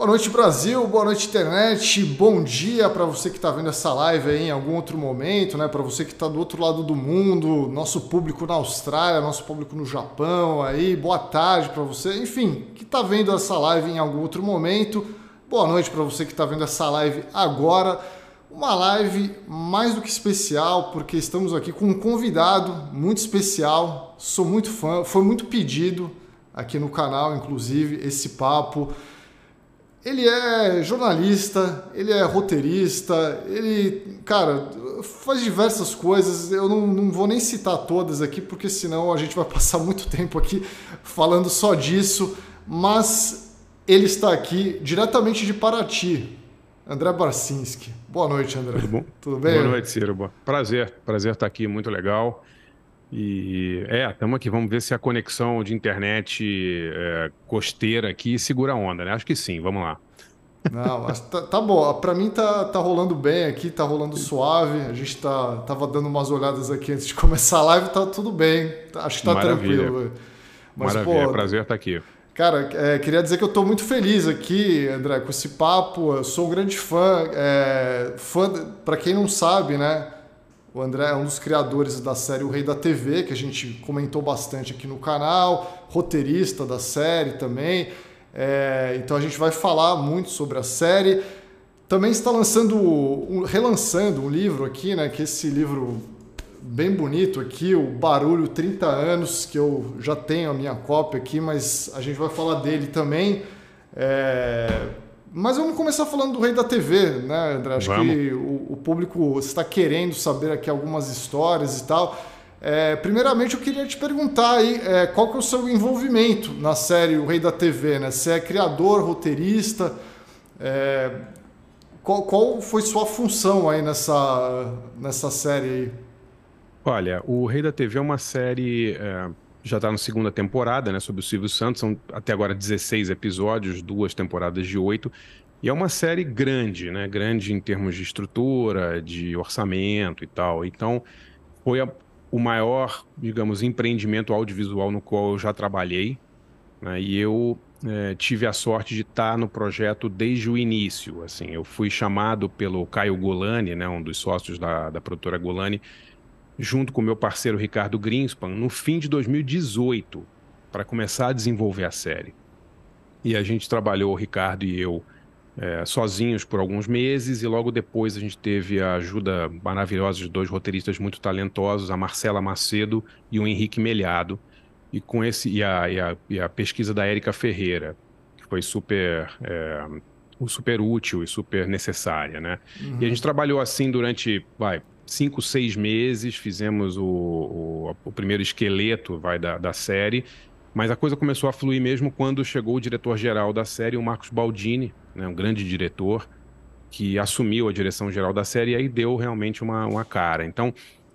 Boa noite, Brasil. Boa noite, internet. Bom dia para você que está vendo essa live aí em algum outro momento, né? Para você que está do outro lado do mundo, nosso público na Austrália, nosso público no Japão aí. Boa tarde para você, enfim, que está vendo essa live em algum outro momento. Boa noite para você que está vendo essa live agora. Uma live mais do que especial, porque estamos aqui com um convidado muito especial. Sou muito fã, foi muito pedido aqui no canal, inclusive, esse papo. Ele é jornalista, ele é roteirista, ele, cara, faz diversas coisas. Eu não, não, vou nem citar todas aqui, porque senão a gente vai passar muito tempo aqui falando só disso. Mas ele está aqui diretamente de Paraty, André Barcinski. Boa noite, André. Tudo bom? Tudo bem? Boa noite, Ciro. Prazer, prazer estar aqui, muito legal. E é, estamos aqui, vamos ver se a conexão de internet é, costeira aqui segura a onda, né? Acho que sim, vamos lá. Não, tá, tá bom. Para mim tá, tá rolando bem aqui, tá rolando suave. A gente tá, tava dando umas olhadas aqui antes de começar a live, tá tudo bem. Acho que tá Maravilha. tranquilo. Mas, Maravilha, pô, prazer estar aqui. Cara, é, queria dizer que eu estou muito feliz aqui, André, com esse papo. Eu sou um grande fã. É, fã para quem não sabe, né? O André é um dos criadores da série O Rei da TV, que a gente comentou bastante aqui no canal, roteirista da série também. É, então a gente vai falar muito sobre a série. Também está lançando, relançando um livro aqui, né? Que esse livro bem bonito aqui, o Barulho 30 anos, que eu já tenho a minha cópia aqui, mas a gente vai falar dele também. É, mas vamos começar falando do Rei da TV, né, André? Acho vamos. que o, o, público está querendo saber aqui algumas histórias e tal. É, primeiramente, eu queria te perguntar aí é, qual que é o seu envolvimento na série O Rei da TV, né? Você é criador, roteirista, é, qual, qual, foi sua função aí nessa, nessa série aí? Olha, O Rei da TV é uma série é, já está na segunda temporada, né, sobre o Silvio Santos. São até agora 16 episódios, duas temporadas de oito. E é uma série grande, né? Grande em termos de estrutura, de orçamento e tal. Então, foi a, o maior, digamos, empreendimento audiovisual no qual eu já trabalhei. Né? E eu é, tive a sorte de estar no projeto desde o início. Assim, eu fui chamado pelo Caio Golani, né, um dos sócios da, da produtora Golani, junto com meu parceiro Ricardo Greenspan, no fim de 2018, para começar a desenvolver a série. E a gente trabalhou, o Ricardo e eu, é, sozinhos por alguns meses, e logo depois a gente teve a ajuda maravilhosa de dois roteiristas muito talentosos, a Marcela Macedo e o Henrique Melhado, e com esse e a, e a, e a pesquisa da Érica Ferreira, que foi super é, super útil e super necessária, né? Uhum. E a uhum. gente trabalhou assim durante, vai, cinco, seis meses, fizemos o, o, o primeiro esqueleto vai, da, da série, mas a coisa começou a fluir mesmo quando chegou o diretor-geral da série, o Marcos Baldini, né, um grande diretor, que assumiu a direção geral da série e aí deu realmente uma, uma cara. Então,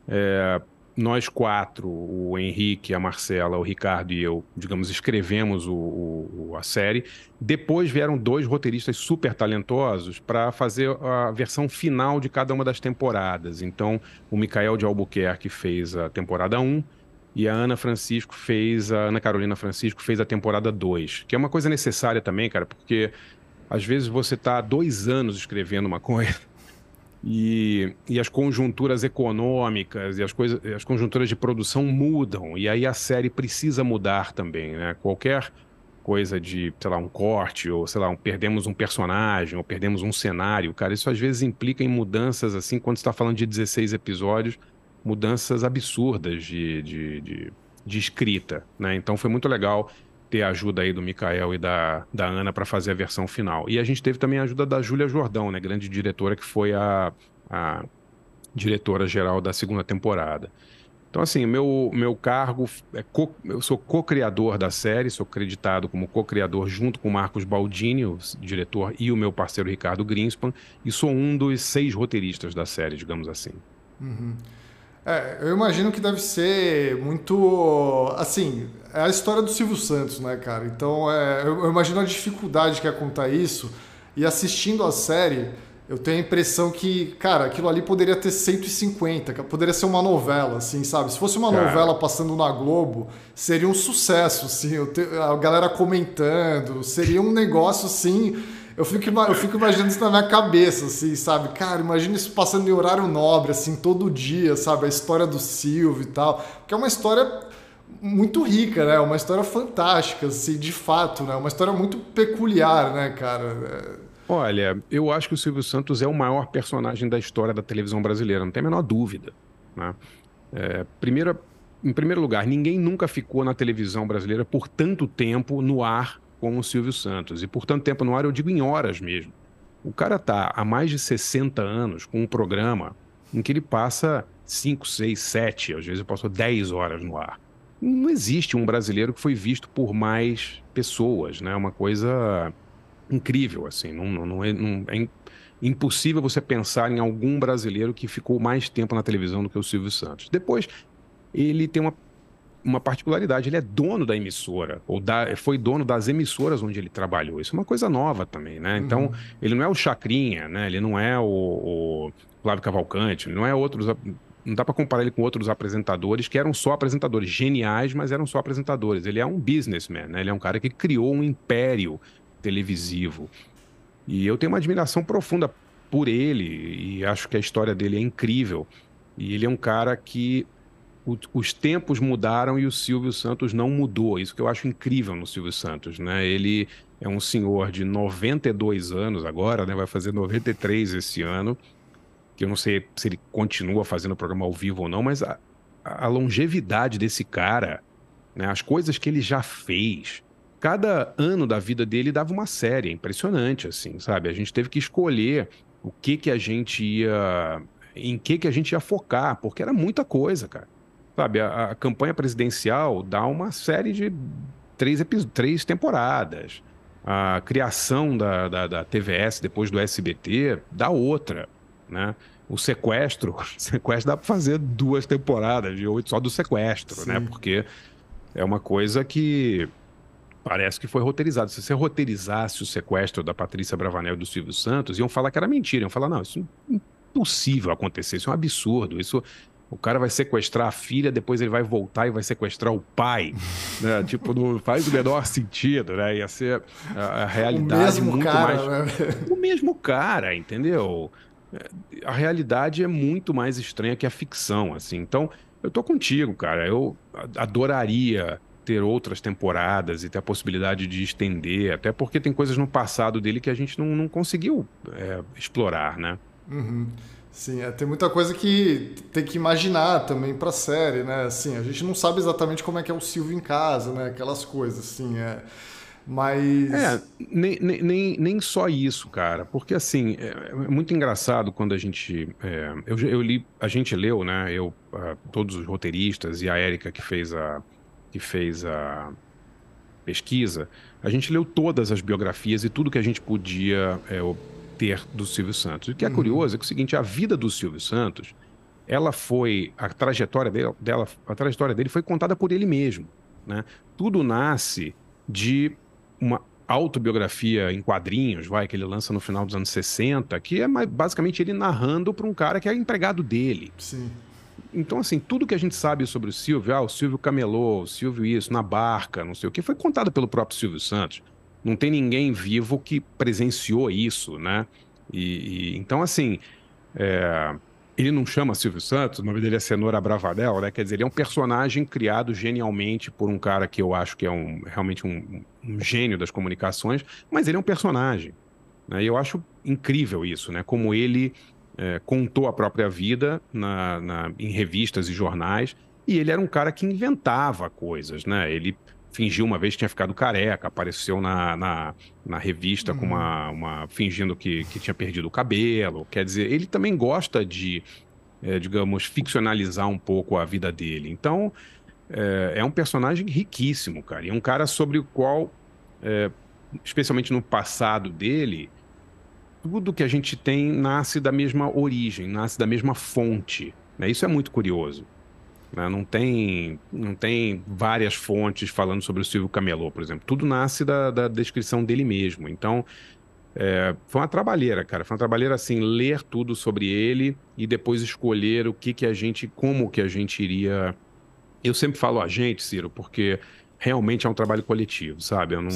é, nós quatro, o Henrique, a Marcela, o Ricardo e eu, digamos, escrevemos o, o, a série. Depois vieram dois roteiristas super talentosos para fazer a versão final de cada uma das temporadas. Então, o Micael de Albuquerque fez a temporada 1 e a Ana Francisco fez, a Ana Carolina Francisco fez a temporada 2, que é uma coisa necessária também, cara, porque às vezes você está dois anos escrevendo uma coisa e, e as conjunturas econômicas e as, coisas, as conjunturas de produção mudam, e aí a série precisa mudar também, né? Qualquer coisa de, sei lá, um corte, ou sei lá, um, perdemos um personagem, ou perdemos um cenário, cara, isso às vezes implica em mudanças, assim, quando está falando de 16 episódios, mudanças absurdas de, de, de, de escrita, né? Então foi muito legal ter a ajuda aí do Mikael e da, da Ana para fazer a versão final. E a gente teve também a ajuda da Júlia Jordão, né, grande diretora, que foi a, a diretora geral da segunda temporada. Então, assim, meu, meu cargo é co, eu sou co-criador da série, sou acreditado como co-criador junto com Marcos Baldini, o diretor, e o meu parceiro Ricardo Greenspan, e sou um dos seis roteiristas da série, digamos assim. Uhum. É, eu imagino que deve ser muito. Assim, é a história do Silvio Santos, né, cara? Então, é, eu, eu, imagino a dificuldade que é contar isso. E assistindo a série, eu tenho a impressão que, cara, aquilo ali poderia ter 150, poderia ser uma novela, assim, sabe? Se fosse uma cara. novela passando na Globo, seria um sucesso, assim, te, a galera comentando, seria um negócio, assim. Eu fico, eu fico imaginando isso na minha cabeça, assim, sabe? Cara, imagina isso passando em horário nobre, assim, todo dia, sabe? A história do Silvio e tal. Que é uma história muito rica, né? Uma história fantástica, assim, de fato, né? Uma história muito peculiar, né, cara? É... Olha, eu acho que o Silvio Santos é o maior personagem da história da televisão brasileira, não tem a menor dúvida. Né? É, primeiro, em primeiro lugar, ninguém nunca ficou na televisão brasileira por tanto tempo no ar como o Silvio Santos. E por tanto tempo no ar, eu digo em horas mesmo. O cara tá há mais de 60 anos com um programa em que ele passa 5, 6, 7, às vezes eu passo 10 horas no ar. Não existe um brasileiro que foi visto por mais pessoas, né? É uma coisa incrível, assim. Não, não, não, é, não é impossível você pensar em algum brasileiro que ficou mais tempo na televisão do que o Silvio Santos. Depois, ele tem uma, uma particularidade, ele é dono da emissora, ou da, foi dono das emissoras onde ele trabalhou. Isso é uma coisa nova também, né? Então, uhum. ele não é o Chacrinha, né? Ele não é o, o Flávio Cavalcante, ele não é outros não dá para comparar ele com outros apresentadores que eram só apresentadores geniais, mas eram só apresentadores. Ele é um businessman, né? Ele é um cara que criou um império televisivo. E eu tenho uma admiração profunda por ele e acho que a história dele é incrível. E ele é um cara que os tempos mudaram e o Silvio Santos não mudou. Isso que eu acho incrível no Silvio Santos, né? Ele é um senhor de 92 anos agora, né? Vai fazer 93 esse ano. Que eu não sei se ele continua fazendo o programa ao vivo ou não, mas a, a longevidade desse cara, né? As coisas que ele já fez. Cada ano da vida dele dava uma série, é impressionante, assim, sabe? A gente teve que escolher o que que a gente ia, em que que a gente ia focar, porque era muita coisa, cara. Sabe, a, a campanha presidencial dá uma série de três, três temporadas. A criação da, da, da, TVS depois do SBT dá outra, né? O sequestro, o sequestro dá para fazer duas temporadas de oito só do sequestro, né? Sim. né? Porque é uma coisa que parece que foi roteirizado. Se você roteirizasse o sequestro da Patrícia Bravanel e do Silvio Santos, iam falar que era mentira. Iam falar, não, isso é impossível acontecer, isso é um absurdo. Isso o cara vai sequestrar a filha, depois ele vai voltar e vai sequestrar o pai. né? Tipo, não faz o menor sentido, né? Ia ser a, a realidade muito cara, mais. Né? O mesmo cara, entendeu? A realidade é muito mais estranha que a ficção, assim. Então, eu tô contigo, cara. Eu adoraria ter outras temporadas e ter a possibilidade de estender, até porque tem coisas no passado dele que a gente não, não conseguiu é, explorar, né? Uhum. Sim, é, tem muita coisa que tem que imaginar também para a série, né? Assim, a gente não sabe exatamente como é que é o Silvio em casa, né? Aquelas coisas, assim, é... Mas. É, nem, nem, nem só isso, cara. Porque, assim, é, é muito engraçado quando a gente. É, eu, eu li, a gente leu, né? Eu, todos os roteiristas e a Érica que fez a, que fez a pesquisa, a gente leu todas as biografias e tudo que a gente podia é, ter do Silvio Santos. O que é uhum. curioso é que é o seguinte, a vida do Silvio Santos, ela foi a trajetória dele, dela, a trajetória dele foi contada por ele mesmo, né? Tudo nasce de uma autobiografia em quadrinhos, vai que ele lança no final dos anos 60, que é basicamente ele narrando para um cara que é empregado dele. Sim. Então, assim, tudo que a gente sabe sobre o Silvio, ah, o Silvio camelou, o Silvio isso, na barca, não sei o que, foi contado pelo próprio Silvio Santos. Não tem ninguém vivo que presenciou isso, né? E, e então, assim, é, ele não chama Silvio Santos, o nome dele é Cenoura Bravadel, né? Quer dizer, ele é um personagem criado genialmente por um cara que eu acho que é um, realmente um, um gênio das comunicações, mas ele é um personagem. Né? E eu acho incrível isso, né? Como ele é, contou a própria vida na, na, em revistas e jornais, e ele era um cara que inventava coisas, né? Ele fingiu uma vez que tinha ficado careca, apareceu na, na, na revista com uma, uhum. uma fingindo que, que tinha perdido o cabelo. Quer dizer, ele também gosta de, é, digamos, ficcionalizar um pouco a vida dele. Então, é, é, um personagem riquíssimo, cara. E é um cara sobre o qual, é, especialmente no passado dele, tudo que a gente tem nasce da mesma origem, nasce da mesma fonte. Né? Isso é muito curioso. Né? Não, tem, não tem várias fontes falando sobre o Silvio Camelô, por exemplo. Tudo nasce da, da descrição dele mesmo. Então, é, foi uma trabalheira, cara. Foi uma trabalheira assim, ler tudo sobre ele e depois escolher o que que a gente, como que a gente iria. Eu sempre falo a gente, Ciro, porque realmente é um trabalho coletivo, sabe? Eu não,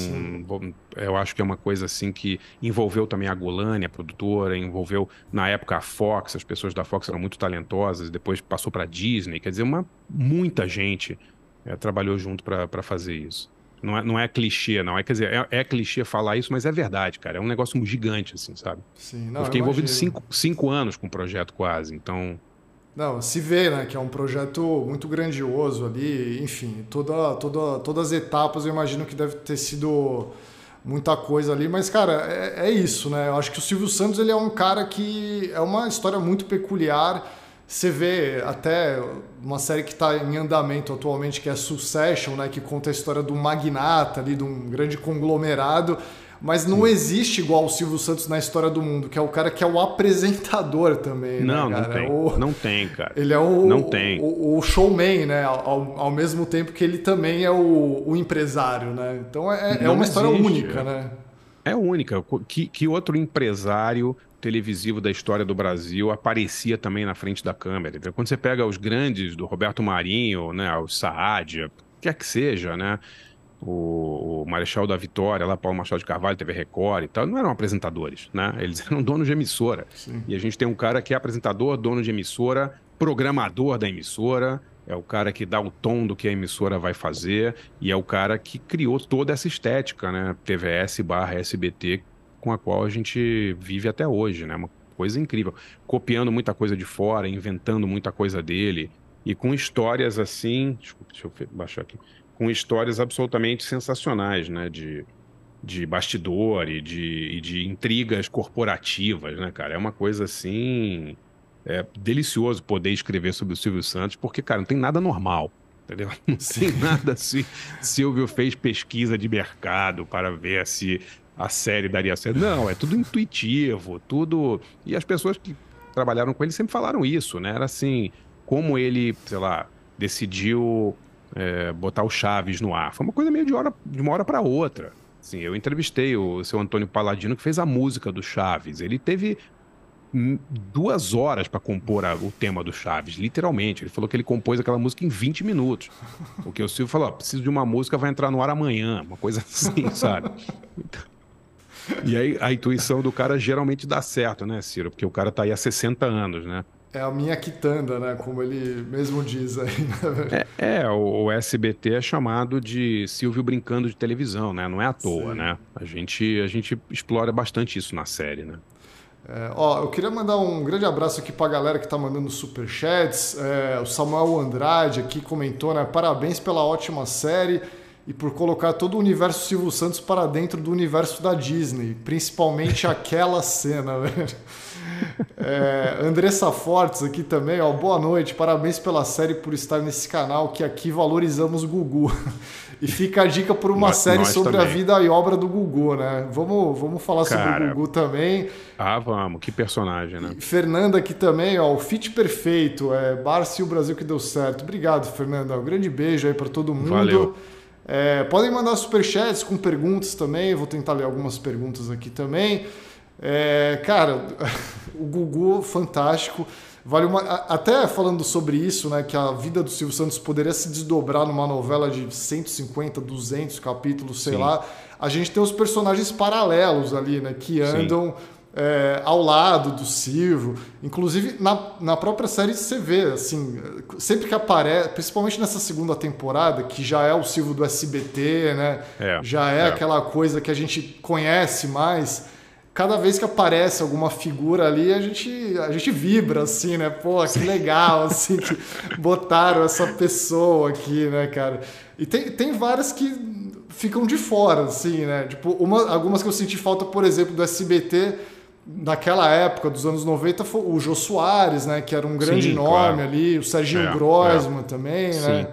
vou, eu acho que é uma coisa assim que envolveu também a Golani, a produtora, envolveu na época a Fox, as pessoas da Fox eram muito talentosas, depois passou para Disney, quer dizer, uma muita gente é, trabalhou junto para fazer isso. Não é, não é clichê, não. É, quer dizer, é, é, clichê falar isso, mas é verdade, cara. É um negócio gigante, assim, sabe? Sim, não, eu fiquei eu envolvido cinco, cinco anos com o projeto quase, então... Não, se vê, né, que é um projeto muito grandioso ali, enfim, toda, toda, todas as etapas eu imagino que deve ter sido muita coisa ali, mas cara, é, é isso, né? Eu acho que o Silvio Santos ele é um cara que é uma história muito peculiar. Você vê até uma série que está em andamento atualmente, que é Succession, né, que conta a história do magnata ali, de um grande conglomerado mas não existe igual o Silvio Santos na história do mundo, que é o cara que é o apresentador também. Não, né, não tem. O... Não tem, cara. Ele é o, não tem. o, o showman, né? Ao, ao, mesmo tempo que ele também é o, o empresário, né? Então é, é uma história única, né? É única. Que, que outro empresário televisivo da história do Brasil aparecia também na frente da câmera? Quando você pega os grandes do Roberto Marinho, né? O Saadia, quer que seja, né? O, o, Marechal da Vitória, lá, Paulo Machado de Carvalho, TV Record e tal, não eram apresentadores, né? Eles eram donos de emissora. Sim. E a gente tem um cara que é apresentador, dono de emissora, programador da emissora, é o cara que dá o tom do que a emissora vai fazer e é o cara que criou toda essa estética, né? TVS barra SBT, com a qual a gente vive até hoje, né? Uma coisa incrível. Copiando muita coisa de fora, inventando muita coisa dele e com histórias assim. Desculpa, deixa eu baixar aqui com histórias absolutamente sensacionais, né? De, de bastidor e de, e de intrigas corporativas, né, cara? É uma coisa assim. É delicioso poder escrever sobre o Silvio Santos, porque, cara, não tem nada normal, entendeu? Não tem nada assim. Silvio fez pesquisa de mercado para ver se a série daria certo. Não, é tudo intuitivo, tudo. E as pessoas que trabalharam com ele sempre falaram isso, né? Era assim, como ele, sei lá, decidiu é, botar o Chaves no ar. Foi uma coisa meio de, hora, de uma hora para outra. Assim, eu entrevistei o seu Antônio Paladino, que fez a música do Chaves. Ele teve duas horas para compor a, o tema do Chaves, literalmente. Ele falou que ele compôs aquela música em 20 minutos. Porque o Silvio falou: preciso de uma música, vai entrar no ar amanhã. Uma coisa assim, sabe? E aí a intuição do cara geralmente dá certo, né, Ciro? Porque o cara tá aí há 60 anos, né? É a minha quitanda, né? Como ele mesmo diz aí. Né? É, é, o SBT é chamado de Silvio brincando de televisão, né? Não é à toa, Sim. né? A gente, a gente explora bastante isso na série, né? É, ó, eu queria mandar um grande abraço aqui para a galera que está mandando superchats. É, o Samuel Andrade aqui comentou, né? Parabéns pela ótima série e por colocar todo o universo Silvio Santos para dentro do universo da Disney, principalmente aquela cena, velho. É, Andressa Fortes aqui também, ó, boa noite, parabéns pela série por estar nesse canal que aqui valorizamos o Gugu. E fica a dica por uma nós, série nós sobre também. a vida e obra do Gugu, né? Vamos, vamos falar Cara, sobre o Gugu também. Ah, vamos, que personagem, né? E Fernanda aqui também, ó, o fit perfeito, é Barça e o Brasil que deu certo. Obrigado, Fernanda. Um grande beijo aí para todo mundo. Valeu. É, podem mandar superchats com perguntas também, vou tentar ler algumas perguntas aqui também. É, cara, o Gugu, fantástico. Vale uma, até falando sobre isso, né, que a vida do Silvio Santos poderia se desdobrar numa novela de 150, 200 capítulos, sei Sim. lá. A gente tem os personagens paralelos ali, né, que andam é, ao lado do Silvio. Inclusive, na, na própria série você vê, assim, sempre que aparece, principalmente nessa segunda temporada, que já é o Silvio do SBT, né? É, já é, é aquela coisa que a gente conhece mais cada vez que aparece alguma figura ali, a gente, a gente vibra, assim, né? Pô, que legal, assim, que botaram essa pessoa aqui, né, cara? E tem, tem várias que ficam de fora, assim, né? Tipo, uma, algumas que eu senti falta, por exemplo, do SBT, naquela época, dos anos 90, foi o Jô Soares, né? Que era um grande Sim, nome claro. ali, o Serginho é, Grosman é. também, Sim. né?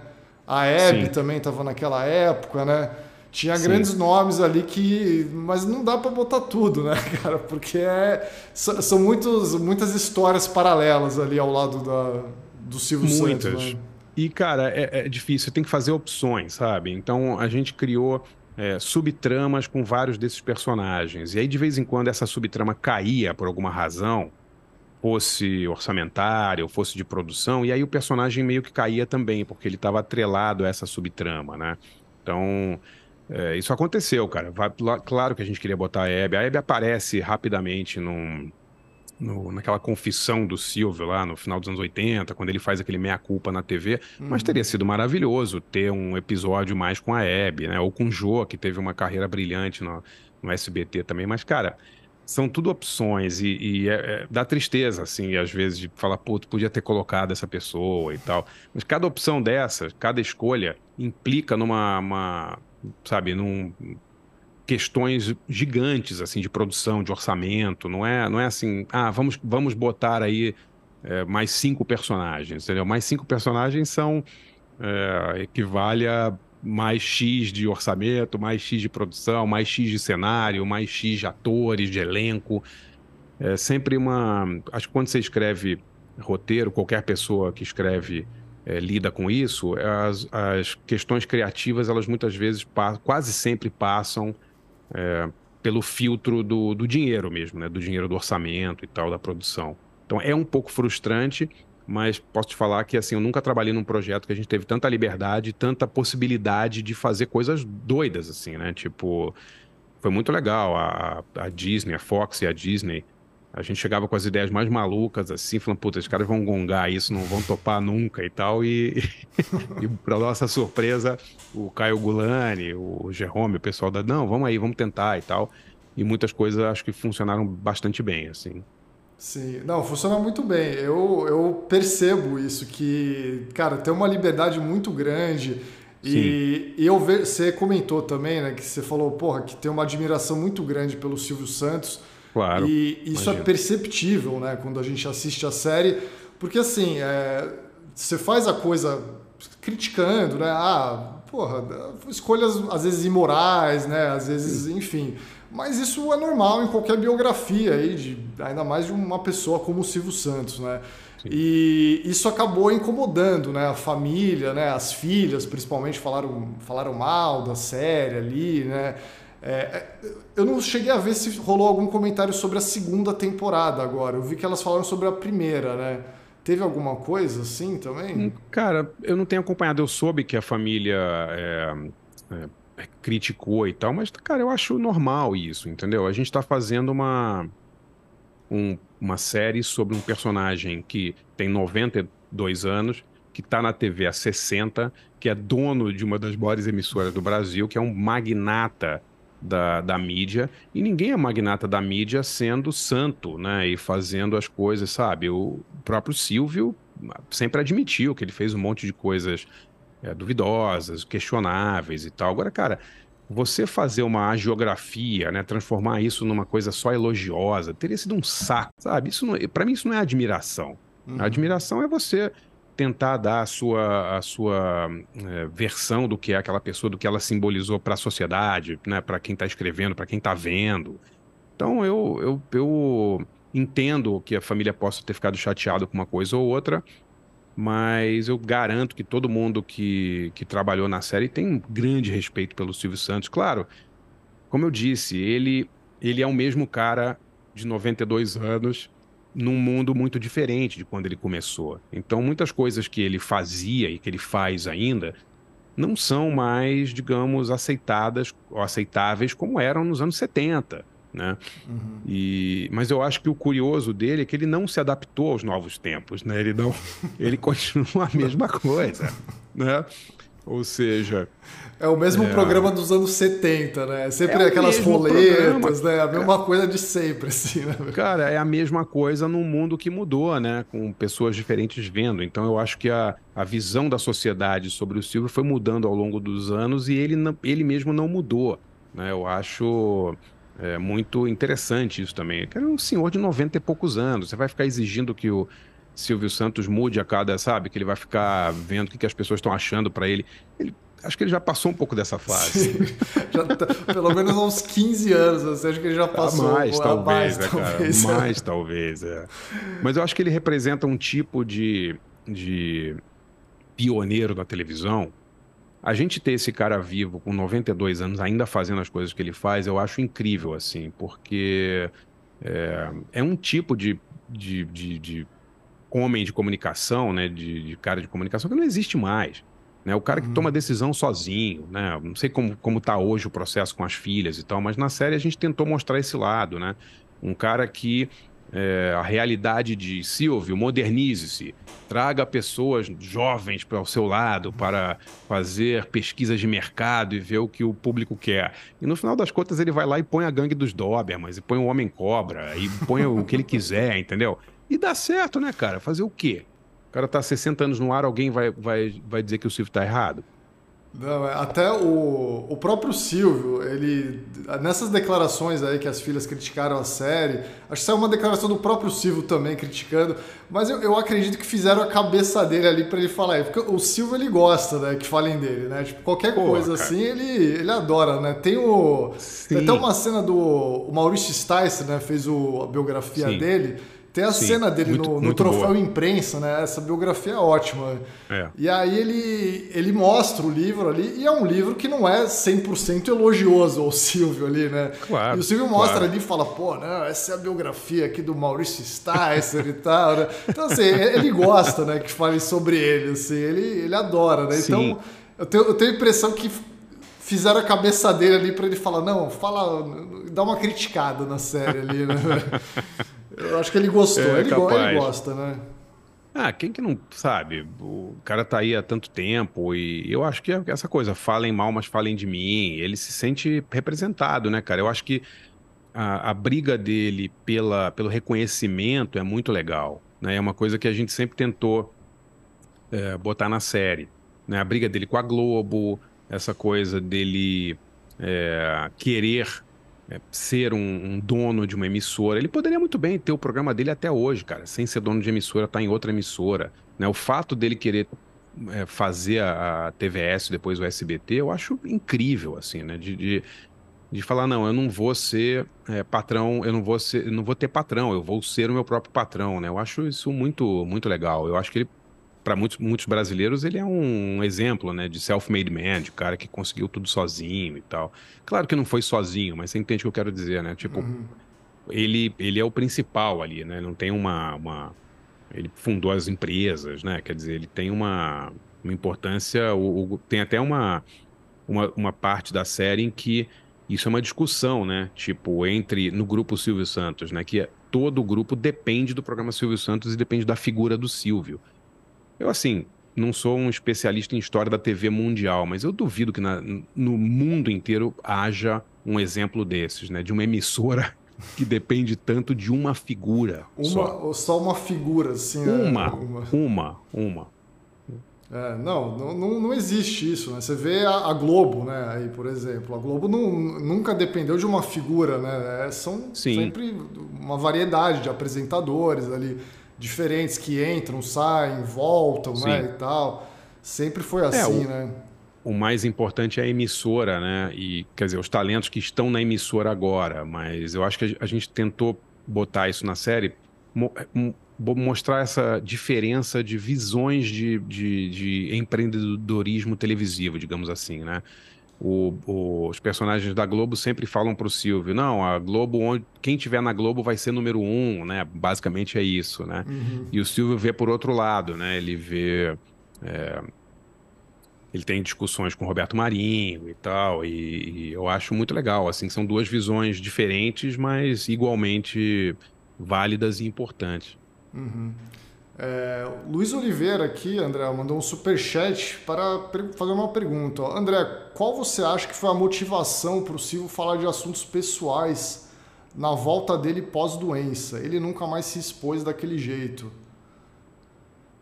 A Hebe Sim. também estava naquela época, né? Tinha Sim. grandes nomes ali que. Mas não dá para botar tudo, né, cara? Porque é, são muitos, muitas histórias paralelas ali ao lado da, do Silvio muitas. Santos. Né? E, cara, é, é, difícil, tem que fazer opções, sabe? Então a gente criou é, subtramas com vários desses personagens. E aí, de vez em quando, essa subtrama caía por alguma razão, fosse orçamentária ou fosse de produção, e aí o personagem meio que caía também, porque ele estava atrelado a essa subtrama, né? Então, é, isso aconteceu, cara. Vai, claro que a gente queria botar a Hebe. A Hebe aparece rapidamente num, no, naquela confissão do Silvio lá no final dos anos 80, quando ele faz aquele meia-culpa na TV. Uhum. Mas teria sido maravilhoso ter um episódio mais com a Hebe, né? Ou com o Jô, que teve uma carreira brilhante no, no SBT também. Mas, cara, são tudo opções e, e é, é, dá tristeza, assim, às vezes, de falar, pô, tu podia ter colocado essa pessoa e tal. Mas cada opção dessa, cada escolha, implica numa, uma, sabe, num questões gigantes assim de produção, de orçamento. Não é, não é assim, ah, vamos, vamos botar aí é, mais cinco personagens, entendeu? Mais cinco personagens são é, equivale a mais X de orçamento, mais X de produção, mais X de cenário, mais X de atores, de elenco. É sempre uma. Acho que quando você escreve roteiro, qualquer pessoa que escreve é, lida com isso, as, as questões criativas, elas muitas vezes, quase sempre passam é, pelo filtro do, do dinheiro mesmo, né? Do dinheiro do orçamento e tal, da produção. Então é um pouco frustrante, mas posso te falar que assim, eu nunca trabalhei num projeto que a gente teve tanta liberdade, tanta possibilidade de fazer coisas doidas, assim, né? Tipo, foi muito legal. A, a Disney, a Fox e a Disney a gente chegava com as ideias mais malucas, assim, falando, puta, os caras vão gongar isso, não vão topar nunca e tal. E, e para nossa surpresa, o Caio Gulani, o Jerome, o pessoal da, não, vamos aí, vamos tentar e tal. E muitas coisas acho que funcionaram bastante bem, assim. Sim, não, funciona muito bem. Eu, eu percebo isso, que, cara, tem uma liberdade muito grande. E, e, eu ver, você comentou também, né, que você falou, porra, que tem uma admiração muito grande pelo Silvio Santos. Claro. E isso é imagino. é perceptível, né, quando a gente assiste a série, porque assim, é, você faz a coisa criticando, né? Ah, porra, escolhas às vezes imorais, né? Às vezes, Sim. enfim. Mas isso é normal em qualquer biografia aí, de, ainda mais de uma pessoa como o Silvio Santos, né? Sim. E isso acabou incomodando, né? A família, né? As filhas, principalmente, falaram, falaram mal da série ali, né? É, é, eu não cheguei a ver se rolou algum comentário sobre a segunda temporada agora. Eu vi que elas falaram sobre a primeira, né? Teve alguma coisa assim também? Hum, cara, eu não tenho acompanhado. Eu soube que a família é, é, criticou e tal, mas, cara, eu acho normal isso, entendeu? A gente está fazendo uma, um, uma série sobre um personagem que tem 92 anos, que está na TV há 60, que é dono de uma das maiores emissoras do Brasil, que é um magnata da, da mídia, e ninguém é magnata da mídia sendo santo, né? E fazendo as coisas, sabe? O próprio Silvio sempre admitiu que ele fez um monte de coisas é, duvidosas, questionáveis e tal. Agora, cara, você fazer uma geografia, né, transformar isso numa coisa só elogiosa, teria sido um saco, sabe? Isso para mim isso não é admiração. Uhum. A admiração é você tentar dar a sua, a sua é, versão do que é aquela pessoa, do que ela simbolizou para a sociedade, né, para quem está escrevendo, para quem está vendo. Então eu, eu, eu entendo que a família possa ter ficado chateado com uma coisa ou outra, mas eu garanto que todo mundo que, que trabalhou na série tem um grande respeito pelo Silvio Santos. Claro, como eu disse, ele, ele é o mesmo cara de 92 anos num mundo muito diferente de quando ele começou. Então, muitas coisas que ele fazia e que ele faz ainda não são mais, digamos, aceitadas ou aceitáveis como eram nos anos 70. Né? Uhum. E, mas eu acho que o curioso dele é que ele não se adaptou aos novos tempos, né? Ele não, ele continua a mesma coisa, né? Ou seja, é o mesmo é. programa dos anos 70, né? Sempre é aquelas roletas, programa. né? A mesma é. coisa de sempre, assim, né? Cara, é a mesma coisa num mundo que mudou, né? Com pessoas diferentes vendo. Então eu acho que a, a visão da sociedade sobre o Silvio foi mudando ao longo dos anos e ele, ele mesmo não mudou. Né? Eu acho é, muito interessante isso também. Ele é um senhor de 90 e poucos anos. Você vai ficar exigindo que o Silvio Santos mude a cada, sabe? Que ele vai ficar vendo o que, que as pessoas estão achando para ele. Ele acho que ele já passou um pouco dessa fase. tá, pelo menos uns 15 anos, você acha que ele já passou. A mais, talvez, mais, né, talvez. Cara? Mais, talvez, é. Mas eu acho que ele representa um tipo de, de pioneiro da televisão. A gente ter esse cara vivo com 92 anos ainda fazendo as coisas que ele faz, eu acho incrível, assim, porque é, é um tipo de, de, de, de homem de comunicação, né, de, de cara de comunicação que não existe mais. Né? O cara que toma decisão sozinho, né? Não sei como, como tá hoje o processo com as filhas e tal, mas na série a gente tentou mostrar esse lado, né? Um cara que é, a realidade de Silvio, modernize-se, traga pessoas jovens para o seu lado para fazer pesquisas de mercado e ver o que o público quer. E no final das contas ele vai lá e põe a gangue dos Dobermans, e põe o Homem Cobra, e põe o que ele quiser, entendeu? E dá certo, né, cara? Fazer o quê? O cara tá 60 anos no ar, alguém vai, vai, vai dizer que o Silvio tá errado? Não, é, até o, o próprio Silvio, ele nessas declarações aí que as filhas criticaram a série, acho que saiu uma declaração do próprio Silvio também criticando, mas eu, eu acredito que fizeram a cabeça dele ali para ele falar, porque o Silvio ele gosta, né, que falem dele, né? Tipo, qualquer Pô, coisa cara. assim, ele, ele adora, né? Tem o tem até uma cena do o Maurício Sticer, né, fez o, a biografia Sim. dele tem a Sim, cena dele muito, no, no troféu boa. imprensa, né? Essa biografia é ótima. É. E aí ele, ele mostra o livro ali, e é um livro que não é 100% elogioso ao Silvio ali, né? Claro, e o Silvio mostra claro. ali e fala, pô, não, essa é a biografia aqui do Maurício Sticer e tal, né? Então, assim, ele gosta, né, que fale sobre ele, assim, ele, ele adora, né? Então, eu tenho, eu tenho a impressão que fizeram a cabeça dele ali para ele falar, não, fala, dá uma criticada na série ali, né? Eu acho que ele gostou. É, ele, ele, gosta, né? Ah, quem que não sabe? O cara tá aí há tanto tempo e eu acho que é essa coisa, falem mal, mas falem de mim. Ele se sente representado, né, cara? Eu acho que a, a briga dele pela, pelo reconhecimento é muito legal. Né? É uma coisa que a gente sempre tentou é, botar na série. Né? A briga dele com a Globo, essa coisa dele é, querer é, ser um, um, dono de uma emissora. Ele poderia muito bem ter o programa dele até hoje, cara, sem ser dono de emissora, estar tá em outra emissora. Né? O fato dele querer é, fazer a, a, TVS depois o SBT, eu acho incrível, assim, né? De, de, de falar, não, eu não vou ser é, patrão, eu não vou ser, não vou ter patrão, eu vou ser o meu próprio patrão, né? Eu acho isso muito, muito legal. Eu acho que ele para muitos, muitos brasileiros, ele é um exemplo, né, de self-made man, de cara que conseguiu tudo sozinho e tal. Claro que não foi sozinho, mas você entende o que eu quero dizer, né? Tipo, uhum. ele, ele é o principal ali, né? Não tem uma, uma... Ele fundou as empresas, né? Quer dizer, ele tem uma, uma importância... O, o, tem até uma, uma, uma parte da série em que isso é uma discussão, né? Tipo, entre... No grupo Silvio Santos, né? Que é, todo o grupo depende do programa Silvio Santos e depende da figura do Silvio. Eu, assim, não sou um especialista em história da TV mundial, mas eu duvido que na, no mundo inteiro haja um exemplo desses, né? De uma emissora que depende tanto de uma figura. Uma, só. só uma figura, assim. Uma, é, uma, uma, uma. É, não, não, não existe isso, né? Você vê a, a, Globo, né? Aí, por exemplo, a Globo não, nunca dependeu de uma figura, né? É, são Sim. sempre uma variedade de apresentadores ali diferentes que entram, saem, voltam, né, e tal. Sempre foi é, assim, é, o, né? O mais importante é a emissora, né? E quer dizer, os talentos que estão na emissora agora, mas eu acho que a gente tentou botar isso na série, mostrar essa diferença de visões de, de, de empreendedorismo televisivo, digamos assim, né? O, o, os personagens da Globo sempre falam para o Silvio, não, a Globo, onde, quem tiver na Globo vai ser número um, né? Basicamente é isso, né? Uhum. E o Silvio vê por outro lado, né? Ele vê... É, ele tem discussões com Roberto Marinho e tal, e, e, eu acho muito legal, assim, são duas visões diferentes, mas igualmente válidas e importantes. Uhum. É, Luiz Oliveira aqui, André, mandou um super chat para fazer uma pergunta. André, qual você acha que foi a motivação para o Silvio falar de assuntos pessoais na volta dele pós-doença? Ele nunca mais se expôs daquele jeito.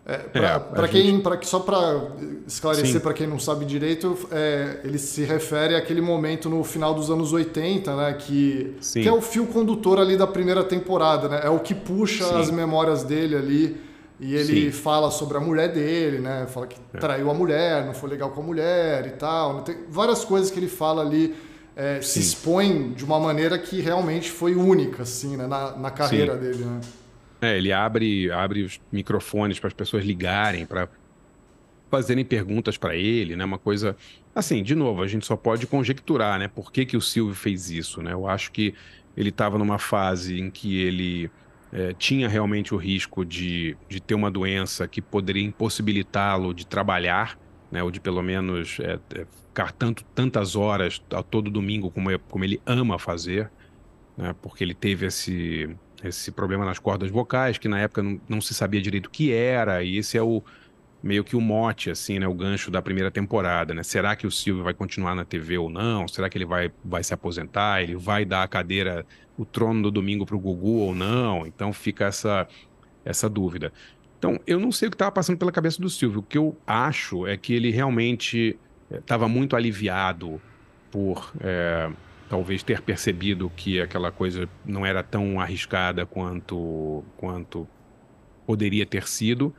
É, para é, quem, gente... para só para esclarecer para quem não sabe direito, é, ele se refere àquele momento no final dos anos 80, né, que, que é o fio condutor ali da primeira temporada, né? É o que puxa Sim. as memórias dele ali e ele Sim. fala sobre a mulher dele, né? Fala que é. traiu a mulher, não foi legal com a mulher e tal. Tem várias coisas que ele fala ali, é, se expõe de uma maneira que realmente foi única, assim, né? Na, na carreira Sim. dele, né? É, ele abre, abre os microfones para as pessoas ligarem, para fazerem perguntas para ele, né? Uma coisa... Assim, de novo, a gente só pode conjecturar, né? Por que, que o Silvio fez isso, né? Eu acho que ele estava numa fase em que ele é, tinha realmente o risco de, de ter uma doença que poderia impossibilitá-lo de trabalhar, né? Ou de pelo menos é, é, ficar tanto, tantas horas a todo domingo como, como ele ama fazer, né? Porque ele teve esse, esse problema nas cordas vocais, que na época não, não se sabia direito o que era, e esse é o meio que o mote, assim, né? O gancho da primeira temporada, né? Será que o Silvio vai continuar na TV ou não? Será que ele vai, vai se aposentar? Ele vai dar a cadeira, o trono do domingo para o Gugu ou não? Então fica essa, essa dúvida. Então, eu não sei o que estava passando pela cabeça do Silvio. O que eu acho é que ele realmente estava eh, muito aliviado por é, talvez ter percebido que aquela coisa não era tão arriscada quanto, quanto poderia ter sido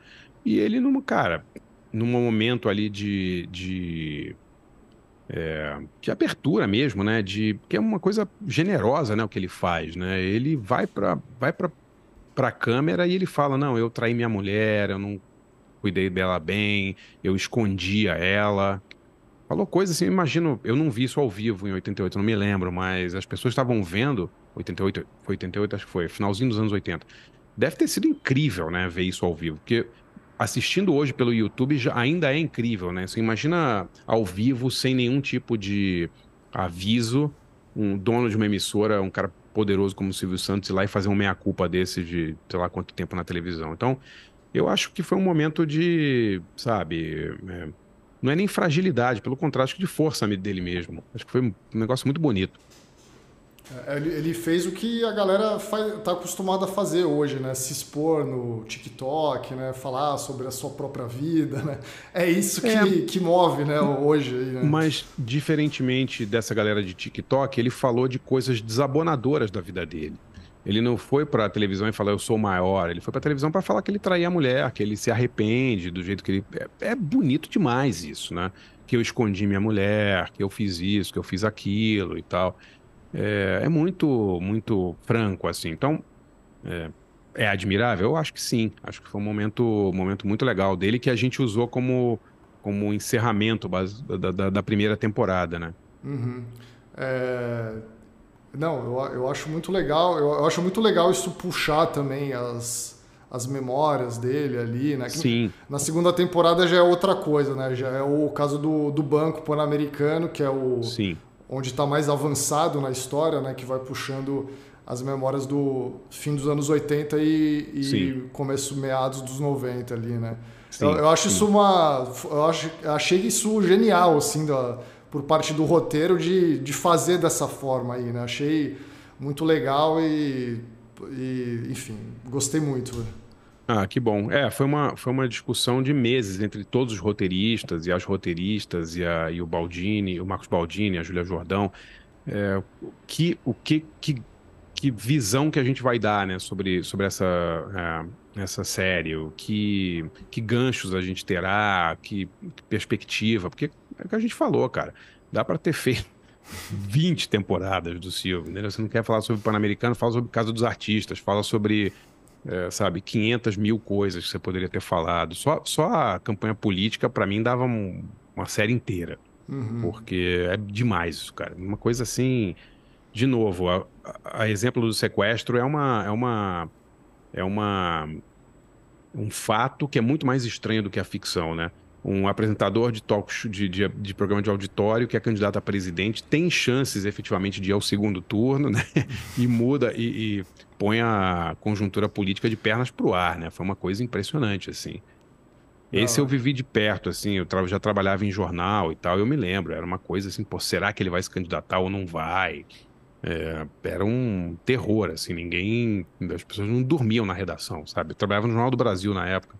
e ele, num, cara, num momento ali de, de, é, de abertura mesmo, né? De, que é uma coisa generosa, né? O que ele faz, né? Ele vai para vai pra, pra câmera e ele fala, não, eu traí minha mulher, eu não cuidei dela bem, eu escondia ela. Falou coisas assim, imagino, eu não vi isso ao vivo em 88, não me lembro, mas as pessoas estavam vendo, 88, foi 88, acho que foi, finalzinho dos anos 80. Deve ter sido incrível, né, ver isso ao vivo, porque assistindo hoje pelo YouTube já ainda é incrível, né? Você imagina ao vivo, sem nenhum tipo de aviso, um dono de uma emissora, um cara poderoso como o Silvio Santos ir lá e fazer uma meia-culpa desse de sei lá quanto tempo na televisão. Então, eu acho que foi um momento de, sabe, é, não é nem fragilidade, pelo contrário, acho que de força dele mesmo. Acho que foi um negócio muito bonito. É, ele, ele, fez o que a galera está acostumada a fazer hoje, né? Se expor no TikTok, né? Falar sobre a sua própria vida, né? É isso que, é. que move, né? Hoje. Né? Mas, diferentemente dessa galera de TikTok, ele falou de coisas desabonadoras da vida dele. Ele não foi para a televisão e falou eu sou maior. Ele foi para a televisão para falar que ele traía a mulher, que ele se arrepende do jeito que ele. É, é bonito demais isso, né? Que eu escondi minha mulher, que eu fiz isso, que eu fiz aquilo e tal é, é muito, muito franco, assim. Então, é, é, admirável? Eu acho que sim. Acho que foi um momento, momento muito legal dele que a gente usou como, como encerramento da, da, da primeira temporada, né? Uhum. É... Não, eu, eu acho muito legal. Eu, eu, acho muito legal isso puxar também as, as memórias dele ali, né? Sim. Na segunda temporada já é outra coisa, né? Já é o caso do, do Banco Pan-Americano, que é o, Sim onde está mais avançado na história, né, que vai puxando as memórias do fim dos anos 80 e, e começo meados dos 90 ali, né? Sim, eu, eu, acho sim. isso uma eu acho, achei isso genial assim da, por parte do roteiro de, de fazer dessa forma aí, né? Achei muito legal e, e enfim, gostei muito. Ah, que bom. É, foi uma, foi uma discussão de meses entre todos os roteiristas e as roteiristas e, a, e o Baldini, o Marcos Baldini, a Júlia Jordão. É, que, o que, que, que visão que a gente vai dar né, sobre, sobre essa, é, essa série, o que, que ganchos a gente terá, que, que perspectiva, porque é o que a gente falou, cara. Dá para ter feito 20 temporadas do Silvio, né? Você não quer falar sobre o Pan-Americano, fala sobre o caso dos artistas, fala sobre é, sabe, 500 mil coisas que você poderia ter falado. Só, só a campanha política, para mim, dava um, uma série inteira. Uhum. Porque é demais isso, cara. Uma coisa assim. De novo, a, a, exemplo do sequestro é uma. É uma. É uma. Um fato que é muito mais estranho do que a ficção, né? um apresentador de talk show, de, de, de, programa de auditório que é candidato a presidente tem chances efetivamente de ir ao segundo turno, né? E muda e, e põe a conjuntura política de pernas para o ar, né? Foi uma coisa impressionante, assim. Esse eu vivi de perto, assim, eu já trabalhava em jornal e tal, eu me lembro, era uma coisa assim, pô, será que ele vai se candidatar ou não vai? É, era um terror, assim, ninguém, as pessoas não dormiam na redação, sabe? Eu trabalhava no Jornal do Brasil na época,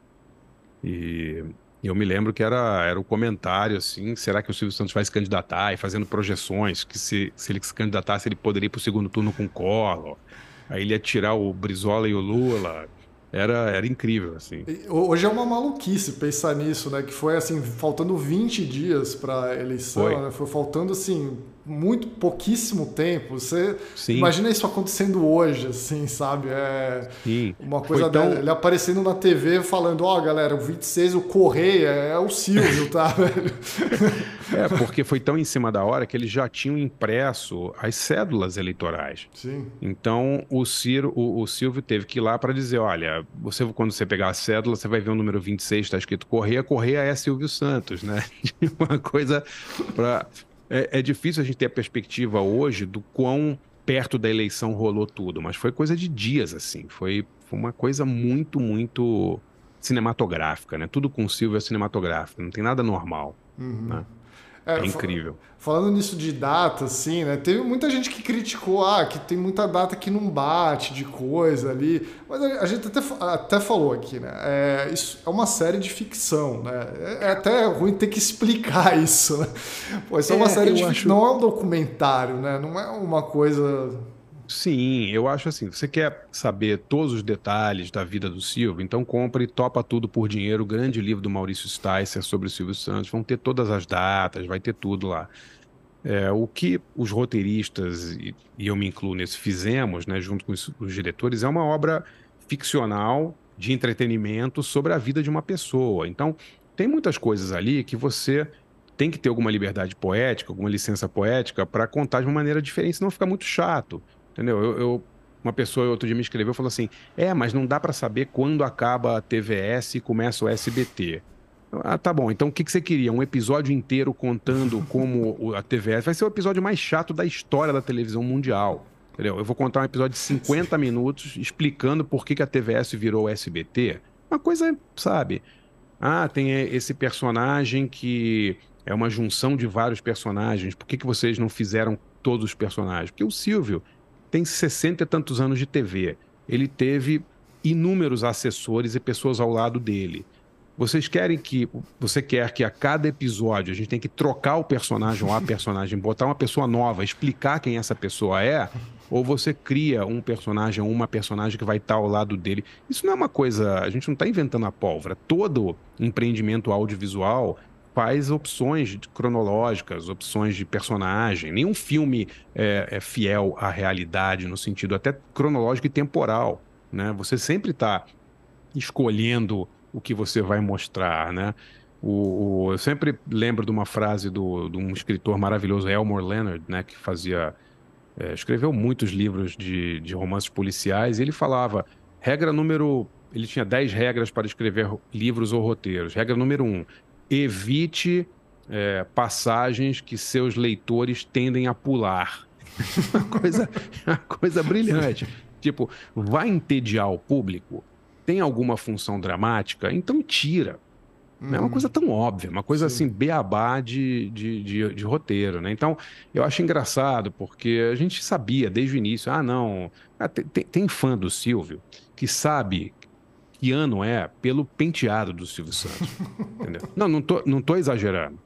e eu me lembro que era, era o comentário, assim, será que o Silvio Santos vai se candidatar? E fazendo projeções, que se, se ele se candidatasse, ele poderia ir para o segundo turno com o Collor. Aí ele ia tirar o Brizola e o Lula. Era, era incrível, assim. Hoje é uma maluquice pensar nisso, né? Que foi, assim, faltando 20 dias para a eleição, foi. Né? foi faltando, assim, muito pouquíssimo tempo. Você Sim. imagina isso acontecendo hoje, assim, sabe? É Sim. uma coisa tão... ele aparecendo na TV falando, ó, oh, galera, o 26, o Correia é o Silvio, tá, velho? É, porque foi tão em cima da hora que eles já tinham impresso as cédulas eleitorais. Sim. Então o Ciro, o, o Silvio teve que ir lá para dizer, olha, você quando você pegar a cédula, você vai ver o número 26, está escrito Correia, Correia é Silvio Santos, né? Uma coisa para é, é difícil a gente ter a perspectiva hoje do quão perto da eleição rolou tudo, mas foi coisa de dias assim, foi, foi uma coisa muito, muito cinematográfica, né? Tudo com o Silvio é cinematográfico, não tem nada normal. Uhum. Né? É, é incrível. Falando nisso de data, assim, né? Teve muita gente que criticou, ah, que tem muita data que não bate de coisa ali. Mas a, gente até, até falou aqui, né? É, isso é uma série de ficção, né? É, é até ruim ter que explicar isso, né? Pô, isso é, é uma série de ficção, acho... não é um documentário, né? Não é uma coisa Sim, eu acho assim, você quer saber todos os detalhes da vida do Silvio, então compre Topa Tudo por Dinheiro, o grande livro do Maurício Sticer sobre o Silvio Santos, vão ter todas as datas, vai ter tudo lá. É, o que os roteiristas, e, e, eu me incluo nesse, fizemos, né, junto com os, os diretores, é uma obra ficcional de entretenimento sobre a vida de uma pessoa. Então, tem muitas coisas ali que você tem que ter alguma liberdade poética, alguma licença poética para contar de uma maneira diferente, senão fica muito chato. Entendeu? Eu, eu, uma pessoa outro dia me escreveu e falou assim: é, mas não dá para saber quando acaba a TVS e começa o SBT. Ah, tá bom. Então o que, que você queria? Um episódio inteiro contando como a TVS. Vai ser o episódio mais chato da história da televisão mundial. Entendeu? Eu vou contar um episódio de 50 minutos explicando por que, que a TVS virou o SBT. Uma coisa, sabe? Ah, tem esse personagem que é uma junção de vários personagens. Por que, que vocês não fizeram todos os personagens? Porque o Silvio tem 60 e tantos anos de TV. Ele teve inúmeros assessores e pessoas ao lado dele. Vocês querem que. Você quer que a cada episódio a gente tem que trocar o personagem ou a personagem, botar uma pessoa nova, explicar quem essa pessoa é? Ou você cria um personagem ou uma personagem que vai estar ao lado dele? Isso não é uma coisa. A gente não está inventando a pólvora. Todo empreendimento audiovisual faz opções cronológicas, opções de personagem. Nenhum filme é, é fiel à realidade, no sentido até cronológico e temporal. Né? Você sempre está escolhendo o que você vai mostrar, né? O, o, eu sempre lembro de uma frase do, de um escritor maravilhoso, Elmore Leonard, né, que fazia, é, escreveu muitos livros de, de romances policiais, e ele falava, regra número, ele tinha 10 regras para escrever livros ou roteiros. Regra número 1, um, evite é, passagens que seus leitores tendem a pular. uma, coisa, uma coisa brilhante. Tipo, vai entediar o público? Tem alguma função dramática? Então tira. Uhum. É uma coisa tão óbvia, uma coisa Sim. assim, beabá de, de, de, de, roteiro, né? Então, eu acho engraçado, porque a gente sabia desde o início, ah, não, ah, tem, tem fã do Silvio que sabe que ano é pelo penteado do Silvio Santos. entendeu? Não, não tô, não tô exagerando.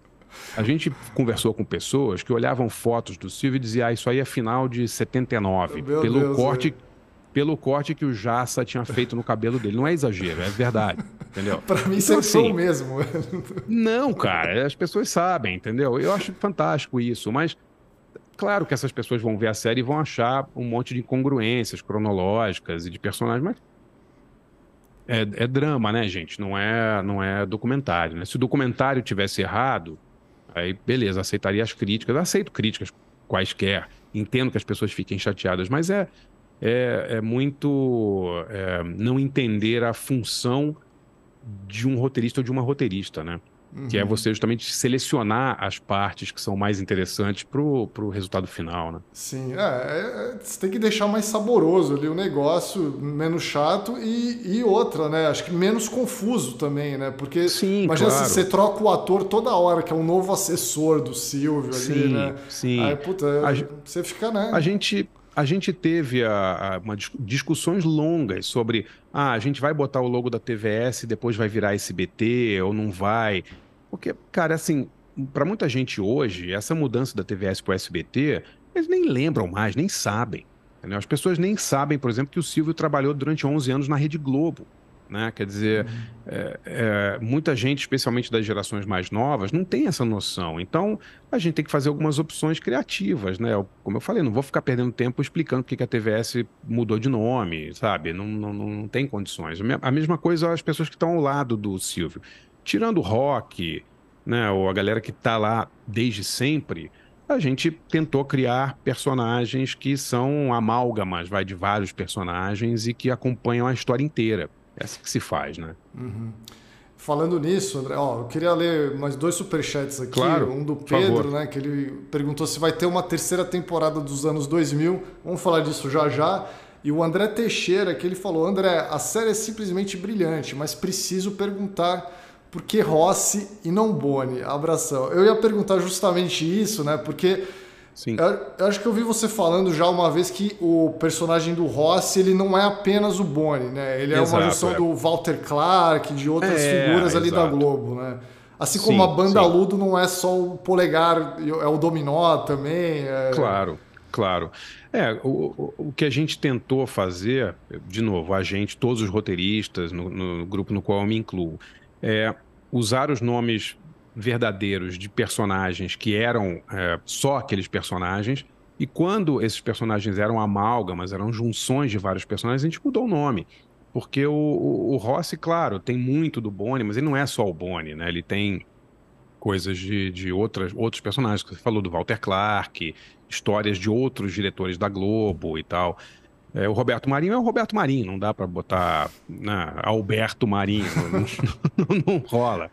A gente conversou com pessoas que olhavam fotos do Silvio e diziam, ah, isso aí é final de 79, Meu pelo Deus, corte... É. Pelo corte que o Jassa tinha feito no cabelo dele. Não é exagero, é verdade. Entendeu? pra mim, então, assim, o mesmo. não, cara, as pessoas sabem, entendeu? Eu acho fantástico isso, mas claro que essas pessoas vão ver a série e vão achar um monte de incongruências cronológicas e de personagens, mas é, é, drama, né, gente? Não é, não é documentário. Né? Se o documentário tivesse errado, aí beleza, aceitaria as críticas. Eu aceito críticas quaisquer. Entendo que as pessoas fiquem chateadas, mas é, é, é muito é, não entender a função de um roteirista ou de uma roteirista, né? Uhum. Que é você justamente selecionar as partes que são mais interessantes para o resultado final, né? Sim, é, é, você tem que deixar mais saboroso ali o negócio, menos chato e, e outra, né? Acho que menos confuso também, né? Porque sim, imagina claro. se você troca o ator toda hora, que é um novo assessor do Silvio sim, ali, né? Sim, Aí, puta, a, você fica, né? A gente a gente teve a, a, uma, discussões longas sobre ah, a gente vai botar o logo da TVS e depois vai virar SBT ou não vai. Porque, cara, assim, para muita gente hoje, essa mudança da TVS para o SBT, eles nem lembram mais, nem sabem. Entendeu? As pessoas nem sabem, por exemplo, que o Silvio trabalhou durante 11 anos na Rede Globo. Né? Quer dizer, uhum. é, é, muita gente, especialmente das gerações mais novas, não tem essa noção. Então, a gente tem que fazer algumas opções criativas, né? Como eu falei, não vou ficar perdendo tempo explicando por que a TVS mudou de nome, sabe? Não, não, não tem condições. A mesma coisa as pessoas que estão ao lado do Silvio. Tirando rock, né, ou a galera que está lá desde sempre, a gente tentou criar personagens que são amálgamas, vai de vários personagens e que acompanham a história inteira. É assim que se faz, né? Uhum. Falando nisso, André, ó, eu queria ler mais dois superchats aqui. Claro, um do Pedro, né? Que ele perguntou se vai ter uma terceira temporada dos anos 2000. Vamos falar disso já já. E o André Teixeira, que ele falou: André, a série é simplesmente brilhante, mas preciso perguntar por que Rossi e não Boni? Abração. Eu ia perguntar justamente isso, né? Porque. Eu, eu, acho que eu vi você falando já uma vez que o personagem do Rossi ele não é apenas o Boni, né? Ele é Exato, uma versão é. do Walter Clark, de outras é, figuras ali exato. da Globo, né? Assim sim, como a banda sim. Ludo não é só o polegar, é o dominó também. É... Claro, claro. É, o, o que a gente tentou fazer, de novo, a gente, todos os roteiristas, no, no grupo no qual eu me incluo, é usar os nomes verdadeiros de personagens que eram é, só aqueles personagens. E quando esses personagens eram amálgamas, eram junções de vários personagens, a gente mudou o nome. Porque o, o, o Rossi, claro, tem muito do Boni, mas ele não é só o Boni, né? Ele tem coisas de, de outras, outros personagens. Você falou do Walter Clark, histórias de outros diretores da Globo e tal. É, o Roberto Marinho é o Roberto Marinho, não dá para botar né, Alberto Marinho, não, não, não, rola.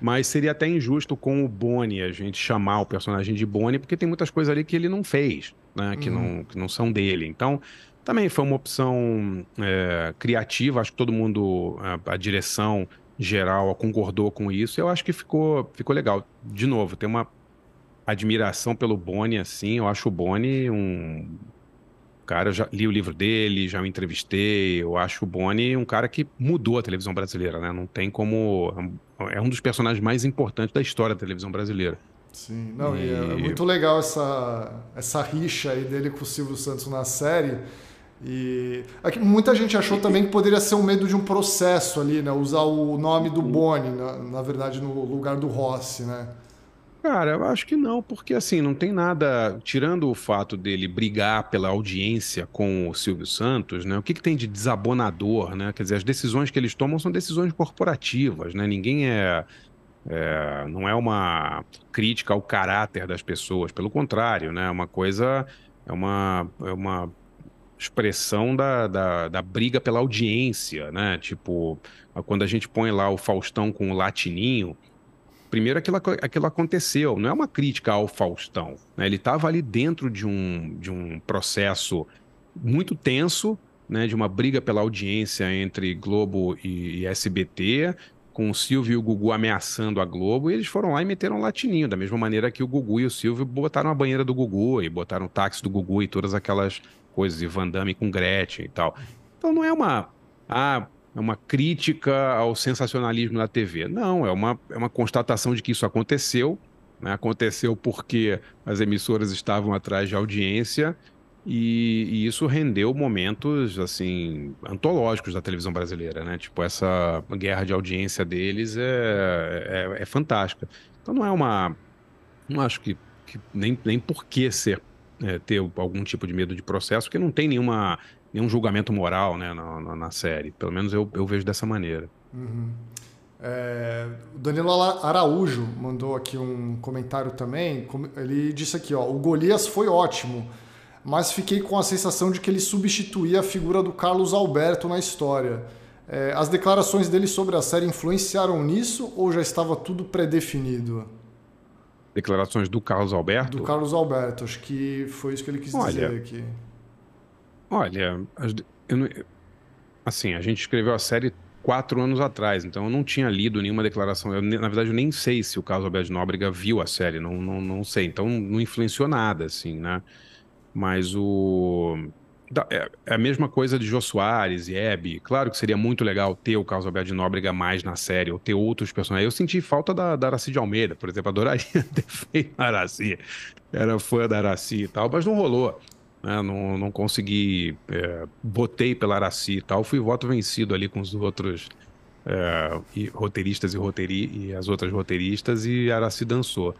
Mas seria até injusto com o Boni a gente chamar o personagem de Boni, porque tem muitas coisas ali que ele não fez, né, que, uhum. não, que não são dele. Então, também foi uma opção é, criativa, acho que todo mundo, a, a direção geral concordou com isso, e eu acho que ficou, ficou legal. De novo, tem uma admiração pelo Boni, assim, eu acho o Boni um cara, eu já li o livro dele, já me entrevistei. Eu acho o Boni um cara que mudou a televisão brasileira, né? Não tem como. É um dos personagens mais importantes da história da televisão brasileira. Sim, não, e... é muito legal essa, essa rixa aí dele com o Silvio Santos na série. E aqui, muita gente achou também que poderia ser um medo de um processo ali, né? Usar o nome do Boni, na, na verdade, no lugar do Rossi, né? Cara, eu acho que não, porque assim, não tem nada. Tirando o fato dele brigar pela audiência com o Silvio Santos, né? O que, que tem de desabonador, né? Quer dizer, as decisões que eles tomam são decisões corporativas, né? Ninguém é. é não é uma crítica ao caráter das pessoas, pelo contrário, né? É uma coisa. É uma, é uma expressão da, da, da briga pela audiência, né? Tipo, quando a gente põe lá o Faustão com o Latininho primeiro aquilo, aquilo aconteceu, não é uma crítica ao Faustão. Né? Ele estava ali dentro de um, de um processo muito tenso, né? de uma briga pela audiência entre Globo e, e SBT, com o Silvio e o Gugu ameaçando a Globo, e eles foram lá e meteram um latininho, da mesma maneira que o Gugu e o Silvio botaram a banheira do Gugu e botaram o táxi do Gugu e todas aquelas coisas, e Van Damme com Gretchen e tal. Então não é uma. Ah, é uma crítica ao sensacionalismo da TV. Não, é uma, é uma constatação de que isso aconteceu. Né? Aconteceu porque as emissoras estavam atrás de audiência e, e, isso rendeu momentos assim antológicos da televisão brasileira, né? Tipo essa guerra de audiência deles é, é, é fantástica. Então não é uma, não acho que, que nem, nem por que ser é, ter algum tipo de medo de processo, porque não tem nenhuma nenhum julgamento moral né, na, na, na, série. Pelo menos eu, eu vejo dessa maneira. Uhum. É, o Danilo Araújo mandou aqui um comentário também. Ele disse aqui: ó, o Golias foi ótimo, mas fiquei com a sensação de que ele substituía a figura do Carlos Alberto na história. É, as declarações dele sobre a série influenciaram nisso ou já estava tudo pré-definido? Declarações do Carlos Alberto? Do Carlos Alberto, acho que foi isso que ele quis Olha, dizer aqui. Olha, não, assim, a gente escreveu a série quatro anos atrás, então eu não tinha lido nenhuma declaração. Eu, na verdade, eu nem sei se o Carlos Alberto Nóbrega viu a série, não, não, não sei. Então não influenciou nada, assim, né? Mas o. É, é a mesma coisa de Jô Soares e Hebe. Claro que seria muito legal ter o Carlos Alberto de Nóbrega mais na série, ou ter outros personagens. Eu senti falta da, da Araci de Almeida, por exemplo. Adoraria ter feito a Araci. Era fã da Araci e tal, mas não rolou né? não, não consegui, é, botei pela Araci e tal, fui voto vencido ali com os outros é, e, roteiristas e, roteiri, e as outras roteiristas e Araci dançou.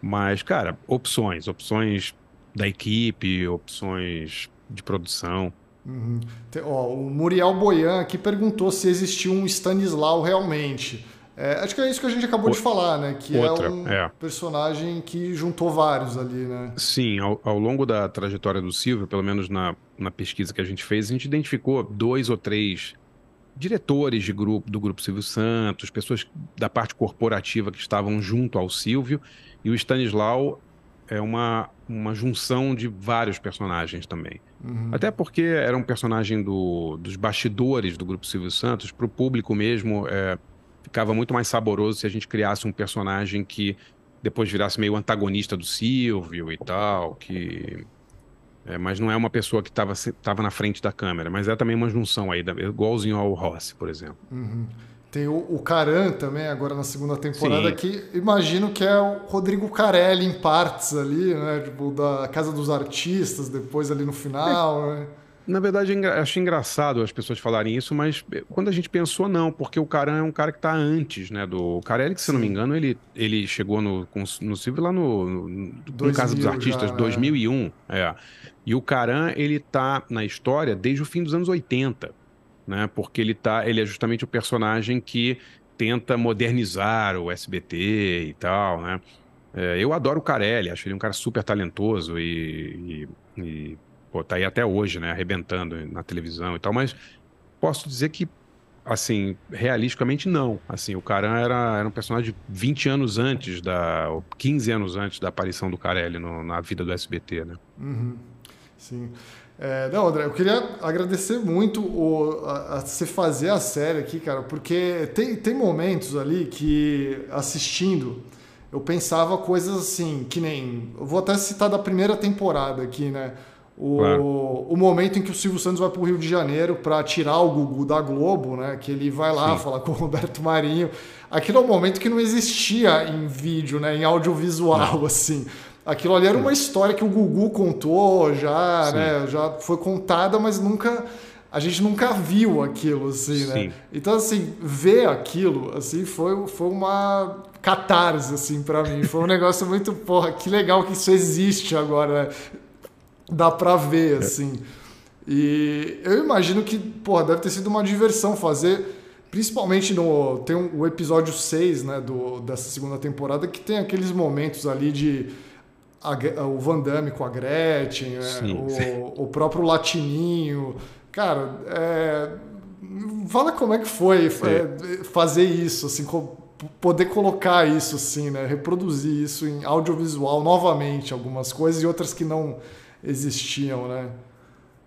Mas, cara, opções, opções da equipe, opções de produção. Uhum. Ó, o Muriel Boyan aqui perguntou se existiu um Stanislau realmente. É, acho que é isso que a gente acabou o... de falar, né? Que Outra, é um é. personagem que juntou vários ali, né? Sim, ao, ao, longo da trajetória do Silvio, pelo menos na, na pesquisa que a gente fez, a gente identificou dois ou três diretores de grupo, do Grupo Silvio Santos, pessoas da parte corporativa que estavam junto ao Silvio, e o Stanislau é uma, uma junção de vários personagens também. Uhum. Até porque era um personagem do, dos bastidores do Grupo Silvio Santos, para o público mesmo, é, ficava muito mais saboroso se a gente criasse um personagem que depois virasse meio antagonista do Silvio e tal, que é, mas não é uma pessoa que estava na frente da câmera, mas é também uma junção aí, igualzinho ao Rossi, por exemplo. Uhum. Tem o, o Caran também, agora na segunda temporada, Sim. que imagino que é o Rodrigo Carelli em partes ali, né? Tipo, da Casa dos Artistas, depois ali no final, é. né? Na verdade, acho engraçado as pessoas falarem isso, mas eh, quando a gente pensou, não, porque o Caran é um cara que está antes, né? Do Carelli, que se Sim. não me engano, ele, ele chegou no, no Silvio lá no, no Casa dos Artistas, já, 2001. É. é. E o Caran, ele tá na história desde o fim dos anos 80, né? Porque ele tá, ele é justamente o personagem que tenta modernizar o SBT e tal, né? É, eu adoro o Carelli, acho ele um cara super talentoso e, e, e pô, tá aí até hoje, né? Arrebentando na televisão e tal, mas posso dizer que assim, realisticamente não. Assim, o Caran era, era um personagem 20 anos antes da 15 anos antes da aparição do Carelli no, na vida do SBT, né? Uhum. Sim. É, não, André, eu queria agradecer muito o, a, a você fazer a série aqui, cara, porque tem, tem momentos ali que, assistindo, eu pensava coisas assim, que nem. Eu vou até citar da primeira temporada aqui, né? O, claro. o momento em que o Silvio Santos vai para o Rio de Janeiro para tirar o Gugu da Globo, né? Que ele vai lá Sim. falar com o Roberto Marinho. Aquilo é um momento que não existia em vídeo, né? Em audiovisual, não. assim. Aquilo ali era uma história que o Gugu contou já, Sim. né? Já foi contada, mas nunca a gente nunca viu aquilo assim, né? Sim. Então assim, ver aquilo assim foi, foi uma catarse assim para mim. Foi um negócio muito, porra, que legal que isso existe agora. Né? Dá para ver é. assim. E eu imagino que, porra, deve ter sido uma diversão fazer Principalmente no. Tem um, o episódio 6 né, do, dessa segunda temporada que tem aqueles momentos ali de a, o Van Damme com a Gretchen, né? o, o, próprio Latininho. Cara, é, fala como é que foi é, fazer isso, assim, poder colocar isso, assim, né? reproduzir isso em audiovisual novamente, algumas coisas e outras que não existiam, né?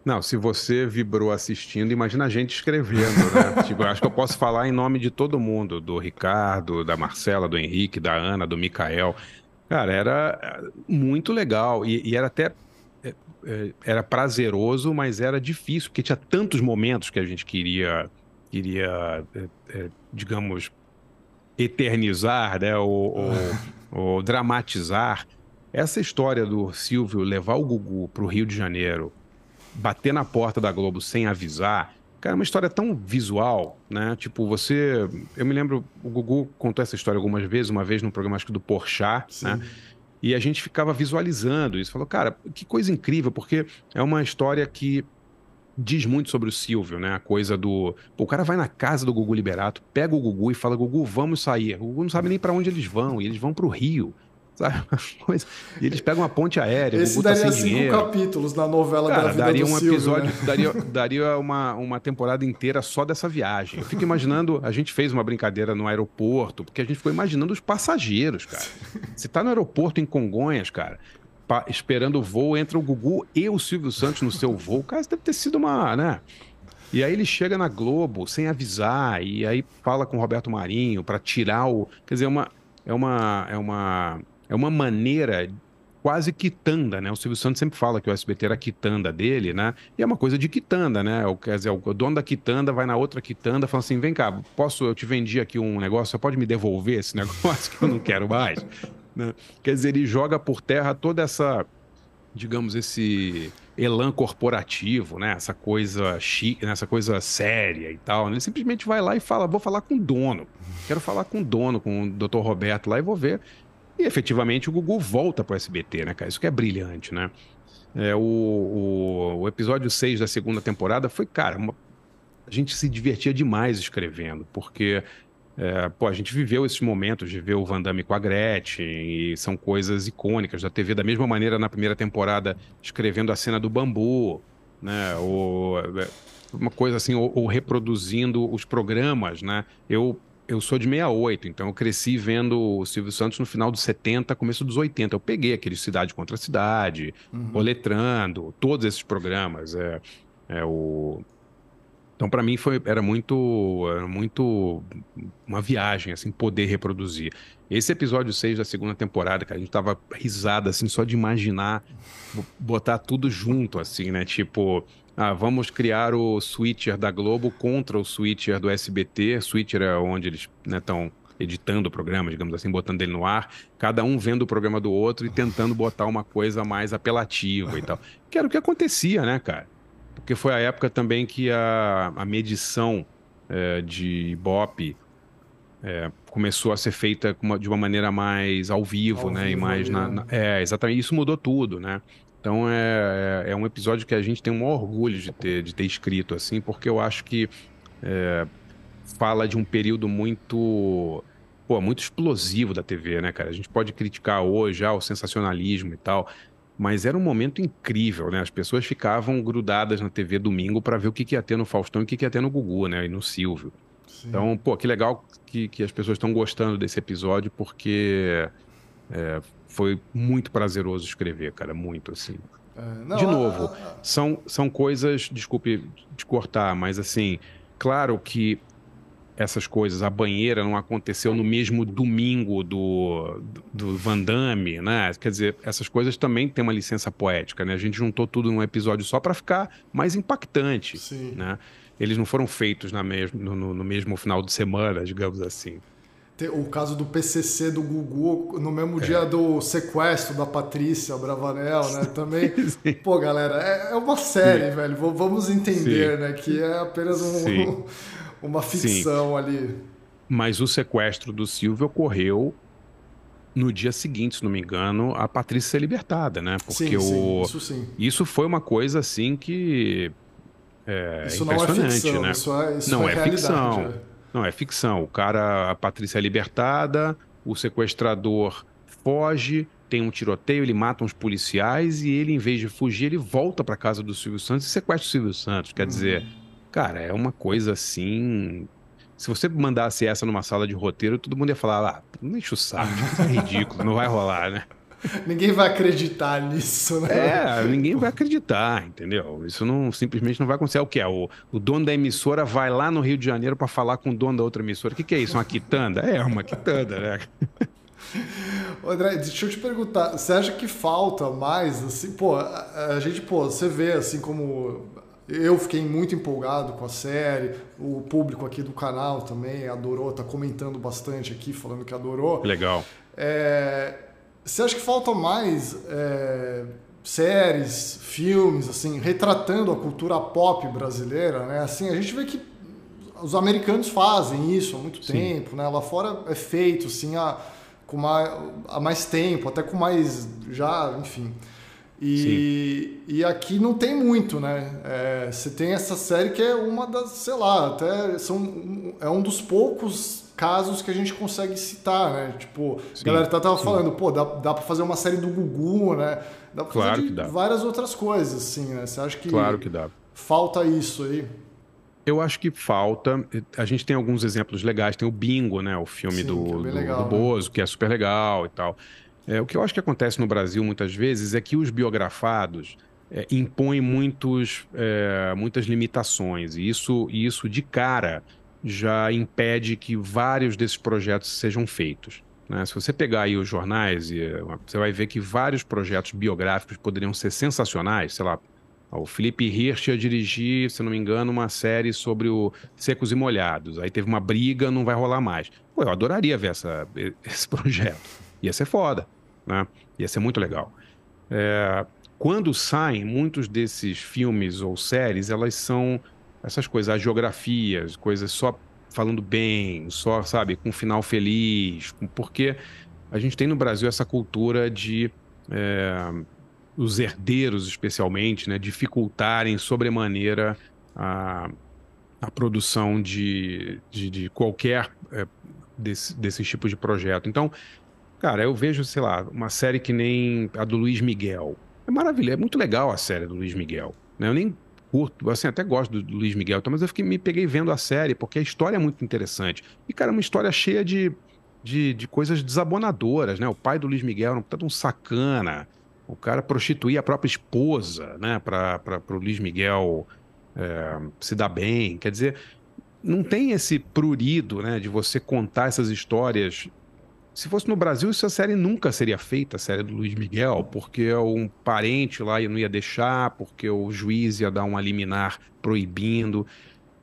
Não, se você vibrou assistindo, imagina a gente escrevendo, né? tipo, acho que eu posso falar em nome de todo mundo, do Ricardo, da Marcela, do Henrique, da Ana, do Micael. Cara, era eh, muito legal e, e era até eh, eh, era prazeroso, mas era difícil porque tinha tantos momentos que a gente queria queria digamos eternizar, né, ou, ou, ou dramatizar. Essa história do Silvio levar o Gugu para o Rio de Janeiro, bater na porta da Globo sem avisar, Cara, é uma história tão visual, né? Tipo, você. Eu me lembro, o Gugu contou essa história algumas vezes, uma vez no programa acho que do Porchat, Sim. né? E a gente ficava visualizando isso. Falou, cara, que coisa incrível, porque é uma história que diz muito sobre o Silvio, né? A coisa do. o cara vai na casa do Gugu Liberato, pega o Gugu e fala: Gugu, vamos sair. O Gugu não sabe nem para onde eles vão, e eles vão para o Rio. Sabe? E eles pegam uma ponte aérea. Esse tá daria cinco dinheiro. capítulos na novela Cara, da vida daria um Silvio, episódio, né? daria, daria uma, uma temporada inteira só dessa viagem. Eu fico imaginando, a gente fez uma brincadeira no aeroporto, porque a gente ficou imaginando os passageiros, cara. Você tá no aeroporto em Congonhas, cara, esperando o voo, entra o Gugu e o Silvio Santos no seu voo. Cara, isso deve ter sido uma, né? E aí ele chega na Globo sem avisar, e aí fala com o Roberto Marinho para tirar o. Quer dizer, é uma, é uma, é uma é uma maneira quase quitanda, né? O Silvio Santos sempre fala que o SBT era quitanda dele, né? E é uma coisa de quitanda, né? O, quer dizer, o dono da quitanda vai na outra quitanda e fala assim: vem cá, posso, eu te vendi aqui um negócio, você pode me devolver esse negócio que eu não quero mais? né? Quer dizer, ele joga por terra toda essa, digamos, esse elan corporativo, né? Essa coisa chique, né? essa coisa séria e tal. Né? Ele simplesmente vai lá e fala: vou falar com o dono. Quero falar com o dono, com o Dr. Roberto lá e vou ver e efetivamente o Gugu volta para o SBT, né, cara? Isso que é brilhante, né? É, o, o, o, episódio 6 da segunda temporada foi, cara, uma... a gente se divertia demais escrevendo, porque É, pô, a gente viveu esses momentos de ver o Van Damme com a Gretchen, e são coisas icônicas da TV, da mesma maneira na primeira temporada, escrevendo a cena do bambu, né? Ou, é, uma coisa assim, ou, ou reproduzindo os programas, né? Eu eu sou de 68, então eu cresci vendo o Silvio Santos no final dos 70, começo dos 80. Eu peguei aquele Cidade contra Cidade, uhum. Oletrando, todos esses programas. É, é o... Então, para mim, foi, era muito, era muito uma viagem, assim, poder reproduzir. Esse episódio 6 da segunda temporada, cara, a gente tava risada, assim, só de imaginar botar tudo junto, assim, né? Tipo, ah, vamos criar o switcher da Globo contra o switcher do SBT. Switcher é onde eles estão né, editando o programa, digamos assim, botando ele no ar, cada um vendo o programa do outro e tentando botar uma coisa mais apelativa e tal. Que era o que acontecia, né, cara? Porque foi a época também que a, a medição é, de Ibope é, começou a ser feita de uma maneira mais ao vivo, ao né? Vivo, e mais na, na, É, exatamente. Isso mudou tudo, né? Então é, é, é, um episódio que a gente tem um orgulho de ter, de ter escrito, assim, porque eu acho que é, fala de um período muito. Pô, muito explosivo da TV, né, cara? A gente pode criticar hoje já o sensacionalismo e tal, mas era um momento incrível, né? As pessoas ficavam grudadas na TV domingo para ver o que, que ia ter no Faustão e o que, que ia ter no Gugu, né? E no Silvio. Sim. Então, pô, que legal que, que as pessoas estão gostando desse episódio, porque é, foi muito prazeroso escrever, cara, muito assim. É, não, de novo, a, a, a... são, são coisas, desculpe te cortar, mas assim, claro que essas coisas, a banheira não aconteceu no mesmo domingo do, do Van Damme, né? Quer dizer, essas coisas também têm uma licença poética, né? A gente juntou tudo num episódio só para ficar mais impactante, Sim. né? Eles não foram feitos na mesmo, no, no mesmo final de semana, digamos assim o caso do PCC do Gugu no mesmo é. dia do sequestro da Patrícia Bravanel, né? Também, Sim. pô, galera, é, é uma série, Sim. velho. Vamos entender, Sim. né? Que é apenas um, uma ficção ali. Mas o sequestro do Silvio ocorreu no dia seguinte, se não me engano, a Patrícia ser libertada, né? Porque o... isso. Isso foi uma coisa assim que é isso impressionante, não é ficção, né? Isso é, isso não é, é ficção. Não, é ficção. O cara, a Patrícia é libertada, o sequestrador foge, tem um tiroteio, ele mata uns policiais e ele, em vez de fugir, ele volta para casa do Silvio Santos e sequestra o Silvio Santos. Quer dizer, cara, é uma coisa assim. Se você mandasse essa numa sala de roteiro, todo mundo ia falar: ah, não enche o saco, isso é ridículo, não vai rolar, né? ninguém vai acreditar nisso, né? É, ninguém vai acreditar, entendeu? Isso não simplesmente não vai acontecer. É o que é? O, o dono da emissora vai lá no Rio de Janeiro para falar com o dono da outra emissora. O que, que é isso? Uma quitanda? É, uma quitanda, né? André, deixa eu te perguntar, você acha que falta mais, assim, pô, a, a gente, pô, você vê, assim, como eu fiquei muito empolgado com a série, o público aqui do canal também adorou, tá comentando bastante aqui, falando que adorou. Legal. É, você acha que falta mais é, séries, filmes, assim, retratando a cultura pop brasileira, né? Assim, a gente vê que os americanos fazem isso há muito Sim. tempo, né? Lá fora é feito, assim, há, com mais, há mais tempo, até com mais, já, enfim... E, e aqui não tem muito, né? É, você tem essa série que é uma das, sei lá, até são, é um dos poucos casos que a gente consegue citar, né? Tipo, sim, a galera tá, tava sim. falando, pô, dá, dá pra fazer uma série do Gugu, né? Dá pra claro fazer várias outras coisas, assim, né? Você acha que, claro que dá. falta isso aí? Eu acho que falta. A gente tem alguns exemplos legais. Tem o Bingo, né? O filme sim, do, é do, legal, do, Bozo, né? que é super legal e tal. É, o que eu acho que acontece no Brasil muitas vezes é que os biografados é, impõem muitos, é, muitas limitações. E isso, isso de cara já impede que vários desses projetos sejam feitos. Né? Se você pegar aí os jornais, você vai ver que vários projetos biográficos poderiam ser sensacionais. Sei lá, o Felipe Hirsch ia dirigir, se não me engano, uma série sobre o Secos e Molhados. Aí teve uma briga, não vai rolar mais. Pô, eu adoraria ver essa, esse projeto. Ia ser foda, né? Ia ser muito legal. É, quando saem, muitos desses filmes ou séries, elas são essas coisas, as geografias, coisas só falando bem, só, sabe, com um final feliz, porque a gente tem no Brasil essa cultura de é, os herdeiros, especialmente, né, dificultarem sobremaneira a, a produção de, de, de qualquer é, desse, desse tipo de projeto. Então, cara, eu vejo, sei lá, uma série que nem a do Luiz Miguel. É maravilhoso, é muito legal a série do Luiz Miguel. Né? Eu nem curto, assim, até gosto do, do Luiz Miguel, então, mas eu fiquei, me peguei vendo a série, porque a história é muito interessante. E, cara, é uma história cheia de, de, de coisas desabonadoras, né? O pai do Luiz Miguel era um um sacana. O cara prostituía a própria esposa, né? Para o Luiz Miguel é, se dar bem. Quer dizer, não tem esse prurido, né? De você contar essas histórias. Se fosse no Brasil, essa série nunca seria feita, a série do Luiz Miguel, porque um parente lá não ia deixar, porque o juiz ia dar um liminar proibindo.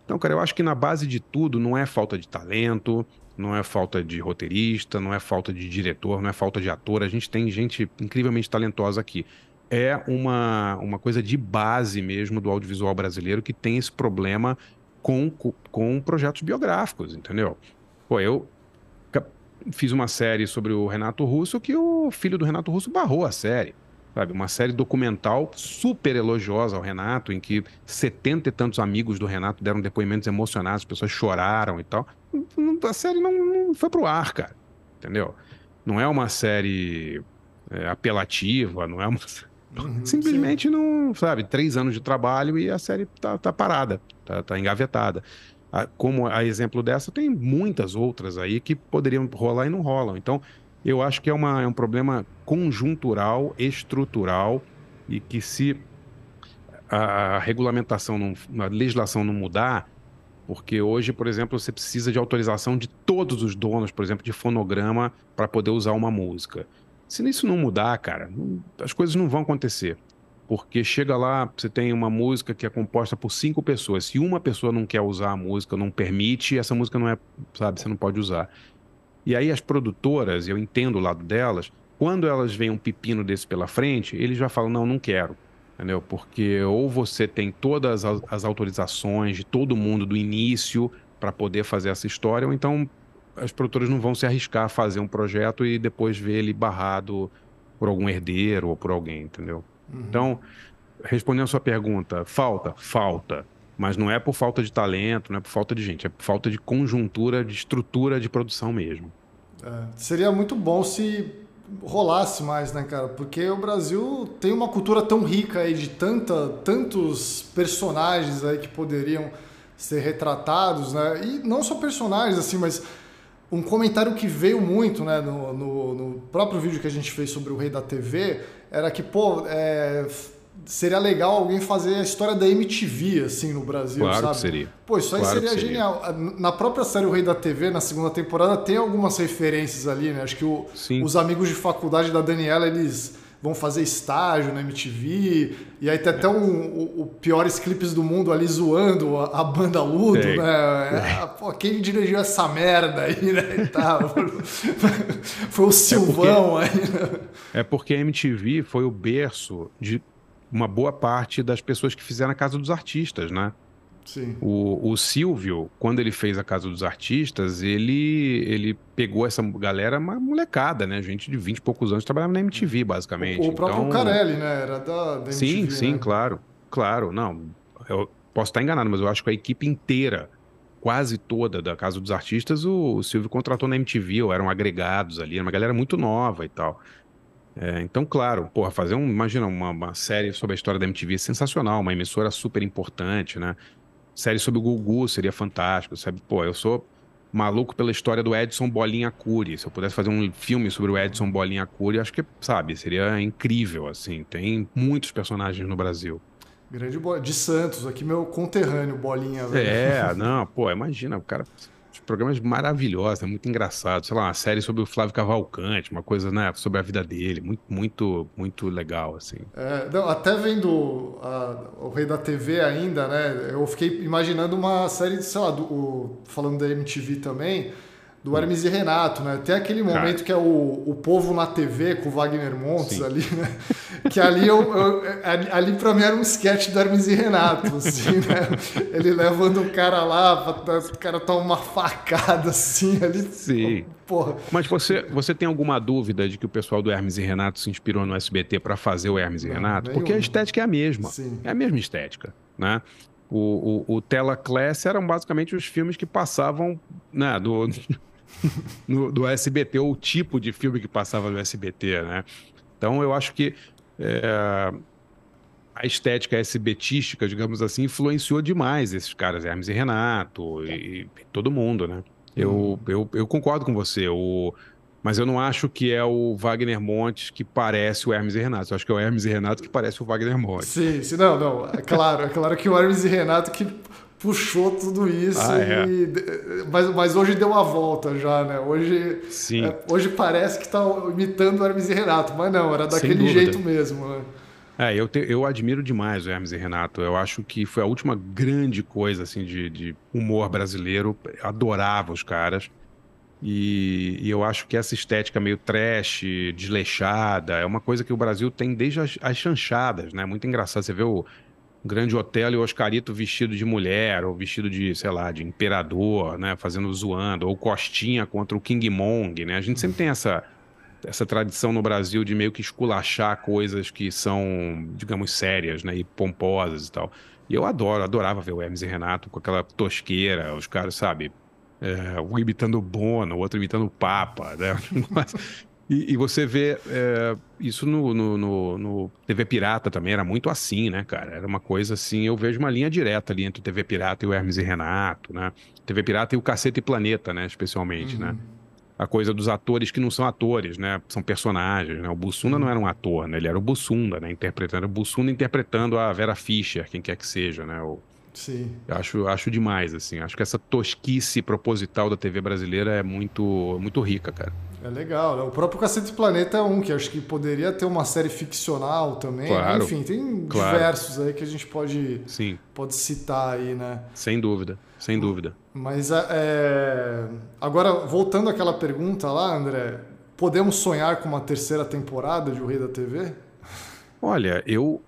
Então, cara, eu acho que na base de tudo não é falta de talento, não é falta de roteirista, não é falta de diretor, não é falta de ator. A gente tem gente incrivelmente talentosa aqui. É uma, uma coisa de base mesmo do audiovisual brasileiro que tem esse problema com, com projetos biográficos, entendeu? Pô, eu fiz uma série sobre o Renato Russo que o filho do Renato Russo barrou a série. Sabe, uma série documental super elogiosa ao Renato, em que setenta e tantos amigos do Renato deram depoimentos emocionados, as pessoas choraram e tal. A série não, não foi pro ar, cara. Entendeu? Não é uma série é, apelativa, não é uma. Uhum, Simplesmente sim. não, sabe, três anos de trabalho e a série tá, tá parada, tá, tá engavetada. Como a exemplo dessa, tem muitas outras aí que poderiam rolar e não rolam. Então, eu acho que é, uma, é um problema conjuntural, estrutural, e que se a regulamentação, não, a legislação não mudar, porque hoje, por exemplo, você precisa de autorização de todos os donos, por exemplo, de fonograma para poder usar uma música. Se isso não mudar, cara, as coisas não vão acontecer. Porque chega lá, você tem uma música que é composta por cinco pessoas. Se uma pessoa não quer usar a música, não permite, essa música não é, sabe, você não pode usar. E aí as produtoras, eu entendo o lado delas, quando elas veem um pepino desse pela frente, eles já falam, não, não quero. Entendeu? Porque ou você tem todas as autorizações de todo mundo do início para poder fazer essa história, ou então as produtoras não vão se arriscar a fazer um projeto e depois ver ele barrado por algum herdeiro ou por alguém, entendeu? Uhum. Então, respondendo a sua pergunta, falta? Falta. Mas não é por falta de talento, não é por falta de gente, é por falta de conjuntura, de estrutura de produção mesmo. É, seria muito bom se rolasse mais, né, cara? Porque o Brasil tem uma cultura tão rica aí de tanta, tantos personagens aí que poderiam ser retratados, né? E não só personagens, assim, mas um comentário que veio muito, né, no, no, no próprio vídeo que a gente fez sobre o Rei da TV, era que, pô, é, seria legal alguém fazer a história da MTV, assim, no Brasil, claro sabe? Que seria. Pô, isso aí claro seria, seria, genial. Na própria série O Rei da TV, na segunda temporada, tem algumas referências ali, né? Acho que o, os amigos de faculdade da Daniela, eles vão fazer estágio na MTV, e aí tem até um, o, o piores clipes do mundo ali zoando a, a banda Ludo, né? É, pô, quem dirigiu essa merda aí, né? Tá, foi o Silvão é porque, aí. Né? É porque a MTV foi o berço de uma boa parte das pessoas que fizeram a Casa dos Artistas, né? Sim. O, o Silvio, quando ele fez a Casa dos Artistas, ele, ele pegou essa galera, uma molecada, né? Gente de 20 e poucos anos trabalhava na MTV, basicamente. O, o próprio então... Carelli, né? Era da, da MTV. Sim, sim, né? claro. Claro, não. Eu posso estar enganado, mas eu acho que a equipe inteira, quase toda da Casa dos Artistas, o, Silvio contratou na MTV, ou eram agregados ali, era uma galera muito nova e tal. É, então, claro, porra, fazer um, imagina, uma, uma, série sobre a história da MTV é sensacional, uma emissora super importante, né? Série sobre o Gugu seria fantástico, sabe? Pô, eu sou maluco pela história do Edson Bolinha Cury. Se eu pudesse fazer um filme sobre o Edson Bolinha Cury, acho que, sabe, seria incrível, assim. Tem muitos personagens no Brasil. Grande de Santos, aqui meu conterrâneo, Bolinha. Velho. É, não, pô, imagina, o cara programas maravilhosos, é muito engraçado. Sei lá, uma série sobre o Flávio Cavalcante, uma coisa, né, sobre a vida dele, muito, muito, muito legal, assim. É, não, até vendo a, o Rei da TV ainda, né, eu fiquei imaginando uma série, sei lá, do, o, falando da MTV também, do Hermes e Renato, né? Tem aquele momento Cara. que é o, o povo na TV com o Wagner Montes Sim. ali, né? Que ali, eu, eu ali para mim era um sketch do Hermes e Renato, assim, né? Ele levando o cara lá, o cara toma uma facada assim ali. Sim. Porra. Mas você, você tem alguma dúvida de que o pessoal do Hermes e Renato se inspirou no SBT para fazer o Hermes e Renato? Porque a estética é a mesma. Sim. É a mesma estética, né? O, o, o Tela Class eram basicamente os filmes que passavam né, do, no, do SBT, ou o tipo de filme que passava no SBT, né? Então eu acho que é, a estética SBTística, digamos assim, influenciou demais esses caras, Hermes e Renato e, e todo mundo, né? Eu, uhum. eu, eu concordo com você. O, mas eu não acho que é o Wagner Montes que parece o Hermes e Renato. Eu acho que é o Hermes e Renato que parece o Wagner Montes. Sim, sim, não, não. É claro, é claro que o Hermes e Renato que puxou tudo isso. Ah, é. e, mas, mas hoje deu uma volta já, né? Hoje, sim. É, hoje parece que está imitando o Hermes e Renato, mas não, era daquele jeito mesmo, né? É, eu, te, eu admiro demais o Hermes e Renato. Eu acho que foi a última grande coisa assim de, de humor brasileiro. Adorava os caras. E, e, eu acho que essa estética meio trash, desleixada, é uma coisa que o Brasil tem desde as, as chanchadas, né? Muito engraçado. Você vê o Grande Hotel e o Oscarito vestido de mulher, ou vestido de, sei lá, de imperador, né? Fazendo zoando, ou Costinha contra o King Mong, né? A gente sempre tem essa, essa tradição no Brasil de meio que esculachar coisas que são, digamos, sérias, né? E pomposas e tal. E eu adoro, adorava ver o Hermes e Renato com aquela tosqueira, os caras, sabe, é, um imitando o Bono, o outro imitando o Papa, né? e, e, você vê é, isso no, no, no, no, TV Pirata também, era muito assim, né, cara? Era uma coisa assim, eu vejo uma linha direta ali entre o TV Pirata e o Hermes e Renato, né? TV Pirata e o Cacete e Planeta, né, especialmente, né? uhum. né? A coisa dos atores que não são atores, né? São personagens, né? O Bussunda uhum. não era um ator, né? Ele era o Bussunda, né? Interpretando, o Bussunda interpretando a Vera Fischer, quem quer que seja, né? O, Sim. Eu acho, acho demais, assim. Acho que essa tosquice proposital da TV brasileira é muito, muito rica, cara. É legal, né? O próprio Cacete Planeta é um que acho que poderia ter uma série ficcional também. Claro, Enfim, tem claro. diversos aí que a gente pode, Sim. pode citar aí, né? Sem dúvida, sem dúvida. Mas é, é... agora, voltando àquela pergunta lá, André, podemos sonhar com uma terceira temporada de O Rei da TV? Olha, eu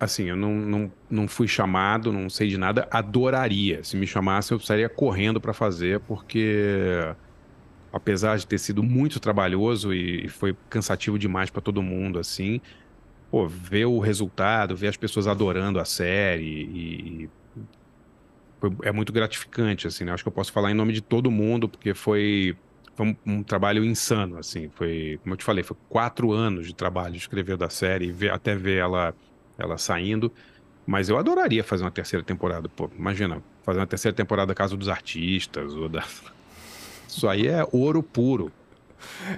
assim, eu não, não, não fui chamado, não sei de nada, adoraria. Se me chamasse, eu estaria correndo para fazer, porque apesar de ter sido muito trabalhoso e foi cansativo demais para todo mundo, assim, pô, ver o resultado, ver as pessoas adorando a série e, é muito gratificante, assim, né? Acho que eu posso falar em nome de todo mundo, porque foi, foi um, um, trabalho insano, assim, foi, como eu te falei, foi quatro anos de trabalho escrever da série, ver, até ver ela ela saindo. Mas eu adoraria fazer uma terceira temporada. Pô, imagina, fazer uma terceira temporada da Casa dos Artistas. Ou da... Isso aí é ouro puro.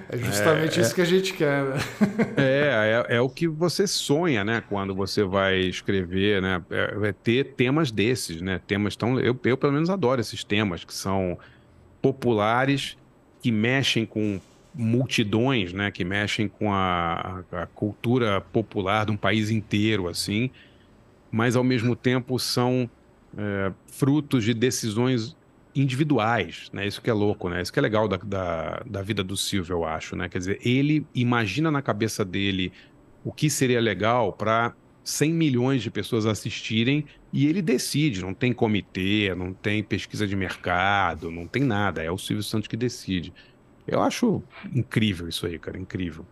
É justamente é, isso é, que a gente quer, né? É, é, é, o que você sonha, né? Quando você vai escrever, né? É, é ter temas desses, né? Temas tão... Eu, eu, pelo menos, adoro esses temas que são populares, que mexem com multidões, né, que mexem com a, a, cultura popular de um país inteiro, assim, mas ao mesmo tempo são é, frutos de decisões individuais, né? Isso que é louco, né? Isso que é legal da, da, da vida do Silvio, eu acho, né? Quer dizer, ele imagina na cabeça dele o que seria legal para 100 milhões de pessoas assistirem e ele decide. Não tem comitê, não tem pesquisa de mercado, não tem nada. É o Silvio Santos que decide. Eu acho incrível isso aí, cara, incrível.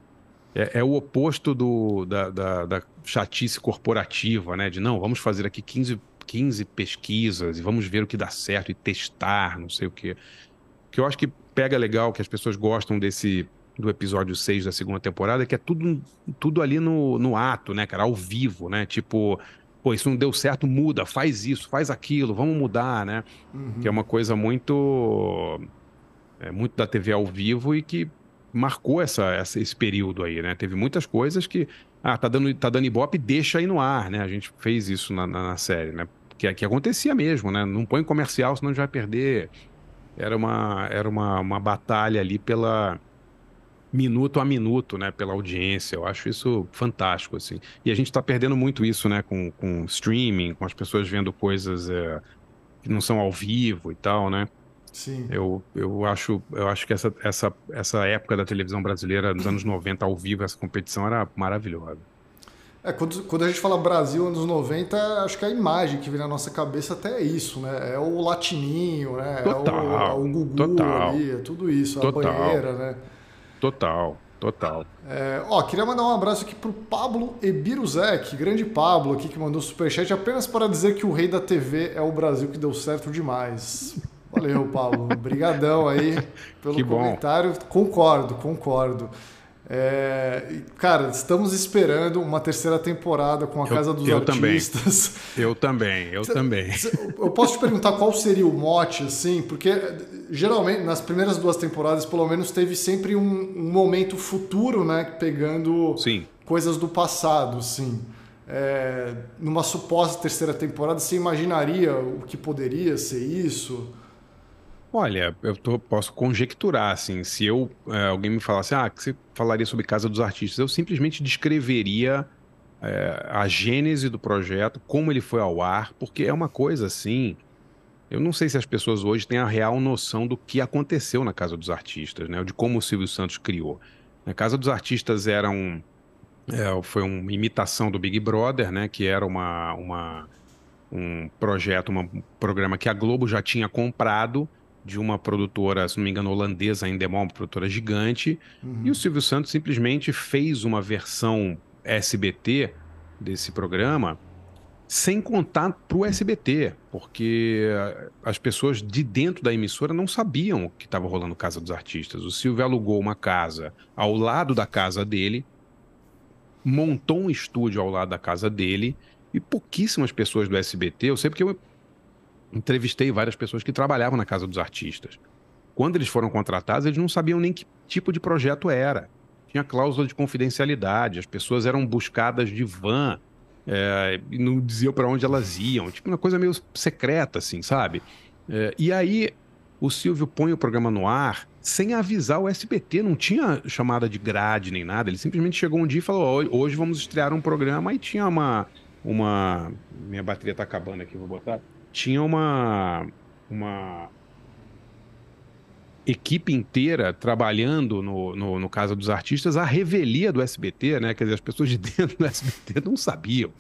É, é o oposto do, da, da, da, chatice corporativa, né? De não, vamos fazer aqui 15, 15 pesquisas e vamos ver o que dá certo e testar, não sei o quê. Que eu acho que pega legal, que as pessoas gostam desse do episódio 6 da segunda temporada, que é tudo, tudo ali no, no ato, né, cara? Ao vivo, né? Tipo, pô, isso não deu certo, muda, faz isso, faz aquilo, vamos mudar, né? Uhum. Que é uma coisa muito é, muito da TV ao vivo e que marcou essa, essa, esse período aí, né? Teve muitas coisas que, ah, tá dando, tá dando ibope, deixa aí no ar, né? A gente fez isso na, na, na série, né? Que, que acontecia mesmo, né? Não põe comercial, senão a gente vai perder. Era uma, era uma, uma batalha ali pela minuto a minuto, né? Pela audiência. Eu acho isso fantástico, assim. E a gente está perdendo muito isso, né? Com, com streaming, com as pessoas vendo coisas é, que não são ao vivo e tal, né? Sim. Eu, eu, acho, eu acho que essa, essa, essa época da televisão brasileira, nos anos 90, ao vivo, essa competição era maravilhosa. É, quando, quando a gente fala Brasil, anos 90, acho que a imagem que vem na nossa cabeça até é isso, né? É o latininho, né? Total, é o, é o Gugu total, ali, é tudo isso, total, a banheira, né? Total. total. É, ó, queria mandar um abraço aqui pro Pablo Ebiruzek, grande Pablo aqui que mandou superchat apenas para dizer que o rei da TV é o Brasil que deu certo demais. Valeu, Pablo. Obrigadão aí pelo Que bom. comentário. Concordo, concordo. É, cara, estamos esperando uma terceira temporada com a Eu- Casa dos eu também. Artistas. Eu também, eu também. Eu posso te perguntar qual seria o mote, assim? Porque geralmente nas primeiras duas temporadas, pelo menos, teve sempre um, um momento futuro, né? Pegando Sim. coisas do passado, assim. É, numa suposta terceira temporada, você imaginaria o que poderia ser isso? Olha, eu tô- posso conjecturar, assim, se eu, é, alguém me falasse, ah, que você falaria sobre Casa dos Artistas, eu simplesmente descreveria é, a gênese do projeto, como ele foi ao ar, porque é uma coisa assim, eu não sei se as pessoas hoje têm a real noção do que aconteceu na Casa dos Artistas, né, de como o Silvio Santos criou. A Casa dos Artistas era um, é, foi uma imitação do Big Brother, né, que era uma, uma, um projeto, uma- um programa que a Globo já tinha comprado, de uma produtora, se não me engano, holandesa, a Endemol, uma produtora gigante, e o Silvio Santos simplesmente fez uma versão SBT desse programa sem contar para o SBT, porque as pessoas de dentro da emissora não sabiam o que estava rolando Casa dos Artistas. O Silvio alugou uma casa ao lado da casa dele, montou um estúdio ao lado da casa dele, e pouquíssimas pessoas do SBT, eu sei porque eu entrevistei várias pessoas que trabalhavam na Casa dos Artistas. Quando eles foram contratados, eles não sabiam nem que tipo de projeto era. Tinha cláusula de confidencialidade, as pessoas eram buscadas de van é, não diziam para onde elas iam. Tipo, uma coisa meio secreta, assim, sabe? É, e aí o Silvio põe o programa no ar sem avisar o SBT, não tinha chamada de grade nem nada. Ele simplesmente chegou um dia e falou: "Ó, hoje vamos estrear um programa. E tinha uma. uma... Minha bateria tá acabando aqui, vou botar tinha uma, uma equipe inteira trabalhando no, no, no Casa dos Artistas, a revelia do SBT, né? Quer dizer, as pessoas de dentro do SBT não sabiam.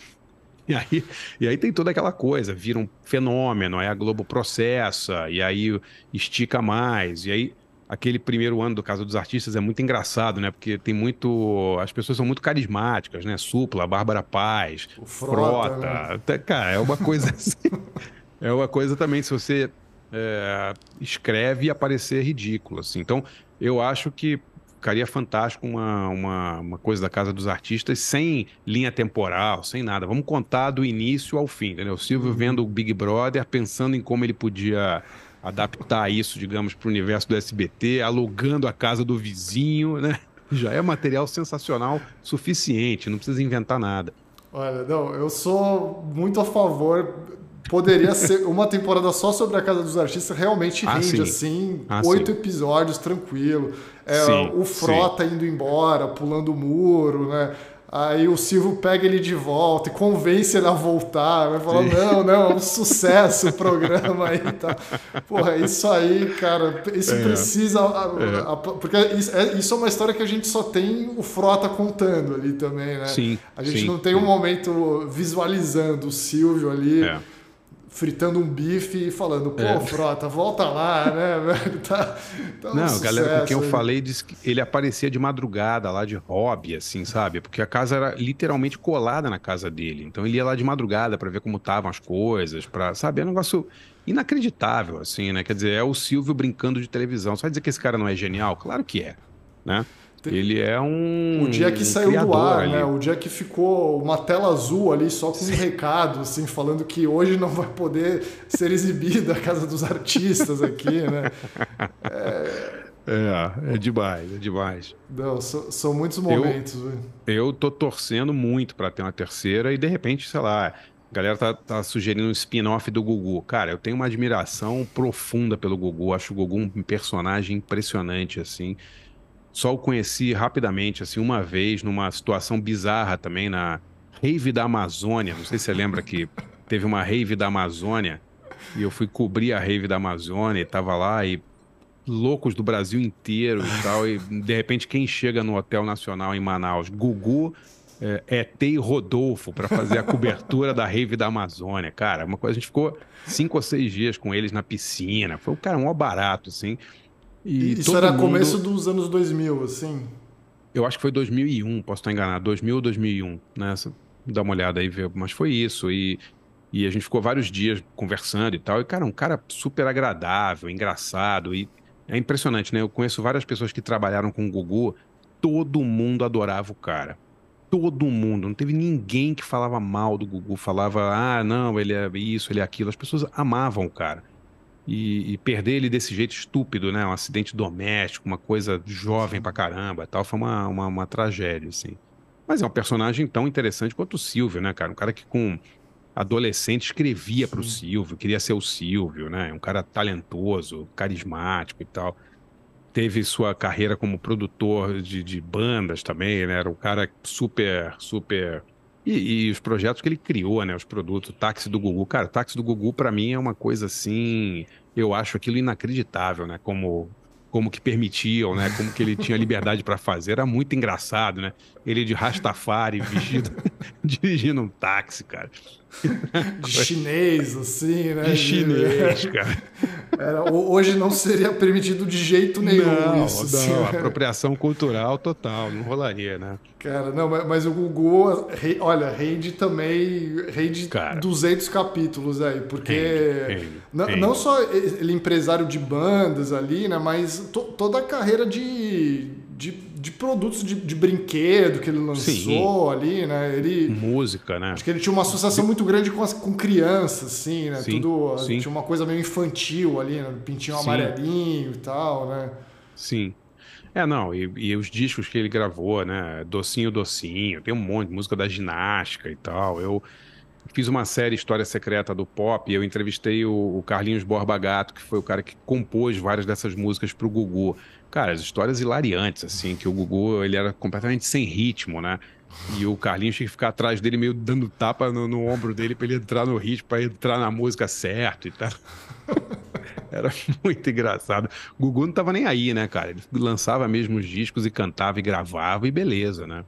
E aí, e aí tem toda aquela coisa, vira um fenômeno, aí a Globo processa, e aí estica mais, e aí aquele primeiro ano do Casa dos Artistas é muito engraçado, né? Porque tem muito. As pessoas são muito carismáticas, né? Supla, Bárbara Paz, O Frota, né? Até, Cara, é uma coisa assim. É uma coisa também, se você é, escreve e aparecer ridículo, assim. Então, eu acho que ficaria fantástico uma, uma, uma coisa da Casa dos Artistas sem linha temporal, sem nada. Vamos contar do início ao fim, entendeu? O Silvio vendo o Big Brother, pensando em como ele podia adaptar isso, digamos, para o universo do SBT, alugando a casa do vizinho, né? Já é material sensacional suficiente, não precisa inventar nada. Olha, não, eu sou muito a favor. Poderia ser uma temporada só sobre a Casa dos Artistas, realmente Ah, rende, sim. assim, Ah, oito sim. episódios, tranquilo. É, Sim, o Frota indo embora, pulando o muro, né? Aí o Silvio pega ele de volta e convence ele a voltar. Vai falar, Sim. não, não, é um sucesso o programa aí e tal. Porra, isso aí, cara, isso É. precisa. a- a- porque isso é, isso é uma história que a gente só tem o Frota contando ali também, né? Sim, A gente sim, não tem um sim. momento visualizando o Silvio ali É. fritando um bife e falando, pô, É. Frota, volta lá, né, velho? Tá, tá um Não, galera com quem eu falei disse que ele aparecia de madrugada lá de hobby, assim, sabe? Porque a casa era literalmente colada na casa dele. Então ele ia lá de madrugada pra ver como estavam as coisas, para sabe? É um negócio inacreditável, assim, né? Quer dizer, é o Silvio brincando de televisão. Só vai dizer que esse cara não é genial? Claro que é, né? Ele é um. O dia que saiu do ar, ali. né? O dia que ficou uma tela azul ali só com um recado, assim, falando que hoje não vai poder ser exibida a Casa dos Artistas aqui, né? É, é demais, é demais. Não, so- são muitos momentos, velho. Eu tô torcendo muito pra ter uma terceira e de repente, sei lá, a galera tá, tá sugerindo um spin-off do Gugu. Cara, eu tenho uma admiração profunda pelo Gugu. Acho o Gugu um personagem impressionante, assim. Só o conheci rapidamente, assim, uma vez, numa situação bizarra também, na Rave da Amazônia. Não sei se você lembra que teve uma Rave da Amazônia e eu fui cobrir a Rave da Amazônia e tava lá e loucos do Brasil inteiro e tal. E de repente, quem chega no Hotel Nacional em Manaus? Gugu, é, ET e Rodolfo para fazer a cobertura da Rave da Amazônia. Cara, uma coisa, a gente ficou cinco ou seis dias com eles na piscina. Foi um cara mó barato, assim. E Isso era mundo- começo dos anos 2000, assim. Eu acho que foi 2001, posso estar enganado, 2000 ou 2001, né? Dá uma olhada aí, ver, mas foi isso. E, e a gente ficou vários dias conversando e tal. E, cara, um cara super agradável, engraçado. E é impressionante, né? Eu conheço várias pessoas que trabalharam com o Gugu, todo mundo adorava o cara. Todo mundo. Não teve ninguém que falava mal do Gugu, falava, ah, não, ele é isso, ele é aquilo. As pessoas amavam o cara. E, e, perder ele desse jeito estúpido, né? Um acidente doméstico, uma coisa jovem pra caramba tal, foi uma, uma, uma, tragédia, assim. Mas é um personagem tão interessante quanto o Silvio, né, cara? Um cara que com adolescente escrevia para o Silvio, queria ser o Silvio, né? Um cara talentoso, carismático e tal. Teve sua carreira como produtor de, de bandas também, né? Era um cara super, super e, e, os projetos que ele criou, né? Os produtos, o táxi do Gugu. Cara, táxi do Gugu, para mim, é uma coisa assim. Eu acho aquilo inacreditável, né? Como, como que permitiam, né? Como que ele tinha liberdade para fazer. Era muito engraçado, né? Ele de Rastafari, vestido, dirigindo um táxi, cara. De chinês, assim, né? De chinês, cara. Era, hoje não seria permitido de jeito nenhum não, isso. Assim, não, apropriação cultural total, não rolaria, né? Cara, não, mas, mas o Gugu, olha, rende também, rende cara, 200 capítulos aí, porque rende, rende, não, rende. não só ele empresário de bandas ali, né, mas to, toda a carreira de de, de produtos de, de brinquedo que ele lançou Sim. ali, né? Ele, Música, né? Acho que ele tinha uma associação muito grande com, as, com crianças, assim, né? Sim. Tudo, Sim. Tinha uma coisa meio infantil ali, né? Pintinho Sim. amarelinho e tal, né? Sim. É, não, e, e, os discos que ele gravou, né? Docinho, Docinho, tem um monte de música da ginástica e tal. Eu fiz uma série História Secreta do Pop e eu entrevistei o, o Carlinhos Borba Gato, que foi o cara que compôs várias dessas músicas pro Gugu. Cara, as histórias hilariantes, assim, que o Gugu, ele era completamente sem ritmo, né? E o Carlinhos tinha que ficar atrás dele, meio dando tapa no, no ombro dele para ele entrar no ritmo, para entrar na música certo e tal. Era muito engraçado. O Gugu não tava nem aí, né, cara? Ele lançava mesmo os discos e cantava e gravava e beleza, né?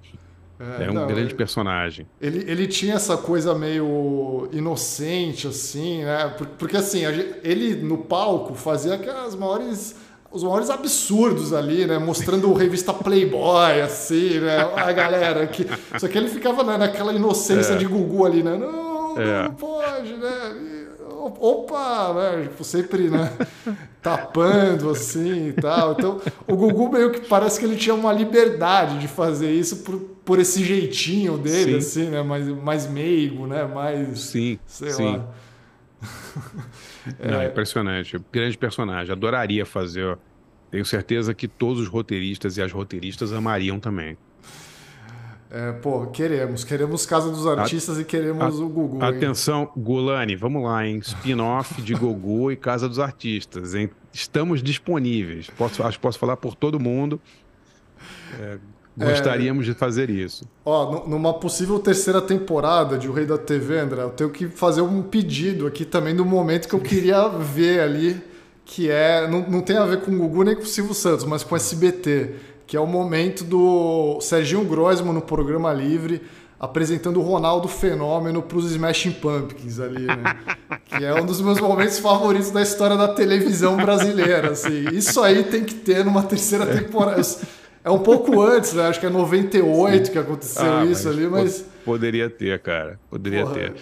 É, é um não, grande ele, personagem. Ele, ele tinha essa coisa meio inocente, assim, né? Porque, assim, ele no palco fazia aquelas maiores os maiores absurdos ali, né? Mostrando revista Playboy, assim, né? A galera que. Só que ele ficava né, naquela inocência é. de Gugu ali, né? Não, é. não pode, né? Opa, né? Tipo, sempre, né? Tapando assim e tal. Então, o Gugu meio que parece que ele tinha uma liberdade de fazer isso por, por esse jeitinho dele, sim. assim, né? Mais, mais meigo, né? Mais. Sim. Sei sim. lá. Não, é impressionante. Grande personagem. Adoraria fazer. Tenho certeza que todos os roteiristas e as roteiristas amariam também. É, pô, queremos. Queremos Casa dos Artistas a, e queremos a, o Gugu. Atenção, hein? Gulani, vamos lá, hein? Spin-off de Gugu e Casa dos Artistas, hein? Estamos disponíveis. Posso, acho que posso falar por todo mundo. É, Gostaríamos é, de fazer isso. Ó, numa possível terceira temporada de O Rei da TV, André, eu tenho que fazer um pedido aqui também do momento que eu queria ver ali, que é. Não, não tem a ver com o Gugu nem com o Silvio Santos, mas com o SBT, que é o momento do Serginho Grosmo no programa livre apresentando o Ronaldo Fenômeno para os Smashing Pumpkins ali, né? que é um dos meus momentos favoritos da história da televisão brasileira. Assim. Isso aí tem que ter numa terceira temporada. É um pouco antes, né? Acho que é 98 Sim. que aconteceu ah, isso mas ali, mas. Poderia ter, cara. Poderia Porra. ter.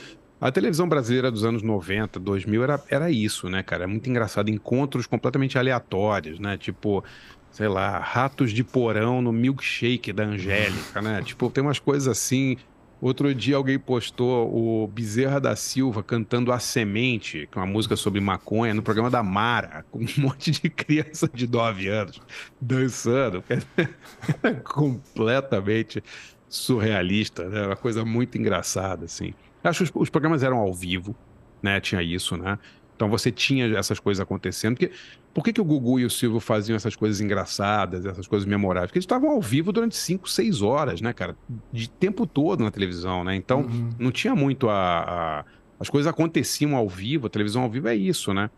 A televisão brasileira dos anos 90, 2000 era, era isso, né, cara? É muito engraçado. Encontros completamente aleatórios, né? Tipo, sei lá, ratos de porão no milkshake da Angélica, né? Tipo, tem umas coisas assim Outro dia alguém postou o Bezerra da Silva cantando A Semente, que é uma música sobre maconha, no programa da Mara, com um monte de criança de 9 anos dançando. Completamente surrealista, né? Uma coisa muito engraçada, assim. Acho que os programas eram ao vivo, né? Tinha isso, né? Então você tinha essas coisas acontecendo. Porque, por que, que o Gugu e o Silvio faziam essas coisas engraçadas, essas coisas memoráveis? Porque eles estavam ao vivo durante 5, 6 horas, né, cara? De tempo todo na televisão, né? Então uhum. não tinha muito a, a, As coisas aconteciam ao vivo, a televisão ao vivo é isso, né?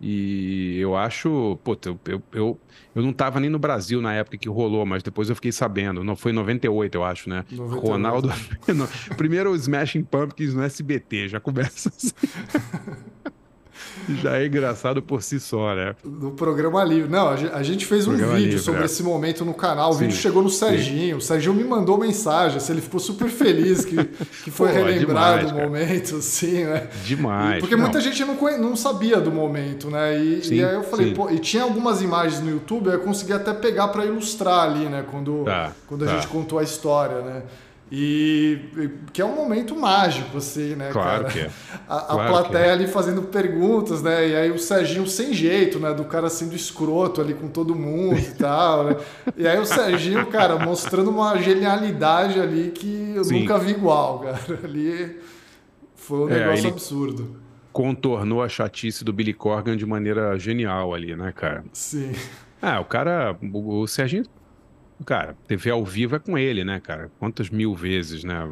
E eu acho, pô, eu, eu, eu, eu não estava nem no Brasil na época que rolou, mas depois eu fiquei sabendo. Não foi em 98, eu acho, né? 98. Ronaldo. primeiro o Smashing Pumpkins no SBT, já começa assim. Já é engraçado por si só, né? No programa livre. Não, a gente fez um programa vídeo livre, sobre é. esse momento no canal. O sim, vídeo chegou no Serginho. Sim. O Serginho me mandou mensagem. Assim, ele ficou super feliz que, que foi Pô, relembrado o momento, assim, né? Demais. E, porque não. muita gente não, não sabia do momento, né? E, sim, e aí eu falei, pô, e tinha algumas imagens no YouTube, eu consegui até pegar para ilustrar ali, né? Quando, tá, quando a tá. gente contou a história, né? E que é um momento mágico, assim, né, claro cara? Que é. A, a claro plateia é. ali fazendo perguntas, né? E aí o Serginho sem jeito, né? Do cara sendo escroto ali com todo mundo e tal, né? E aí o Serginho, cara, mostrando uma genialidade ali que eu Sim. nunca vi igual, cara. Ali foi um é, negócio absurdo. Contornou a chatice do Billy Corgan de maneira genial ali, né, cara? Sim. Ah, o cara, o, o Serginho Cara, TV ao vivo é com ele, né, cara? Quantas mil vezes, né?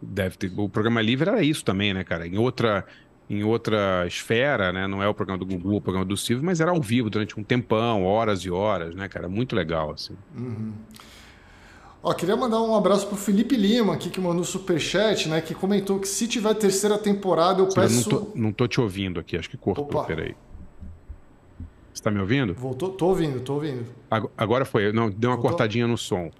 Deve ter... O programa livre era isso também, né, cara? Em outra, em outra esfera, né? Não é o programa do Gugu, o programa do Silvio, mas era ao vivo durante um tempão, horas e horas, né, cara? Muito legal, assim. Uhum. Ó, queria mandar um abraço pro Felipe Lima aqui, que mandou superchat, né? Que comentou que se tiver terceira temporada, eu peço. Eu não, tô, não tô te ouvindo aqui, acho que cortou, Opa. peraí. Você está me ouvindo? Voltou, tô ouvindo, tô ouvindo. Agora foi, não, deu uma Voltou? cortadinha no som.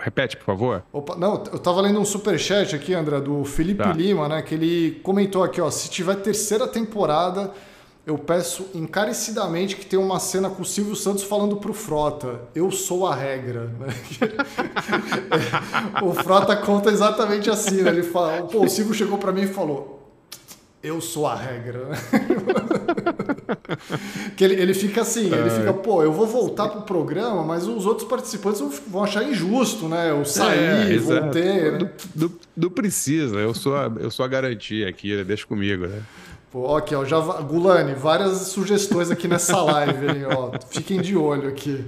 Repete, por favor. Opa, não, eu tava lendo um super chat aqui, André, do Felipe tá. Lima, né, que ele comentou aqui, ó, se tiver terceira temporada, eu peço encarecidamente que tenha uma cena com o Silvio Santos falando pro Frota, eu sou a regra. o Frota conta exatamente assim, né? Ele fala, pô, o Silvio chegou para mim e falou, eu sou a regra. que ele, ele fica assim, ele fica, pô, eu vou voltar pro programa, mas os outros participantes vão achar injusto, né? Eu saí, é, voltei. Né? Não, não, precisa, eu sou, a, eu sou a garantia aqui, deixa comigo, né? Pô, ok, ó, já, Gulani, várias sugestões aqui nessa live, hein, ó. Fiquem de olho aqui.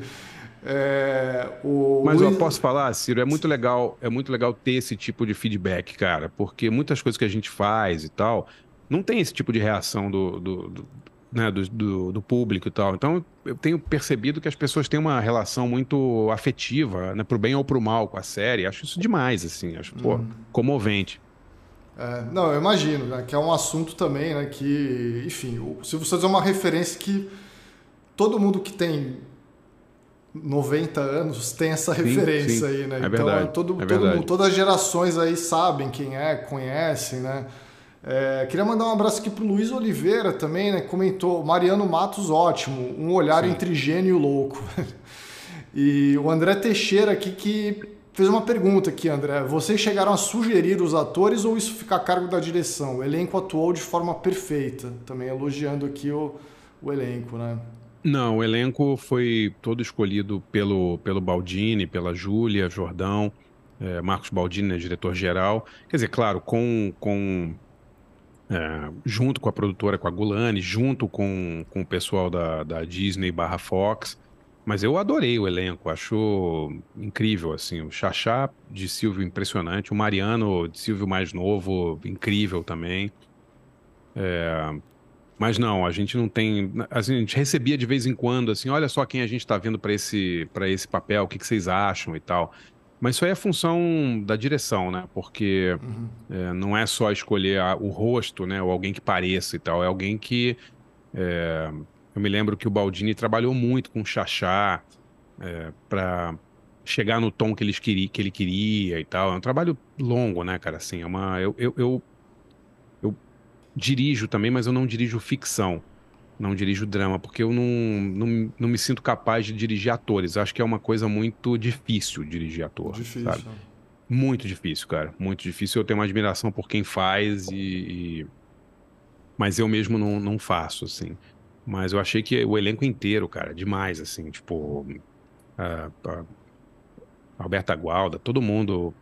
É, Mas Luiz... eu posso falar, Ciro, é muito legal, é muito legal ter esse tipo de feedback, cara, porque muitas coisas que a gente faz e tal, não tem esse tipo de reação do, do, do né, do, do, público e tal. Então, eu tenho percebido que as pessoas têm uma relação muito afetiva, né, pro bem ou pro mal com a série. Acho isso demais, assim. Acho, pô, uhum. comovente. É, não, eu imagino, né, que é um assunto também, né, que, enfim, o Silvio Santos é uma referência que todo mundo que tem 90 anos tem essa sim, referência sim. aí, né? É então, verdade, todo, é todo mundo, todas as gerações aí sabem quem é, conhecem, né? É, queria mandar um abraço aqui para o Luiz Oliveira também, né? Comentou, Mariano Matos, ótimo, um olhar Sim. entre gênio e louco. e o André Teixeira aqui que fez uma pergunta aqui, André. Vocês chegaram a sugerir os atores ou isso fica a cargo da direção? O elenco atuou de forma perfeita, também elogiando aqui o, o elenco, né? Não, o elenco foi todo escolhido pelo, pelo Baldini, pela Júlia Jordão, é, Marcos Baldini, né, diretor-geral. Quer dizer, claro, com, com é, junto com a produtora, com a Gulani, junto com, com o pessoal da, da Disney barra Fox. Mas eu adorei o elenco, acho incrível, assim, o Xaxá de Silvio impressionante, o Mariano de Silvio mais novo, incrível também. É, mas não, a gente não tem. Assim, a gente recebia de vez em quando, assim, olha só quem a gente está vendo para esse, esse papel, o que, que vocês acham e tal. Mas isso aí é função da direção, né? Porque uhum. é, não é só escolher a, o rosto, né? Ou alguém que pareça e tal. É alguém que. É, eu me lembro que o Baldini trabalhou muito com o Xaxá é, para chegar no tom que, eles queria, que ele queria e tal. É um trabalho longo, né, cara? Assim, é uma. Eu, eu, eu, eu dirijo também, mas eu não dirijo ficção não dirijo drama, porque eu não, não, não me sinto capaz de dirigir atores. Acho que é uma coisa muito difícil dirigir ator. Difícil. Sabe? Muito difícil, cara. Muito difícil. Eu tenho uma admiração por quem faz e. e... Mas eu mesmo não, não faço, assim. Mas eu achei que o elenco inteiro, cara, demais, assim. Tipo. A, a Alberta Gualda, todo mundo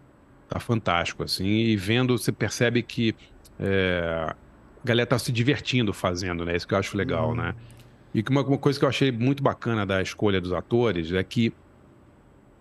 tá fantástico, assim. E vendo, você percebe que. É, galera tá se divertindo fazendo, né? Isso que eu acho legal, uhum. né? E uma, uma coisa que eu achei muito bacana da escolha dos atores é que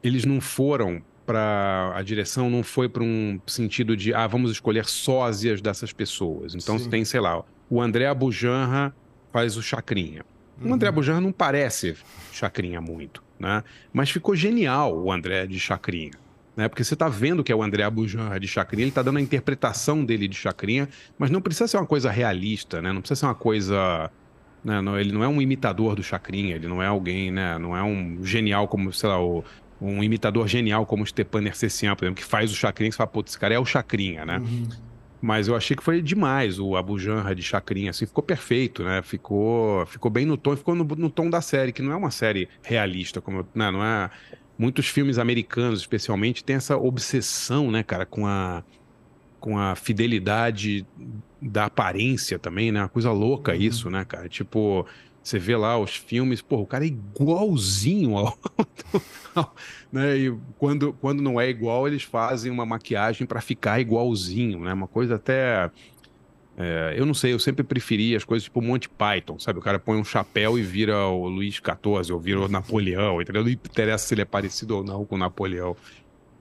eles não foram para a direção não foi para um sentido de ah vamos escolher sósias dessas pessoas então você tem sei lá o André Abujanra faz o Chacrinha uhum. o André uhum. Abujanra não parece Chacrinha muito né mas ficou genial o André de Chacrinha né? Porque você está vendo que é o André Abujanra de Chacrinha, ele está dando a interpretação dele de Chacrinha, mas não precisa ser uma coisa realista, né? Não precisa ser uma coisa Né? Não, ele não é um imitador do Chacrinha, ele não é alguém, né? Não é um genial como, sei lá, o, um imitador genial como o Stepan Nercessian, por exemplo, que faz o Chacrinha e você fala, pô, esse cara é o Chacrinha, né? Uhum. Mas eu achei que foi demais o Abu Janra de Chacrinha, assim, ficou perfeito, né? Ficou, ficou bem no tom, ficou no, no tom da série, que não é uma série realista, como, né? não é... Muitos filmes americanos, especialmente, têm essa obsessão, né, cara, com a com a fidelidade da aparência também, né? Uma coisa louca uhum. isso, né, cara? Tipo, você vê lá os filmes, pô, o cara é igualzinho ao. né? E quando, quando não é igual, eles fazem uma maquiagem para ficar igualzinho, né? Uma coisa até. É, eu não sei, eu sempre preferi as coisas tipo Monty Python, sabe? O cara põe um chapéu e vira o Luís XIV, ou vira o Napoleão, entendeu? Não interessa se ele é parecido ou não com o Napoleão.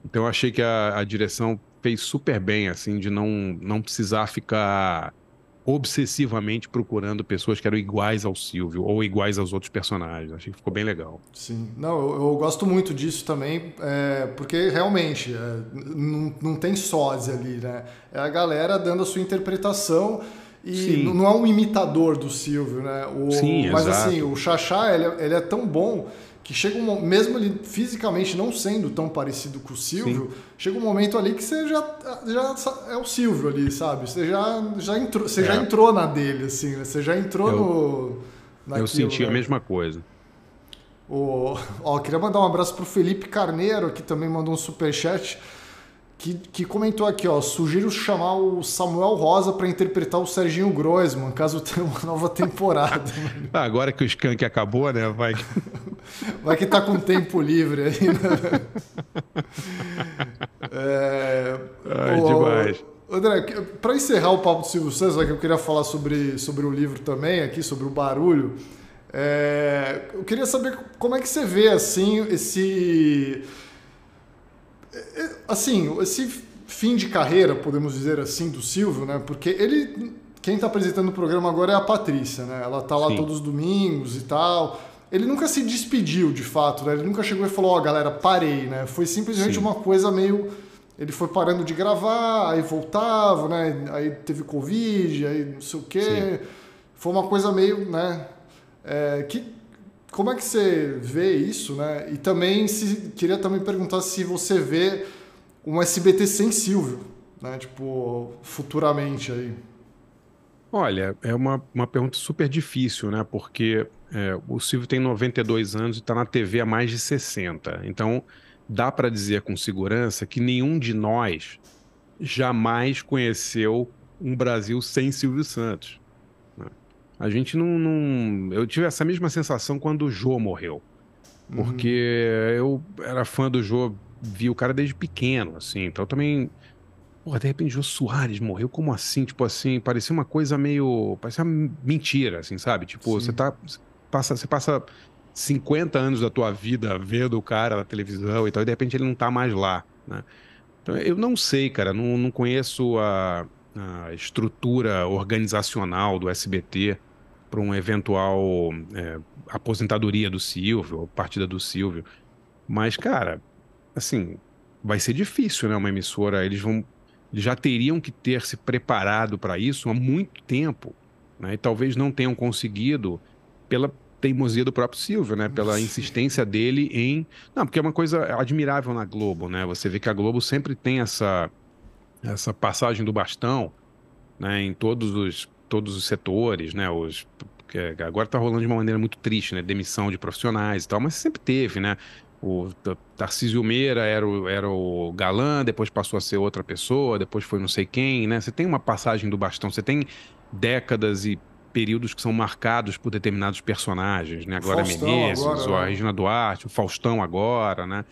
Então eu achei que a, a direção fez super bem, assim, de não, não precisar ficar obsessivamente procurando pessoas que eram iguais ao Silvio ou iguais aos outros personagens. Achei que ficou bem legal. Sim, não, eu, eu gosto muito disso também, é, porque realmente é, não, não tem sósia ali, né? É a galera dando a sua interpretação. E Sim. não é um imitador do Silvio, né? O, Sim, mas exato. assim, o Xaxá, ele, é, ele é tão bom que chega um mesmo ele fisicamente não sendo tão parecido com o Silvio, Sim. chega um momento ali que você já, já é o Silvio ali, sabe? Você já, já entrou, você é. já entrou na dele assim, né? Você já entrou eu, no naquilo, Eu senti né? a mesma coisa. O, ó, queria mandar um abraço pro Felipe Carneiro, que também mandou um super chat que, que comentou aqui, ó, sugiro chamar o Samuel Rosa para interpretar o Serginho Groisman, caso tenha uma nova temporada. ah, agora que o Skank acabou, né? Vai. Vai que tá com tempo livre aí, né? É... Ai, o, demais. André, para encerrar o papo do Silvio Santos, que eu queria falar sobre, sobre o livro também, aqui, sobre o barulho. É... eu queria saber como é que você vê assim esse assim, esse fim de carreira, podemos dizer assim, do Silvio, né? Porque ele, quem está apresentando o programa agora é a Patrícia, né? Ela tá lá Sim. todos os domingos e tal. Ele nunca se despediu, de fato, né? Ele nunca chegou e falou, ó, oh, galera, parei, né? Foi simplesmente Sim. uma coisa meio ele foi parando de gravar, aí voltava, né? Aí teve Covid, aí não sei o quê. Sim. Foi uma coisa meio, né? É, que como é que você vê isso, né? E também se, queria também perguntar se você vê um SBT sem Silvio, né? Tipo, futuramente aí. Olha, é uma, uma pergunta super difícil, né? Porque é, o Silvio tem 92 anos e está na TV há mais de 60. Então, dá para dizer com segurança que nenhum de nós jamais conheceu um Brasil sem Silvio Santos. A gente não, não, Eu tive essa mesma sensação quando o Jô morreu. Porque uhum. eu era fã do Jô, vi o cara desde pequeno, assim. Então também. Porra, de repente Jô Soares morreu, como assim? Tipo assim, parecia uma coisa meio. Parecia mentira, assim, sabe? Tipo, Sim. você tá. Passa, você passa 50 anos da tua vida vendo o cara na televisão e tal, e de repente ele não tá mais lá, né? Então, eu não sei, cara, não, não conheço a, a estrutura organizacional do SBT para um eventual é, aposentadoria do Silvio, ou partida do Silvio. Mas, cara, assim, vai ser difícil, né? Uma emissora, eles vão. Já teriam que ter se preparado para isso há muito tempo. Né? E talvez não tenham conseguido pela teimosia do próprio Silvio, né? Pela insistência dele em. Não, porque é uma coisa admirável na Globo, né? Você vê que a Globo sempre tem essa essa passagem do bastão, né, em todos os, todos os setores, né, os, agora está rolando de uma maneira muito triste, né, demissão de profissionais e tal, mas sempre teve, né, o Tarcísio Meira era o, era o galã, depois passou a ser outra pessoa, depois foi não sei quem, né, você tem uma passagem do bastão, você tem décadas e períodos que são marcados por determinados personagens, né, agora Faustão, Menezes, agora, a né? Regina Duarte, o Faustão agora, né,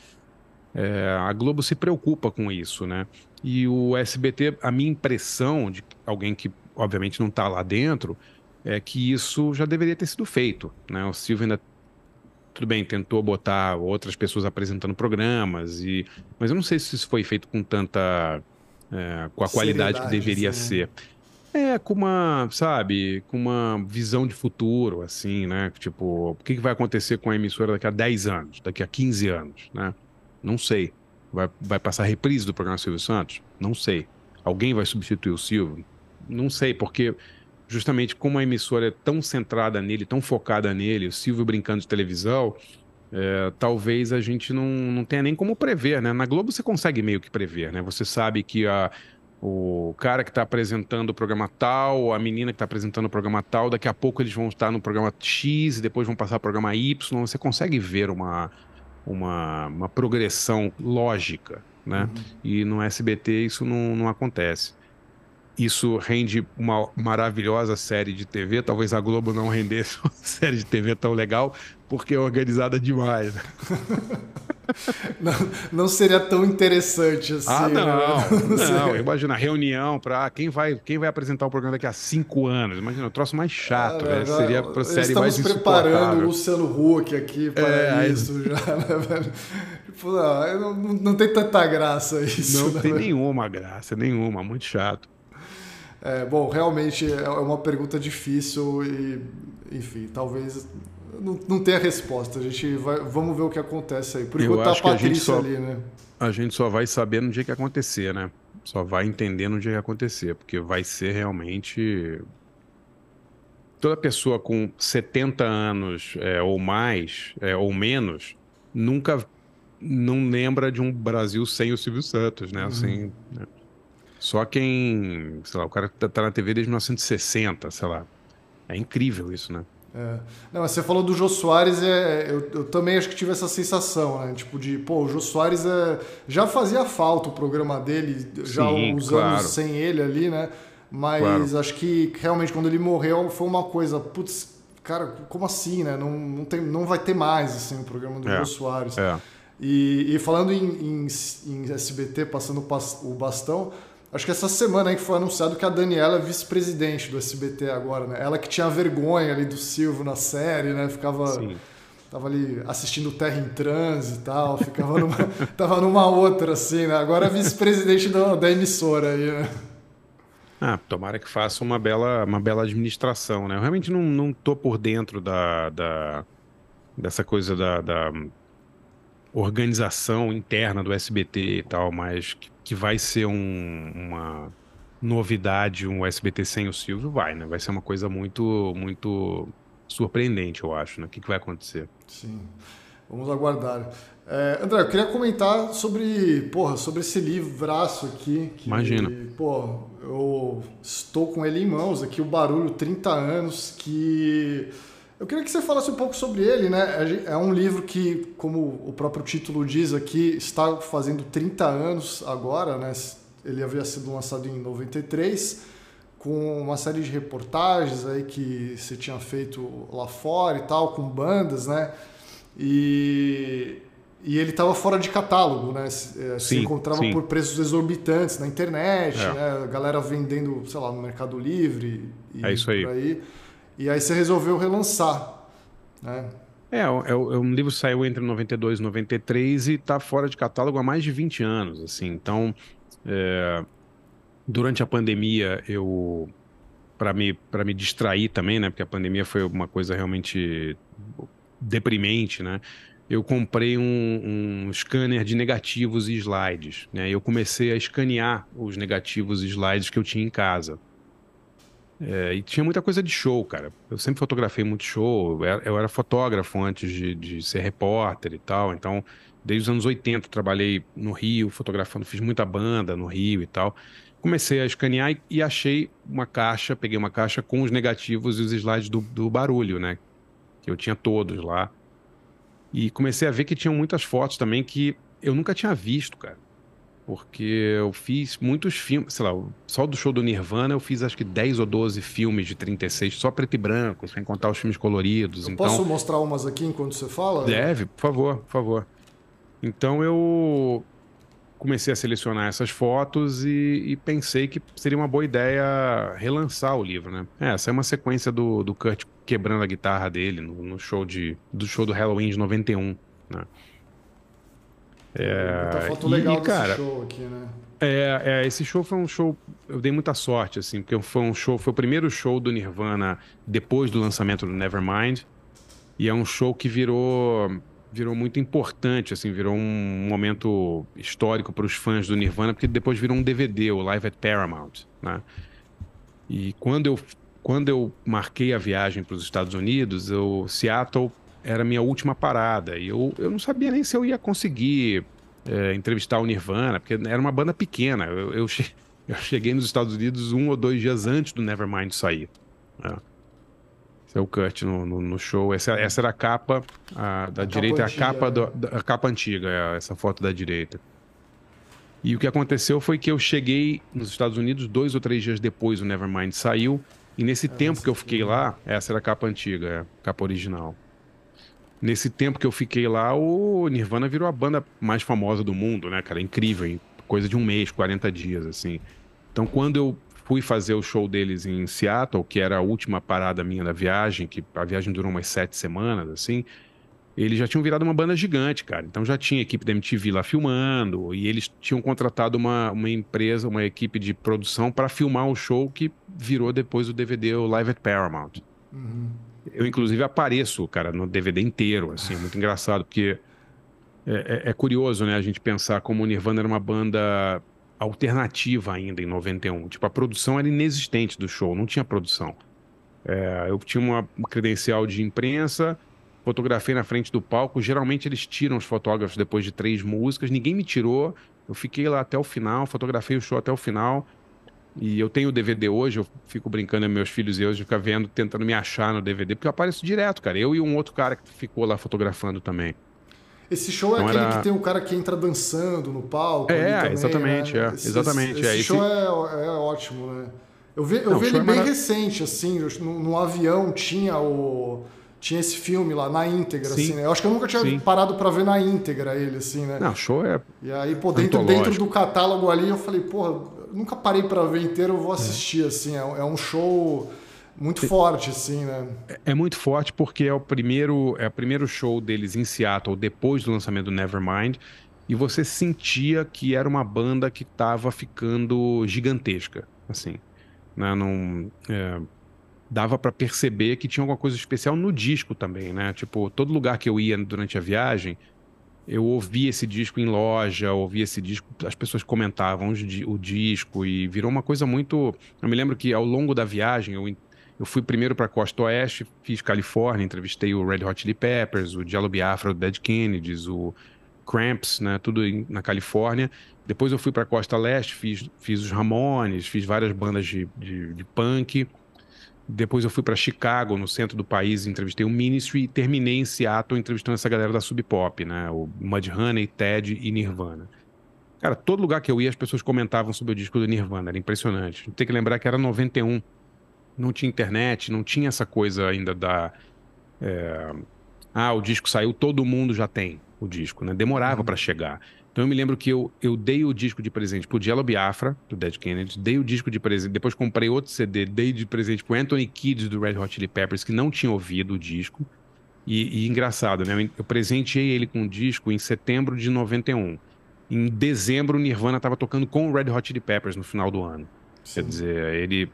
é, a Globo se preocupa com isso, né? E o SBT, a minha impressão de alguém que obviamente não está lá dentro, é que isso já deveria ter sido feito, né? O Silvio ainda tudo bem, tentou botar outras pessoas apresentando programas e mas eu não sei se isso foi feito com tanta é, com a qualidade que deveria sim. ser. É, com uma, sabe, com uma visão de futuro, assim, né? Tipo, o que vai acontecer com a emissora daqui a 10 anos, daqui a 15 anos, né? Não sei. Vai, vai passar reprise do programa Silvio Santos? Não sei. Alguém vai substituir o Silvio? Não sei, porque justamente como a emissora é tão centrada nele, tão focada nele, o Silvio brincando de televisão, é, talvez a gente não, não tenha nem como prever, né? Na Globo você consegue meio que prever, né? Você sabe que a, o cara que está apresentando o programa tal, a menina que está apresentando o programa tal, daqui a pouco eles vão estar no programa X e depois vão passar para o programa Y. Você consegue ver uma, uma, uma progressão lógica, né? Uhum. E no SBT isso não, não acontece isso rende uma maravilhosa série de TV. Talvez a Globo não rendesse uma série de TV tão legal, porque é organizada demais. Não, não seria tão interessante assim. Ah, não. Né? Não, não imagina, reunião para quem vai, quem vai apresentar o programa daqui a cinco anos. Imagina, o troço mais chato, ah, né? Seria para série mais preparando o Luciano Huck aqui para é, isso aí... já, né, velho? Tipo, não, não, não, tem tanta graça isso. Não né, tem velho? nenhuma graça, nenhuma, muito chato. É, bom, realmente é uma pergunta difícil e, enfim, talvez não, não tenha resposta. A gente vai, vamos ver o que acontece aí. Por enquanto tá a Patrícia só, ali, né? A gente só vai saber no dia que acontecer, né? Só vai entender no dia que acontecer, porque vai ser realmente toda pessoa com 70 anos é, ou mais, é, ou menos, nunca não lembra de um Brasil sem o Silvio Santos, né? Assim, uhum. né? Só quem, sei lá, o cara tá, tá na TV desde 1960, sei lá. É incrível isso, né? É. Não, você falou do Jô Soares, é, eu, eu, também acho que tive essa sensação, né? Tipo, de, pô, o Jô Soares é, já fazia falta o programa dele, já Sim, os claro. anos sem ele ali, né? Mas claro. acho que realmente quando ele morreu foi uma coisa, putz, cara, como assim, né? Não, não, tem, não vai ter mais assim, o programa do é. Jô Soares. É. E, e falando em, em, em SBT, passando o bastão, Acho que essa semana aí que foi anunciado que a Daniela é vice-presidente do SBT agora, né? Ela que tinha vergonha ali do Silvio na série, né? Ficava. Sim. Tava ali assistindo Terra em Transe e tal, ficava numa, tava numa outra, assim, né? Agora é vice-presidente da, da emissora aí, né? Ah, tomara que faça uma bela, uma bela administração, né? Eu realmente não, não tô por dentro da, da dessa coisa da, da organização interna do SBT e tal, mas que que vai ser um, uma novidade, um SBT sem o Silvio, vai, né? Vai ser uma coisa muito, muito surpreendente, eu acho, né? O que, que vai acontecer? Sim, vamos aguardar. É, André, eu queria comentar sobre, porra, sobre esse livraço aqui. Que, Imagina. Pô, eu estou com ele em mãos aqui, o Barulho 30 anos, que eu queria que você falasse um pouco sobre ele, né? É um livro que, como o próprio título diz aqui, está fazendo 30 anos agora, né? Ele havia sido lançado em 93, com uma série de reportagens aí que você tinha feito lá fora e tal, com bandas, né? E, e ele estava fora de catálogo, né? Se, é, sim, se encontrava sim. por preços exorbitantes na internet, é. né? A galera vendendo, sei lá, no Mercado Livre e é isso aí. por aí. E aí você resolveu relançar, né? É, é, é, um livro saiu entre 92 e 93 e está fora de catálogo há mais de 20 anos, assim. Então, é, durante a pandemia, eu para me para me distrair também, né? Porque a pandemia foi uma coisa realmente deprimente, né? Eu comprei um, um scanner de negativos e slides, né? Eu comecei a escanear os negativos e slides que eu tinha em casa. É, e tinha muita coisa de show, cara. Eu sempre fotografei muito show. Eu era, eu era fotógrafo antes de, de, ser repórter e tal. Então, desde os anos 80, trabalhei no Rio, fotografando, fiz muita banda no Rio e tal. Comecei a escanear e, e achei uma caixa, peguei uma caixa com os negativos e os slides do, do barulho, né? Que eu tinha todos lá. E comecei a ver que tinham muitas fotos também que eu nunca tinha visto, cara porque eu fiz muitos filmes, sei lá, só do show do Nirvana eu fiz acho que 10 ou 12 filmes de 36, só preto e branco, sem contar os filmes coloridos. Eu então, posso mostrar umas aqui enquanto você fala? Deve, por favor, por favor. Então eu comecei a selecionar essas fotos e, e, pensei que seria uma boa ideia relançar o livro, né? É, essa é uma sequência do, do Kurt quebrando a guitarra dele no, no show de, do show do Halloween de 91, né? É, muita foto legal e, desse cara, show aqui, né? É, é, esse show foi um show. Eu dei muita sorte, assim, porque foi um show, foi o primeiro show do Nirvana depois do lançamento do Nevermind. E é um show que virou virou muito importante, assim, virou um momento histórico para os fãs do Nirvana, porque depois virou um DVD, o Live at Paramount, né? E quando eu quando eu marquei a viagem para os Estados Unidos, eu, Seattle era a minha última parada. E eu, eu não sabia nem se eu ia conseguir é, entrevistar o Nirvana, porque era uma banda pequena. Eu, eu, che eu, cheguei nos Estados Unidos um ou dois dias antes do Nevermind sair. Né? Esse é o Kurt no, no, no show. Essa, essa, era a capa a, da a direita, capa é a capa, do, da, a capa antiga, é essa foto da direita. E o que aconteceu foi que eu cheguei nos Estados Unidos dois ou três dias depois o Nevermind saiu. E nesse é, tempo que eu fiquei lá, essa era a capa antiga, é, a capa original. Nesse tempo que eu fiquei lá, o Nirvana virou a banda mais famosa do mundo, né, cara? Incrível, coisa de um mês, 40 dias, assim. Então, quando eu fui fazer o show deles em Seattle, que era a última parada minha da viagem, que a viagem durou umas sete semanas, assim, eles já tinham virado uma banda gigante, cara. Então já tinha equipe da MTV lá filmando, e eles tinham contratado uma, uma empresa, uma equipe de produção para filmar o show que virou depois o DVD o Live at Paramount. Uhum. Eu, inclusive, apareço, cara, no DVD inteiro, assim, é muito engraçado, porque é, é, é, curioso, né, a gente pensar como o Nirvana era uma banda alternativa ainda em 91. Tipo, a produção era inexistente do show, não tinha produção. É, eu tinha uma credencial de imprensa, fotografei na frente do palco. Geralmente eles tiram os fotógrafos depois de três músicas. Ninguém me tirou. Eu fiquei lá até o final, fotografei o show até o final. E eu tenho o DVD hoje, eu fico brincando com meus filhos e eu, de ficar vendo, tentando me achar no DVD, porque eu apareço direto, cara. Eu e um outro cara que ficou lá fotografando também. Esse show é então aquele era... que tem um cara que entra dançando no palco. É, também, exatamente, né? é, exatamente. Esse, é, esse show é, é, ótimo, né? Eu vi, eu Não, vi ele é bem recente, assim, no, no avião tinha o tinha esse filme lá na íntegra, Sim. assim, né? Eu acho que eu nunca tinha Sim. parado para ver na íntegra ele, assim, né? Não, show é. E aí, pô, dentro, dentro do catálogo ali, eu falei, porra, nunca parei para ver inteiro, eu vou assistir, é. assim. É, é, um show muito forte, assim, né? É, é muito forte porque é o primeiro, é o primeiro show deles em Seattle depois do lançamento do Nevermind. E você sentia que era uma banda que estava ficando gigantesca, assim. Né? Não, é, dava para perceber que tinha alguma coisa especial no disco também, né? Tipo, todo lugar que eu ia durante a viagem, eu ouvia esse disco em loja, ouvia esse disco, as pessoas comentavam o disco e virou uma coisa muito. Eu me lembro que ao longo da viagem eu, eu fui primeiro para Costa Oeste, fiz Califórnia, entrevistei o Red Hot Chili Peppers, o Jello Biafra, o Dead Kennedys, o Cramps, né? Tudo na Califórnia. Depois eu fui para Costa Leste, fiz, fiz os Ramones, fiz várias bandas de, de, de punk. Depois eu fui para Chicago, no centro do país, entrevistei o Ministry e terminei em Seattle entrevistando essa galera da Sub Pop, né? O Mudhoney, Ted e Nirvana. Cara, todo lugar que eu ia as pessoas comentavam sobre o disco do Nirvana, era impressionante. Tem que lembrar que era 91, não tinha internet, não tinha essa coisa ainda da... É... Ah, o disco saiu, todo mundo já tem o disco, né? Demorava uhum. para chegar. Então eu me lembro que eu, eu dei o disco de presente pro Jello Biafra, do Dead Kennedy, dei o disco de presente, depois comprei outro CD, dei de presente pro Anthony Kidd do Red Hot Chili Peppers, que não tinha ouvido o disco. E, e engraçado, né? Eu presenteei ele com o disco em setembro de 91. Em dezembro, o Nirvana estava tocando com o Red Hot Chili Peppers no final do ano. Sim. Quer dizer, ele.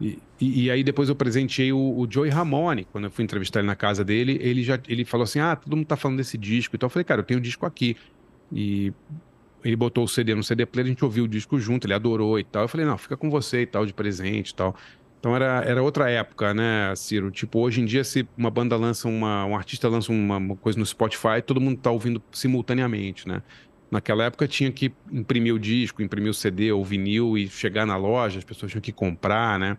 E, e, aí depois eu presenteei o, o Joey Ramone, quando eu fui entrevistar ele na casa dele, ele já ele falou assim: Ah, todo mundo tá falando desse disco. Então eu falei, cara, eu tenho o disco aqui. E ele botou o CD no CD player, a gente ouviu o disco junto, ele adorou e tal. Eu falei, não, fica com você e tal, de presente e tal. Então era, era outra época, né, Ciro? Tipo, hoje em dia, se uma banda lança uma. Um artista lança uma, uma coisa no Spotify, todo mundo tá ouvindo simultaneamente, né? Naquela época tinha que imprimir o disco, imprimir o CD ou vinil e chegar na loja, as pessoas tinham que comprar, né?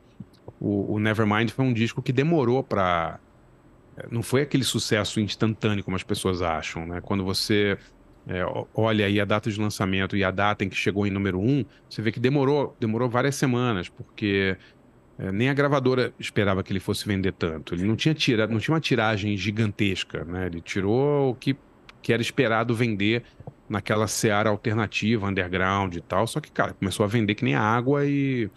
O, o Nevermind foi um disco que demorou para Não foi aquele sucesso instantâneo como as pessoas acham, né? Quando você é, olha aí a data de lançamento e a data em que chegou em número um, você vê que demorou, demorou várias semanas, porque é, nem a gravadora esperava que ele fosse vender tanto. Ele não tinha, tira, não tinha uma tiragem gigantesca, né? Ele tirou o que, que era esperado vender naquela seara alternativa, underground e tal. Só que, cara, começou a vender que nem água e,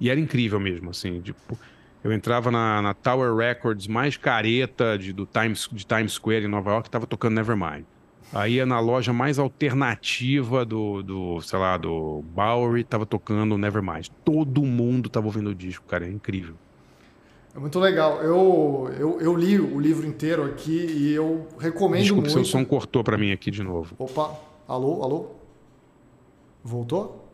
e era incrível mesmo, assim. Tipo, eu entrava na, na Tower Records mais careta de, do Times, de Times Square em Nova York, estava tocando Nevermind. Aí na loja mais alternativa do, do sei lá, do Bowery, tava tocando Nevermind. Todo mundo tava ouvindo o disco, cara, é incrível. É muito legal. Eu, eu, eu li o livro inteiro aqui e eu recomendo Desculpa, muito. seu som cortou para mim aqui de novo. Opa, alô, alô? Voltou?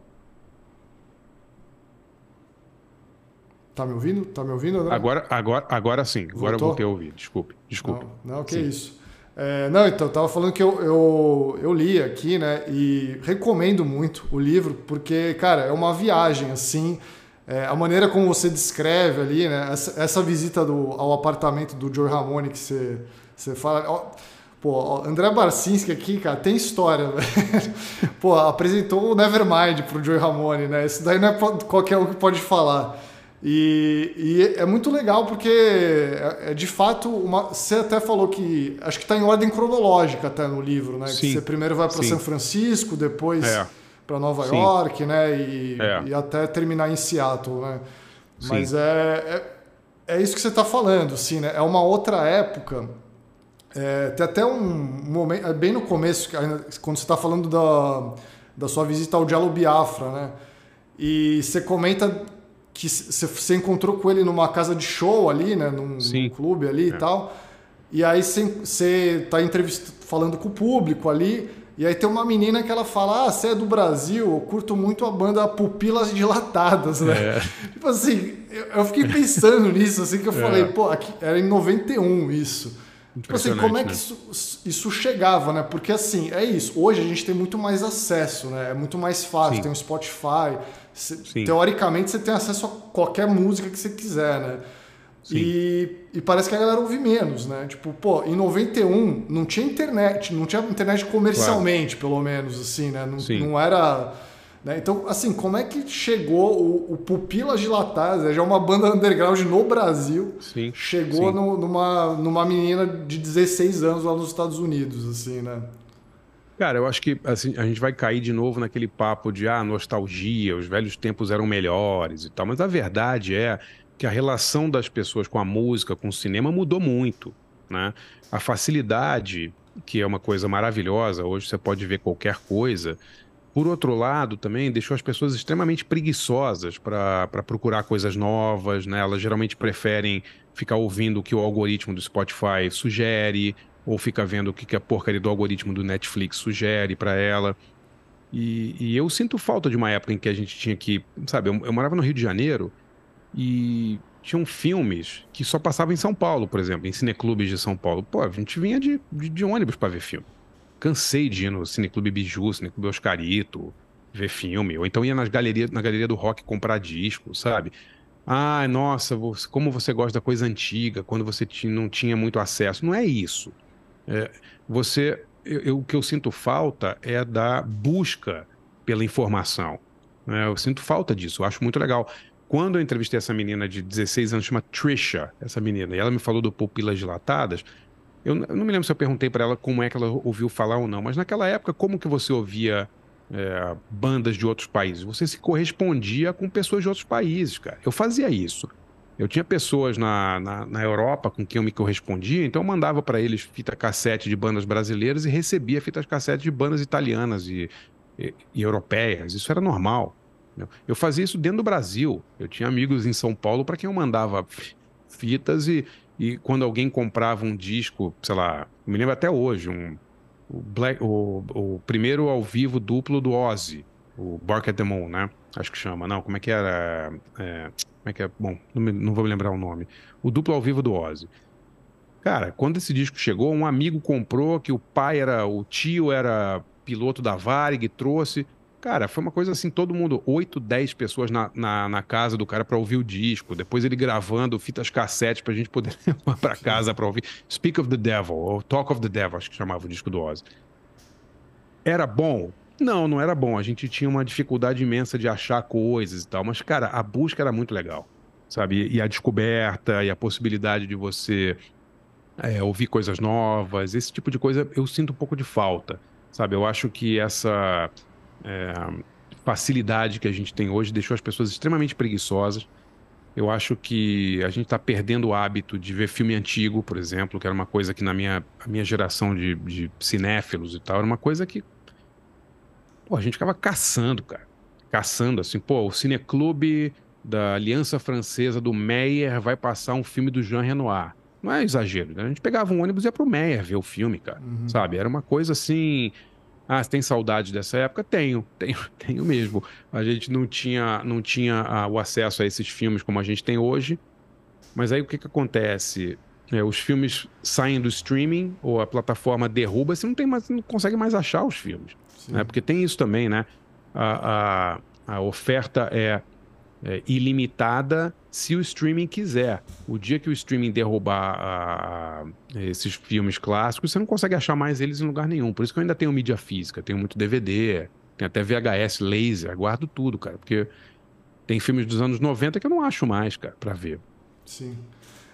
Tá me ouvindo? Tá me ouvindo? Agora, agora, agora sim. Agora Voltou? eu voltei a ouvir. Desculpe. Desculpe. Não, não que sim. isso. É, não, então, eu tava falando que eu, eu, eu li aqui, né? E recomendo muito o livro, porque, cara, é uma viagem, assim. É, a maneira como você descreve ali, né? Essa, essa visita do, ao apartamento do Joe Ramone que você, você fala. Ó, pô, André Barcinski aqui, cara, tem história, velho. Pô, apresentou o Nevermind pro Joe Ramone, né? Isso daí não é qualquer um que pode falar. E, e, é muito legal porque é, é, de fato uma. Você até falou que acho que está em ordem cronológica até no livro, né? Sim. Que você primeiro vai para São Francisco, depois é. para Nova Sim. York, né? E, é. e, até terminar em Seattle, né? Sim. Mas é, é, é isso que você está falando, assim, né? É uma outra época. É, tem até um momento, é bem no começo, quando você está falando da, da sua visita ao Diallo Biafra, né? E você comenta que você encontrou com ele numa casa de show ali, né? Num, num clube ali é. e tal. E aí você tá entrevistando, falando com o público ali. E aí tem uma menina que ela fala: Ah, você é do Brasil, eu curto muito a banda Pupilas Dilatadas, né? É. Tipo assim, eu, fiquei pensando nisso, assim, que eu é. falei, pô, aqui, era em 91 isso. Tipo assim, como é que né? isso, isso, chegava, né? Porque assim, é isso. Hoje a gente tem muito mais acesso, né? É muito mais fácil. Sim. Tem o Spotify, Sim. Teoricamente, você tem acesso a qualquer música que você quiser, né? E, e, parece que a galera ouve menos, né? Tipo, pô, em 91 não tinha internet, não tinha internet comercialmente, claro. pelo menos, assim, né? Não, não era. Né? Então, assim, como é que chegou o, o Pupilas Dilatadas, já é uma banda underground no Brasil, Sim. chegou Sim. No, numa, numa menina de 16 anos lá nos Estados Unidos, assim, né? Cara, eu acho que assim, a gente vai cair de novo naquele papo de ah, nostalgia, os velhos tempos eram melhores e tal, mas a verdade é que a relação das pessoas com a música, com o cinema mudou muito, né? A facilidade, que é uma coisa maravilhosa, hoje você pode ver qualquer coisa. Por outro lado, também deixou as pessoas extremamente preguiçosas para procurar coisas novas, né? Elas geralmente preferem ficar ouvindo o que o algoritmo do Spotify sugere, ou fica vendo o que, a porcaria do algoritmo do Netflix sugere para ela. E, e, eu sinto falta de uma época em que a gente tinha que, sabe, eu, eu, morava no Rio de Janeiro e tinham filmes que só passavam em São Paulo, por exemplo, em cineclubes de São Paulo. Pô, a gente vinha de, de, de ônibus para ver filme. Cansei de ir no Cineclube Biju, Cineclube Oscarito, ver filme. Ou então ia nas galeria, na galeria do rock comprar disco, sabe? Ah, nossa, como você gosta da coisa antiga, quando você não tinha muito acesso. Não é isso. É, você, eu, eu, o que eu sinto falta é da busca pela informação. Né? Eu sinto falta disso, eu acho muito legal. Quando eu entrevistei essa menina de 16 anos, chama Trisha, essa menina, e ela me falou do Pupilas Dilatadas, eu, eu não me lembro se eu perguntei para ela como é que ela ouviu falar ou não, mas naquela época, como que você ouvia é, bandas de outros países? Você se correspondia com pessoas de outros países, cara. Eu fazia isso. Eu tinha pessoas na, na, na, Europa com quem eu me correspondia, então eu mandava para eles fita cassete de bandas brasileiras e recebia fitas cassete de bandas italianas e, e, e europeias. Isso era normal. Eu fazia isso dentro do Brasil. Eu tinha amigos em São Paulo para quem eu mandava fitas e, e quando alguém comprava um disco, sei lá, me lembro até hoje, um, o, Black, o, o primeiro ao vivo duplo do Ozzy, o Bark at the Moon, né? Acho que chama. Não, como é que era? É, como é que é? Bom, não, me, não vou me lembrar o nome. O duplo ao vivo do Ozzy. Cara, quando esse disco chegou, um amigo comprou, que o pai era, o tio era piloto da Varig, trouxe. Cara, foi uma coisa assim, todo mundo, 8, 10 pessoas na, na, na casa do cara para ouvir o disco. Depois ele gravando fitas cassete pra gente poder levar pra casa pra ouvir. Speak of the Devil, ou Talk of the Devil, acho que chamava o disco do Ozzy. Era bom? Não, não era bom. A gente tinha uma dificuldade imensa de achar coisas e tal. Mas, cara, a busca era muito legal, sabe? E a descoberta e a possibilidade de você é, ouvir coisas novas, esse tipo de coisa eu sinto um pouco de falta, sabe? Eu acho que essa é, facilidade que a gente tem hoje deixou as pessoas extremamente preguiçosas. Eu acho que a gente está perdendo o hábito de ver filme antigo, por exemplo, que era uma coisa que na minha, minha geração de, de cinéfilos e tal, era uma coisa que Pô, a gente ficava caçando, cara. Caçando, assim, pô, o Cineclube da Aliança Francesa do Meyer vai passar um filme do Jean Renoir. Não é exagero, né? A gente pegava um ônibus e ia pro Meyer ver o filme, cara. Uhum. Sabe? Era uma coisa assim. Ah, você tem saudade dessa época? Tenho, tenho, tenho mesmo. A gente não tinha, não tinha ah, o acesso a esses filmes como a gente tem hoje. Mas aí o que, que acontece? É, os filmes saem do streaming ou a plataforma derruba, você não tem mais, não consegue mais achar os filmes. Né? Porque tem isso também, né? A, a, a oferta é, é, ilimitada se o streaming quiser. O dia que o streaming derrubar a, esses filmes clássicos, você não consegue achar mais eles em lugar nenhum. Por isso que eu ainda tenho mídia física, tenho muito DVD, tem até VHS, laser, guardo tudo, cara. Porque tem filmes dos anos 90 que eu não acho mais, cara, pra ver. Sim.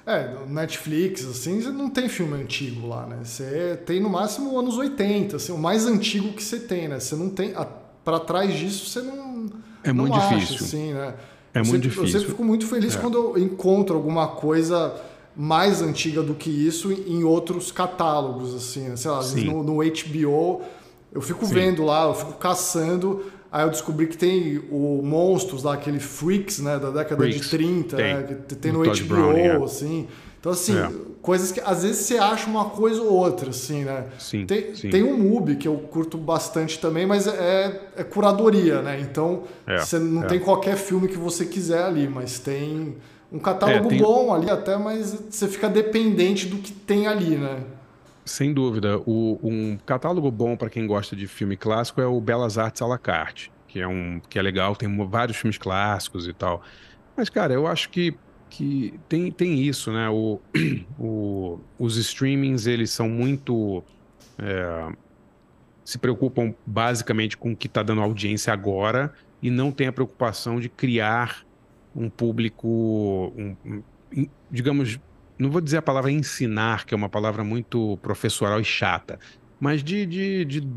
É, Netflix, assim, você não tem filme antigo lá, né? Você tem no máximo anos 80, assim, o mais antigo que você tem, né? Você não tem. para trás disso, você não. É não muito acha, difícil. Assim, né? É eu muito sempre, difícil. Eu sempre fico muito feliz É. quando eu encontro alguma coisa mais antiga do que isso em outros catálogos, assim, né? sei lá, no, no HBO, eu fico Sim. vendo lá, eu fico caçando, aí eu descobri que tem o Monstros lá, aquele Freaks, né, da década Freaks, de 30, tem. né, que tem no Todd HBO, Browning, é. assim. Então, assim, É. coisas que às vezes você acha uma coisa ou outra, assim, né? Sim, Tem, sim. tem um MUBI que eu curto bastante também, mas é, é curadoria, né? Então, É, você não é. tem qualquer filme que você quiser ali, mas tem um catálogo tem- bom ali até, mas você fica dependente do que tem ali, né? Sem dúvida. O- um catálogo bom para quem gosta de filme clássico é o Belas Artes à la carte, que é, um, que é legal, tem vários filmes clássicos e tal. Mas, cara, eu acho que, que tem, tem isso, né? O, o- os streamings, eles são muito. é, se preocupam basicamente com o que está dando audiência agora e não tem a preocupação de criar um público, um- digamos, não vou dizer a palavra ensinar, que é uma palavra muito professoral e chata, mas de, de, de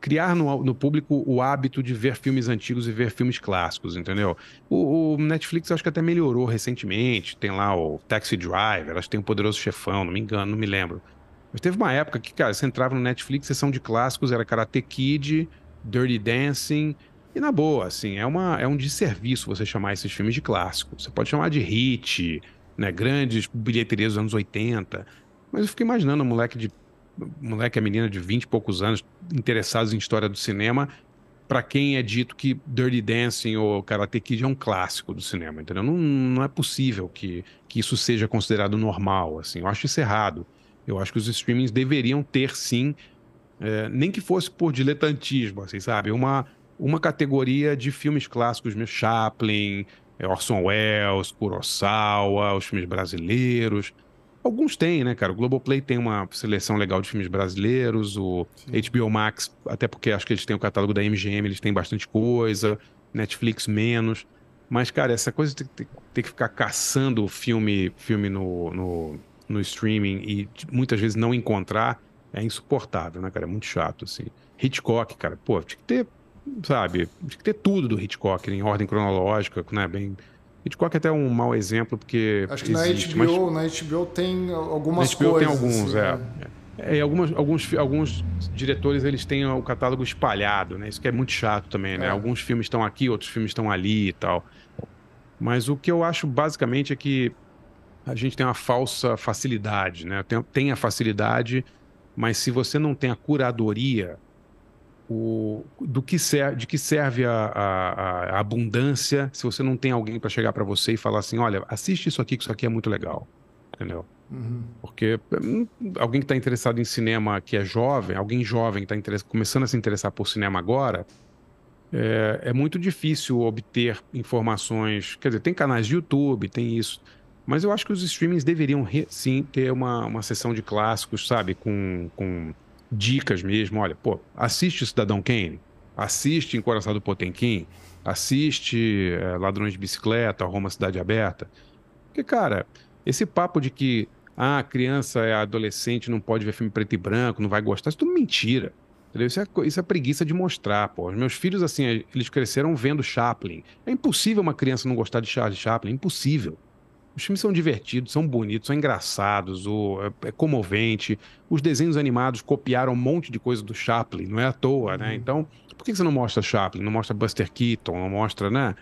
criar no, no público o hábito de ver filmes antigos e ver filmes clássicos, entendeu? O, o Netflix acho que até melhorou recentemente, tem lá o Taxi Driver, acho que tem o Poderoso Chefão, não me engano, não me lembro. Mas teve uma época que, cara, você entrava no Netflix, sessão de clássicos, era Karate Kid, Dirty Dancing, e na boa, assim, é, uma, é um desserviço você chamar esses filmes de clássico. Você pode chamar de hit, né, grandes bilheterias dos anos 80, mas eu fico imaginando um moleque de moleque a menina de 20 e poucos anos interessados em história do cinema, para quem é dito que Dirty Dancing ou Karate Kid é um clássico do cinema, entendeu? Não, não é possível que, que isso seja considerado normal, assim. Eu acho isso errado. Eu acho que os streamings deveriam ter, sim, é, nem que fosse por diletantismo, assim, sabe? Uma, uma categoria de filmes clássicos, Chaplin, Orson Welles, Kurosawa, os filmes brasileiros. Alguns têm, né, cara? O Globoplay tem uma seleção legal de filmes brasileiros, o HBO Max, até porque acho que eles têm o catálogo da MGM, eles têm bastante coisa, Netflix menos. Mas, cara, essa coisa de ter, ter que ficar caçando filme, filme no, no, no streaming e muitas vezes não encontrar é insuportável, né, cara? É muito chato, assim. Hitchcock, cara, pô, tinha que ter, sabe, tinha que ter tudo do Hitchcock em ordem cronológica, né? Bem. Hitchcock é até um mau exemplo, porque. Acho que existe, na, mas- HBO, na HBO tem algumas na HBO tem coisas. alguns, assim, é. né? É, e algumas, alguns, alguns diretores eles têm o catálogo espalhado, né? Isso que é muito chato também, né? É. Alguns filmes estão aqui, outros filmes estão ali e tal. Mas o que eu acho basicamente é que a gente tem uma falsa facilidade, né? Tem, tem a facilidade, mas se você não tem a curadoria, o, do que ser, de que serve a, a- a abundância se você não tem alguém para chegar para você e falar assim, olha, assiste isso aqui que isso aqui é muito legal, entendeu? Uhum. Porque hum, alguém que está interessado em cinema que é jovem, alguém jovem que está começando a se interessar por cinema agora, é, é muito difícil obter informações. Quer dizer, tem canais de YouTube, tem isso. Mas eu acho que os streamings deveriam sim ter uma, uma sessão de clássicos, sabe? Com, com dicas mesmo. Olha, pô, assiste Cidadão Kane, assiste Encoraçado Potemkin, assiste é, Ladrões de Bicicleta, Roma Cidade Aberta. Porque, cara, esse papo de que ah, a criança é adolescente, não pode ver filme preto e branco, não vai gostar, isso é tudo mentira. Isso, é, isso é preguiça de mostrar, pô. Os meus filhos, assim, eles cresceram vendo Chaplin. É impossível uma criança não gostar de Charles Chaplin, é impossível. Os filmes são divertidos, são bonitos, são engraçados, o, é, é comovente. Os desenhos animados copiaram um monte de coisa do Chaplin, não é à toa, né? Então, por que você não mostra Chaplin? Não mostra Buster Keaton, não mostra, né?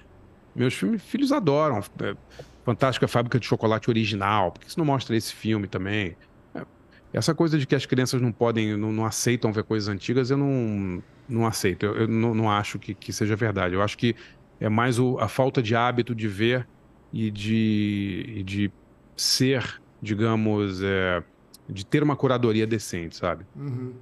Meus filmes, filhos adoram. é, Fantástica Fábrica de Chocolate original. Por que você não mostra esse filme também? É, Essa coisa de que as crianças não podem, não, não aceitam ver coisas antigas, eu não, não aceito. Eu, eu não, não, acho que, que, seja verdade. Eu acho que é mais o, a falta de hábito de ver e de, e de ser, digamos, é, de ter uma curadoria decente, sabe? Uhum.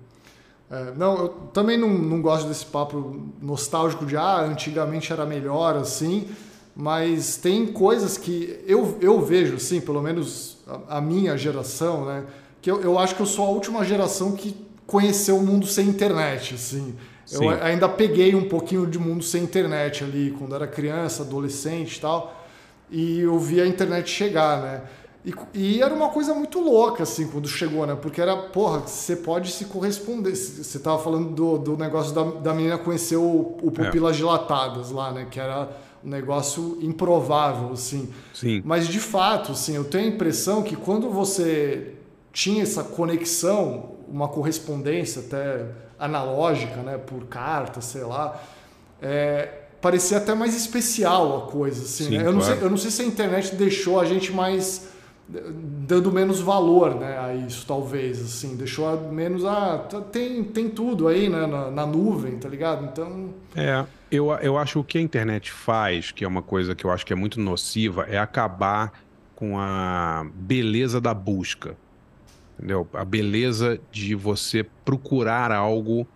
É, não, eu também não, não gosto desse papo nostálgico de ah, antigamente era melhor assim, mas tem coisas que eu, eu vejo, assim, pelo menos a, a minha geração, né? Que eu, eu acho que eu sou a última geração que conheceu o mundo sem internet, assim. Sim. Eu ainda peguei um pouquinho de mundo sem internet ali, quando era criança, adolescente e tal, e eu vi a internet chegar, né? E, e, era uma coisa muito louca, assim, quando chegou, né? Porque era, porra, você pode se corresponder. Você tava falando do, do negócio da, da menina conhecer o, o Pupilas é. Dilatadas lá, né? Que era um negócio improvável, assim. Sim. Mas, de fato, assim, eu tenho a impressão que quando você tinha essa conexão, uma correspondência até analógica, né, por carta, sei lá, é, parecia até mais especial a coisa, assim. Sim, né? eu, não sei, eu não sei se a internet deixou a gente mais dando menos valor né, a isso, talvez, assim, deixou menos, ah, tem, tem tudo aí né, na, na nuvem, tá ligado? Então... É, eu, eu acho que o que a internet faz, que é uma coisa que eu acho que é muito nociva, é acabar com a beleza da busca entendeu? A beleza de você procurar algo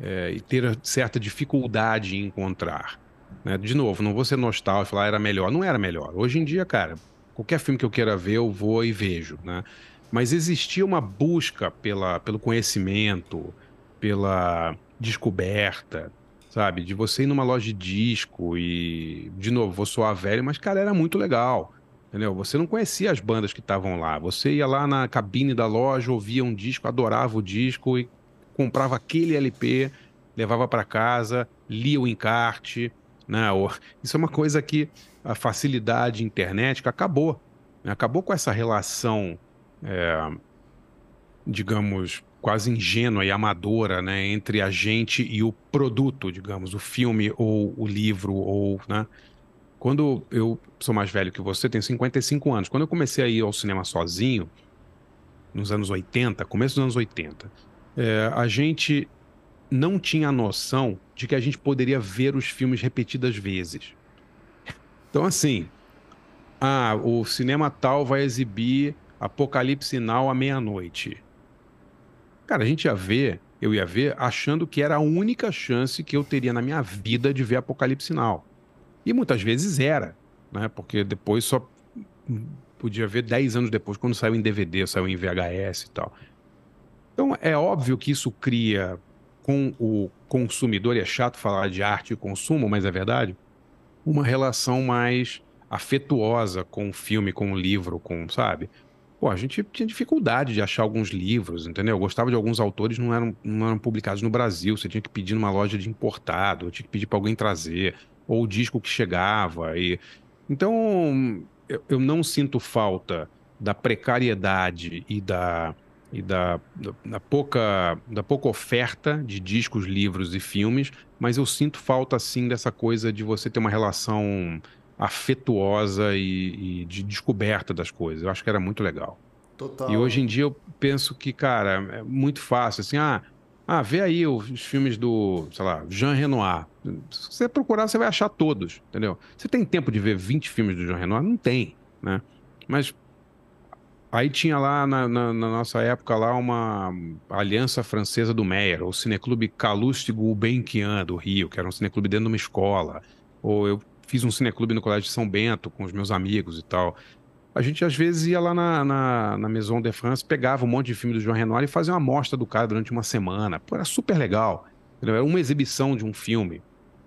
é, e ter certa dificuldade em encontrar. Né? De novo, não vou ser nostálgico, falar era melhor. Não era melhor. Hoje em dia, cara, qualquer filme que eu queira ver, eu vou e vejo, né? Mas existia uma busca pela, pelo conhecimento, pela descoberta, sabe? De você ir numa loja de disco e, de novo, vou soar velho, mas, cara, era muito legal. Entendeu? Você não conhecia as bandas que estavam lá. Você ia lá na cabine da loja, ouvia um disco, adorava o disco e comprava aquele LP, levava para casa, lia o encarte. Né? Isso é uma coisa que a facilidade internet acabou. Né? Acabou com essa relação, é, digamos, quase ingênua e amadora né? entre a gente e o produto, digamos, o filme ou o livro ou, né? Quando eu sou mais velho que você, tenho 55 anos. Quando eu comecei a ir ao cinema sozinho, nos anos 80, começo dos anos 80, é, a gente não tinha noção de que a gente poderia ver os filmes repetidas vezes. Então, assim, ah, o cinema tal vai exibir Apocalipse Now à meia-noite. Cara, a gente ia ver, eu ia ver, achando que era a única chance que eu teria na minha vida de ver Apocalipse Now. E muitas vezes era, né? Porque depois só podia ver 10 anos depois, quando saiu em DVD, saiu em VHS e tal. Então é óbvio que isso cria com o consumidor, e é chato falar de arte e consumo, mas é verdade, uma relação mais afetuosa com o filme, com o livro, com, sabe? Pô, a gente tinha dificuldade de achar alguns livros, entendeu? Eu gostava de alguns autores não eram, não eram publicados no Brasil, você tinha que pedir numa loja de importado, tinha que pedir para alguém trazer ou o disco que chegava. E... Então, eu, eu não sinto falta da precariedade e da, e da, da, pouca, da pouca oferta de discos, livros e filmes, mas eu sinto falta, sim, dessa coisa de você ter uma relação afetuosa e, e de descoberta das coisas. Eu acho que era muito legal. Total. E hoje em dia eu penso que, cara, é muito fácil, assim, ah, ah, vê aí os filmes do, sei lá, Jean Renoir. Se você procurar, você vai achar todos, entendeu? Você tem tempo de ver 20 filmes do Jean Renoir? Não tem, né? Mas aí tinha lá, na, na, na nossa época, lá uma aliança francesa do Meyer, o Cineclube Calouste Gulbenkian do Rio, que era um cineclube dentro de uma escola. Ou eu fiz um cineclube no Colégio de São Bento com os meus amigos e tal a gente às vezes ia lá na, na, na, Maison de France, pegava um monte de filme do João Renoir e fazia uma amostra do cara durante uma semana. Pô, era super legal. Era uma exibição de um filme.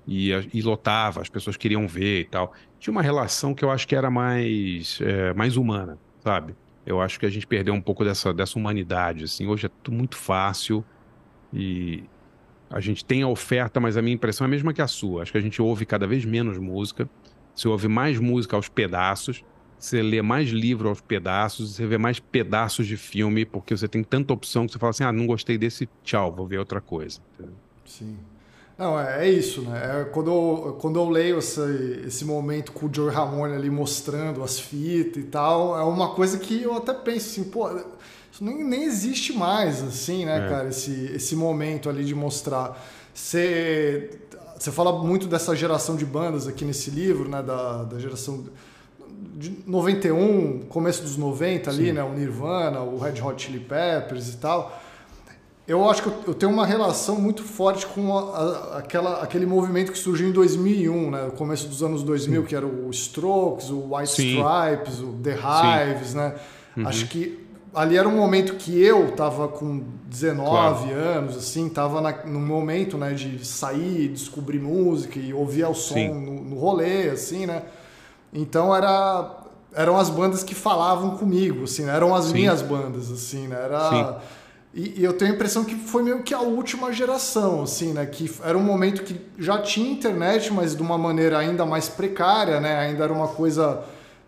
E, e, lotava, as pessoas queriam ver e tal. Tinha uma relação que eu acho que era mais, é, mais humana, sabe? Eu acho que a gente perdeu um pouco dessa, dessa humanidade. Assim. Hoje é tudo muito fácil e a gente tem a oferta, mas a minha impressão é a mesma que a sua. Acho que a gente ouve cada vez menos música, se ouve mais música aos pedaços você lê mais livro aos pedaços, você vê mais pedaços de filme, porque você tem tanta opção que você fala assim: ah, não gostei desse, tchau, vou ver outra coisa. Sim. Não, é, é isso, né? É quando, eu, quando eu leio esse, esse momento com o Joey Ramone ali mostrando as fitas e tal, é uma coisa que eu até penso assim, pô, isso nem, nem existe mais, assim, né, é. cara, esse, esse momento ali de mostrar. Você, você fala muito dessa geração de bandas aqui nesse livro, né, da, da geração de 91, começo dos 90 ali, Sim. né, o Nirvana, o Red Hot Chili Peppers e tal eu acho que eu tenho uma relação muito forte com a, a, aquela, aquele movimento que surgiu em 2001, né? No começo dos anos 2000, Sim. que era o Strokes, o White Sim. Stripes, o The Hives, Sim. né? Uhum. Acho que ali era um momento que eu tava com 19 claro. anos, assim, tava na, no momento, né, de sair, descobrir música e ouvir o som no, no rolê, assim, né? Então era eram as bandas que falavam comigo, assim, né? eram as minhas bandas, assim, né? Era e, e, eu tenho a impressão que foi meio que a última geração, assim, né? Que era um momento que já tinha internet, mas de uma maneira ainda mais precária, né? Ainda era uma coisa.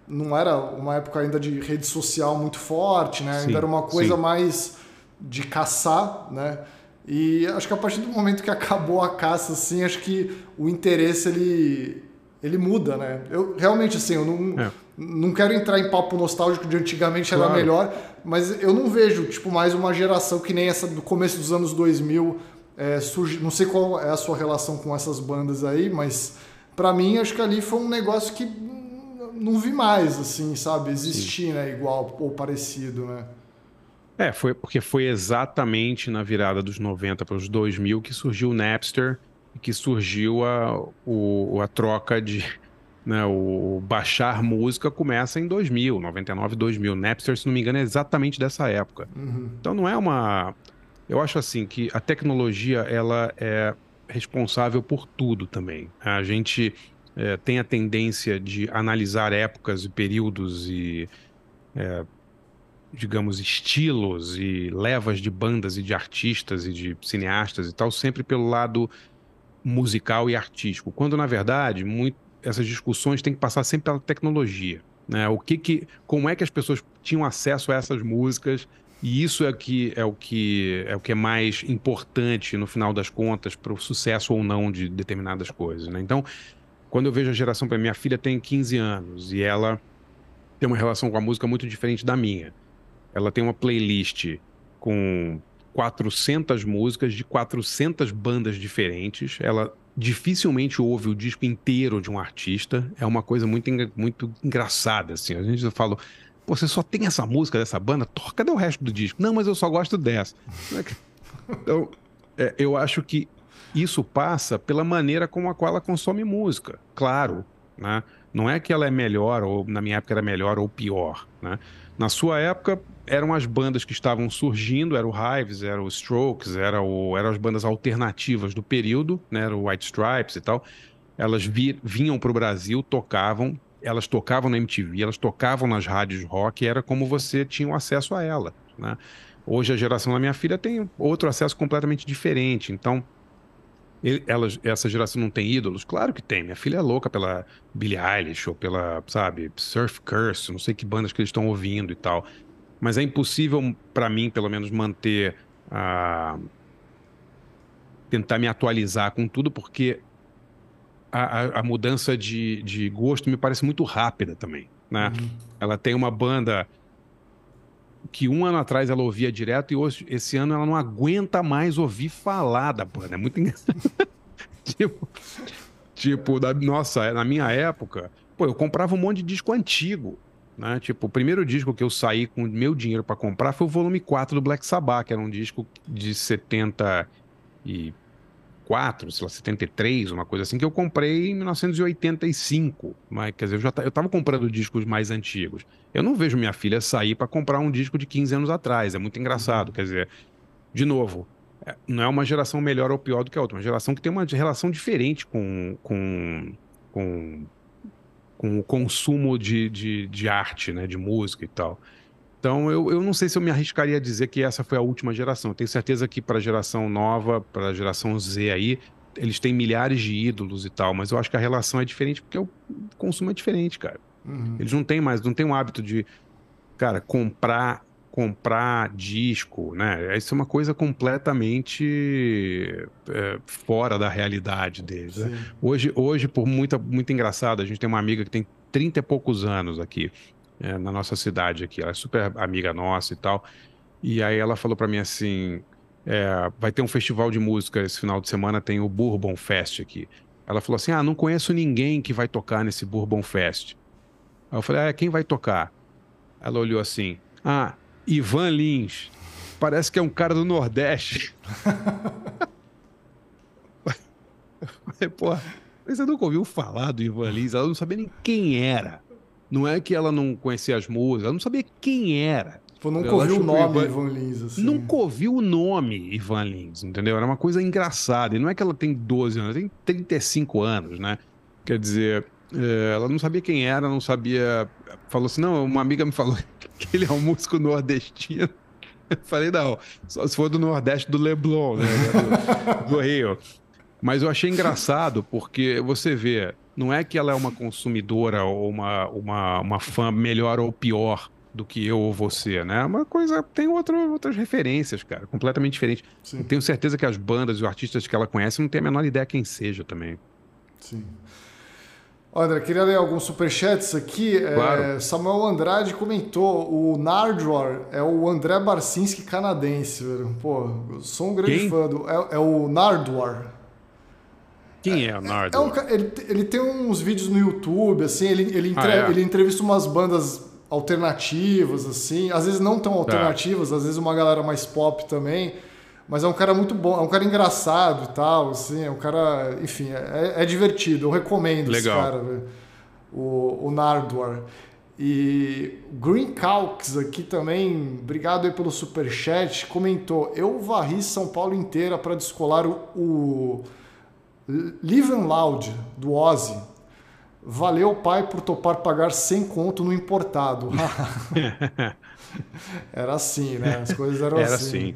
Não era uma época ainda de rede social muito forte, né? Ainda sim, era uma coisa sim. mais de caçar, né? E acho que a partir do momento que acabou a caça, assim, acho que o interesse ele, ele muda, né? Eu realmente, assim, eu não. É não quero entrar em papo nostálgico de antigamente claro. era melhor, mas eu não vejo tipo mais uma geração que nem essa do começo dos anos 2000 é, surge, não sei qual é a sua relação com essas bandas aí, mas para mim acho que ali foi um negócio que não vi mais assim, sabe, existir, Sim. né, igual ou parecido, né? É, foi porque foi exatamente na virada dos 90 para os 2000 que surgiu o Napster, que surgiu a, o, a troca de né, o baixar música começa em 2000, 99, 2000. Napster, se não me engano, é exatamente dessa época. Uhum. Então não é uma. Eu acho assim que a tecnologia ela é responsável por tudo também. A gente é, tem a tendência de analisar épocas e períodos e é, digamos, estilos e levas de bandas e de artistas e de cineastas e tal, sempre pelo lado musical e artístico. Quando, na verdade, muito, essas discussões têm que passar sempre pela tecnologia. Né? O que que, como é que as pessoas tinham acesso a essas músicas e isso é, que, é, o que, é o que é mais importante, no final das contas, para o sucesso ou não de determinadas coisas. Né? Então, quando eu vejo a geração, para minha filha tem 15 anos e ela tem uma relação com a música muito diferente da minha. Ela tem uma playlist com 400 músicas de 400 bandas diferentes. Ela dificilmente ouve o disco inteiro de um artista. É uma coisa muito, muito engraçada, assim. A gente fala, você só tem essa música dessa banda? Cadê o resto do disco? Não, mas eu só gosto dessa. Então, é, eu acho que isso passa pela maneira com a qual ela consome música. Claro, né? Não é que ela é melhor, ou na minha época era melhor ou pior, né? Na sua época, eram as bandas que estavam surgindo, era o Hives, era o Strokes, era o, eram as bandas alternativas do período, né? Era o White Stripes e tal. Elas vi, vinham para o Brasil, tocavam, elas tocavam na MTV, elas tocavam nas rádios rock, era como você tinha um acesso a ela, né? Hoje a geração da minha filha tem outro acesso completamente diferente, então elas, essa geração não tem ídolos? Claro que tem. Minha filha é louca pela Billie Eilish ou pela, sabe, Surf Curse, não sei que bandas que eles estão ouvindo e tal. Mas é impossível para mim, pelo menos, manter a. tentar me atualizar com tudo, porque a, a, a mudança de, de gosto me parece muito rápida também. Né? Uhum. Ela tem uma banda que um ano atrás ela ouvia direto e hoje, esse ano ela não aguenta mais ouvir falar da banda. É muito engraçado. tipo, tipo da, nossa, na minha época, pô, eu comprava um monte de disco antigo. Né? Tipo, o primeiro disco que eu saí com meu dinheiro para comprar foi o volume 4 do Black Sabbath, que era um disco de 70 e 74, sei lá, 73, uma coisa assim, que eu comprei em 1985. Mas, quer dizer, eu já eu tava comprando discos mais antigos. Eu não vejo minha filha sair para comprar um disco de 15 anos atrás. É muito engraçado. Quer dizer, de novo, é, não é uma geração melhor ou pior do que a outra, é uma geração que tem uma relação diferente com, com, com, com o consumo de, de, de arte, né, de música e tal. Então, eu, eu não sei se eu me arriscaria a dizer que essa foi a última geração. Eu tenho certeza que para a geração nova, para a geração Z aí, eles têm milhares de ídolos e tal, mas eu acho que a relação é diferente porque o consumo é diferente, cara. Uhum. Eles não têm mais, não têm o hábito de, cara, comprar comprar disco, né? Isso é uma coisa completamente é, fora da realidade deles. Né? Hoje, hoje, por muita, muito engraçado, a gente tem uma amiga que tem 30 e poucos anos aqui, é, na nossa cidade aqui. Ela é super amiga nossa e tal. E aí ela falou para mim assim, é, vai ter um festival de música esse final de semana, tem o Bourbon Fest aqui. Ela falou assim, ah, não conheço ninguém que vai tocar nesse Bourbon Fest. Aí eu falei, ah, quem vai tocar? Ela olhou assim, ah, Ivan Lins. Parece que é um cara do Nordeste. Pô, você nunca ouviu falar do Ivan Lins? Ela não sabia nem quem era. Não é que ela não conhecia as músicas, ela não sabia quem era. Tipo, nunca ouviu o nome Ivan, Ivan Lins, assim. Nunca ouviu o nome Ivan Lins, entendeu? Era uma coisa engraçada. E não é que ela tem 12 anos, ela tem 35 anos, né? Quer dizer, ela não sabia quem era, não sabia. Falou assim: não, uma amiga me falou que ele é um músico nordestino. Eu falei, não, só se for do Nordeste do Leblon, né? Do, do Rio. Mas eu achei engraçado, porque você vê, não é que ela é uma consumidora ou uma, uma, uma fã melhor ou pior do que eu ou você, né? É uma coisa tem outra, outras referências, cara, completamente diferente. Tenho certeza que as bandas e os artistas que ela conhece não tem a menor ideia quem seja também. Sim. André, queria ler alguns superchats aqui. É, claro. É, Samuel Andrade comentou: o Nardwar é o André Barcinski canadense, velho. Pô, eu sou um grande Quem? fã do. É, é, o Nardwar. Quem é o Nardwar? É, um, ele, ele tem uns vídeos no YouTube, assim, ele, ele, entre, ah, é? ele entrevista umas bandas alternativas, assim, às vezes não tão tá. alternativas, às vezes uma galera mais pop também. Mas é um cara muito bom, é um cara engraçado e tal, assim, é um cara, enfim, é, é divertido. Eu recomendo Legal. esse cara, o, o Nardwar. E Green Calx aqui também, obrigado aí pelo super chat, comentou: "Eu varri São Paulo inteira para descolar o, o Live and Loud do Ozzy. Valeu, pai, por topar pagar 100 conto no importado." Era assim, né? As coisas eram Era assim. assim.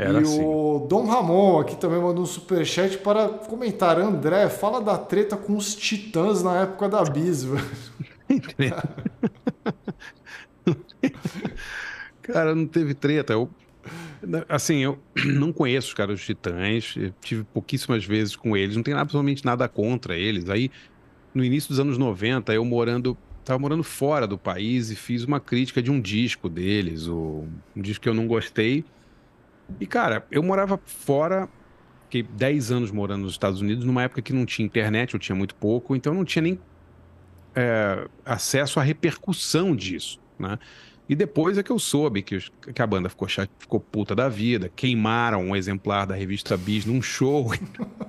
Era e assim. o Dom Ramon aqui também mandou um superchat para comentar. André, fala da treta com os titãs na época da Bis, Cara, não teve treta. Eu, assim, eu não conheço os caras dos Titãs, tive pouquíssimas vezes com eles, não tenho absolutamente nada contra eles. Aí, no início dos anos 90, eu morando, tava morando fora do país e fiz uma crítica de um disco deles, um disco que eu não gostei. E, cara, eu morava fora, fiquei 10 anos morando nos Estados Unidos, numa época que não tinha internet, eu tinha muito pouco, então não tinha nem é, acesso à repercussão disso, né? E depois é que eu soube que, que a banda ficou, ficou puta da vida, queimaram um exemplar da revista Bis num show.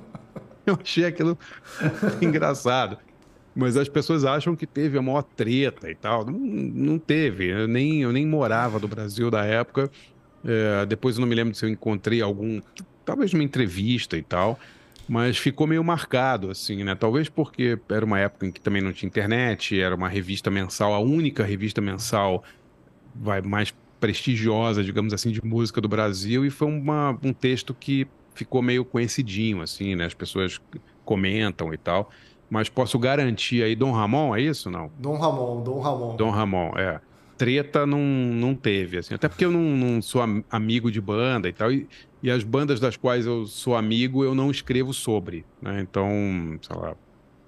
eu achei aquilo engraçado. Mas as pessoas acham que teve a maior treta e tal. Não, não teve. Eu nem, eu nem morava no Brasil da época. É, depois eu não me lembro se eu encontrei algum, talvez numa entrevista e tal, mas ficou meio marcado, assim, né? Talvez porque era uma época em que também não tinha internet, era uma revista mensal, a única revista mensal vai mais prestigiosa, digamos assim, de música do Brasil, e foi uma, um texto que ficou meio conhecidinho, assim, né? As pessoas comentam e tal. Mas posso garantir aí, Dom Ramon, é isso não? Dom Ramon, Dom Ramon. Dom Ramon, é treta não, não teve, assim. Até porque eu não, não sou amigo de banda e tal. E, e, as bandas das quais eu sou amigo, eu não escrevo sobre, né? Então, sei lá,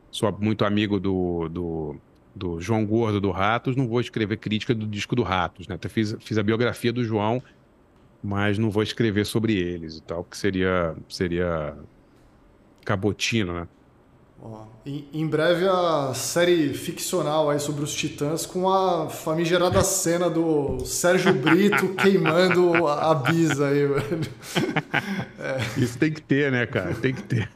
sou muito amigo do, do, do João Gordo do Ratos, não vou escrever crítica do disco do Ratos, né? Até fiz, fiz a biografia do João, mas não vou escrever sobre eles e tal, que seria, seria cabotino, né? Em, em, breve a série ficcional aí sobre os Titãs com a famigerada cena do Sérgio Brito queimando a Bisa aí, velho. É. Isso tem que ter, né, cara? Tem que ter.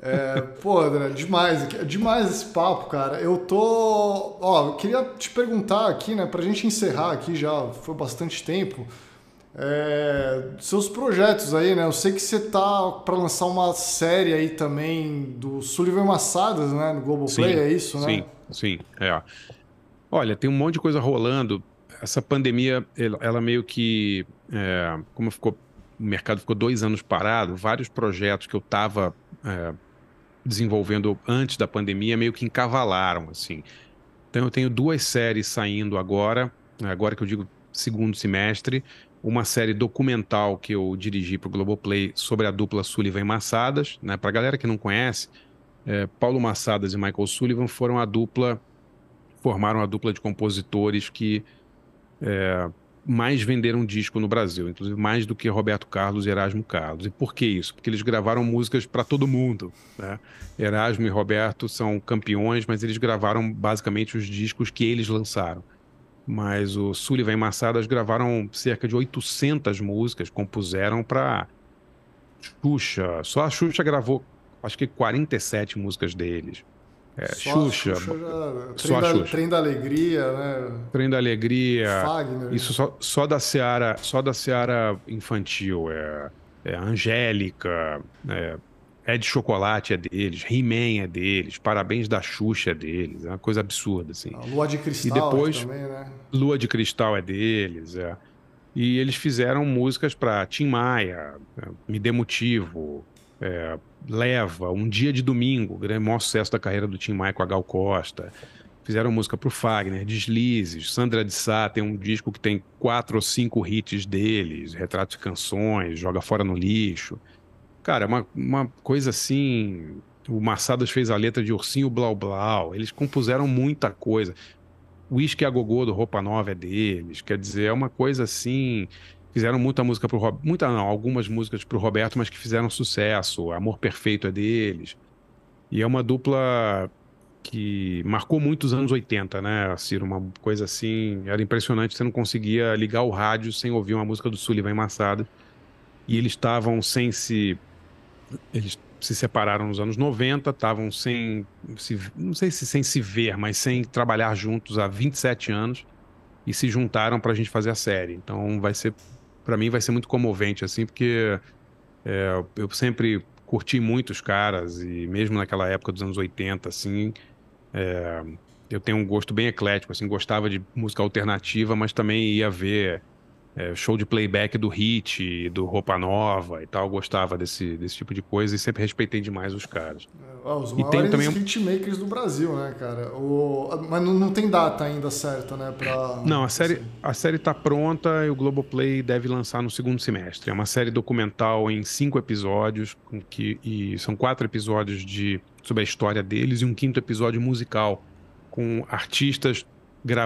É, pô, André, demais, demais esse papo, cara. Eu tô. Ó, eu queria te perguntar aqui, né, pra gente encerrar aqui já, foi bastante tempo. É, seus projetos aí, né? Eu sei que você tá para lançar uma série aí também do Sullivan Massadas, né? No Globoplay, é isso, né? Sim, sim. É. Olha, tem um monte de coisa rolando. Essa pandemia, ela meio que. É, como ficou. O mercado ficou dois anos parado, vários projetos que eu estava é, desenvolvendo antes da pandemia meio que encavalaram, assim. Então eu tenho duas séries saindo agora. Agora que eu digo segundo semestre, uma série documental que eu dirigi para o Globoplay sobre a dupla Sullivan e Massadas. Né? Para a galera que não conhece, é, Paulo Massadas e Michael Sullivan foram a dupla, formaram a dupla de compositores que é, mais venderam disco no Brasil, inclusive mais do que Roberto Carlos e Erasmo Carlos. E por que isso? Porque eles gravaram músicas para todo mundo. Né? Erasmo e Roberto são campeões, mas eles gravaram basicamente os discos que eles lançaram. Mas o Sullivan e Massadas gravaram cerca de 800 músicas, compuseram para Xuxa. Só a Xuxa gravou, acho que 47 músicas deles. É, só Xuxa. Xuxa já... Trem, da, Xuxa. Trem da Alegria, né? Trem da Alegria. Fagner. Isso só, só da Seara, só da Seara infantil. É, é Angélica, é, é de Chocolate é deles, He-Man é deles, Parabéns da Xuxa é deles. É uma coisa absurda, assim. A Lua de Cristal e depois, também, né? Lua de Cristal é deles, é. E eles fizeram músicas para Tim Maia, é, Me Dê Motivo, é, Leva, Um Dia de Domingo, o maior sucesso da carreira do Tim Maia com a Gal Costa. Fizeram música para o Fagner, Deslizes, Sandra de Sá tem um disco que tem quatro ou cinco hits deles, retratos de canções, Joga Fora no Lixo. Cara, uma, uma coisa assim. O Massadas fez a letra de Ursinho Blau Blau. Eles compuseram muita coisa. Whisky a Gogô do Roupa Nova é deles. Quer dizer, é uma coisa assim. Fizeram muita música pro Roberto. Muita não, algumas músicas pro Roberto, mas que fizeram sucesso. Amor Perfeito é deles. E é uma dupla que marcou muito os anos 80, né, Ciro? Uma coisa assim. Era impressionante, você não conseguia ligar o rádio sem ouvir uma música do Sullivan Massada. E eles estavam sem se. Eles se separaram nos anos 90, estavam sem. Se, não sei se sem se ver, mas sem trabalhar juntos há 27 anos. E se juntaram para a gente fazer a série. Então vai ser para mim vai ser muito comovente, assim, porque é, eu sempre curti muito os caras e mesmo naquela época dos anos 80, assim, é, eu tenho um gosto bem eclético, assim, gostava de música alternativa, mas também ia ver é, show de playback do Hit, do Roupa Nova e tal, gostava desse, desse tipo de coisa e sempre respeitei demais os caras. Ah, os e tem também hitmakers do Brasil, né, cara? O... Mas não, não, tem data ainda certa, né? Pra... Não, a série, a série tá pronta e o Globoplay deve lançar no segundo semestre. É uma série documental em cinco episódios, que, e são quatro episódios de, sobre a história deles e um quinto episódio musical, com artistas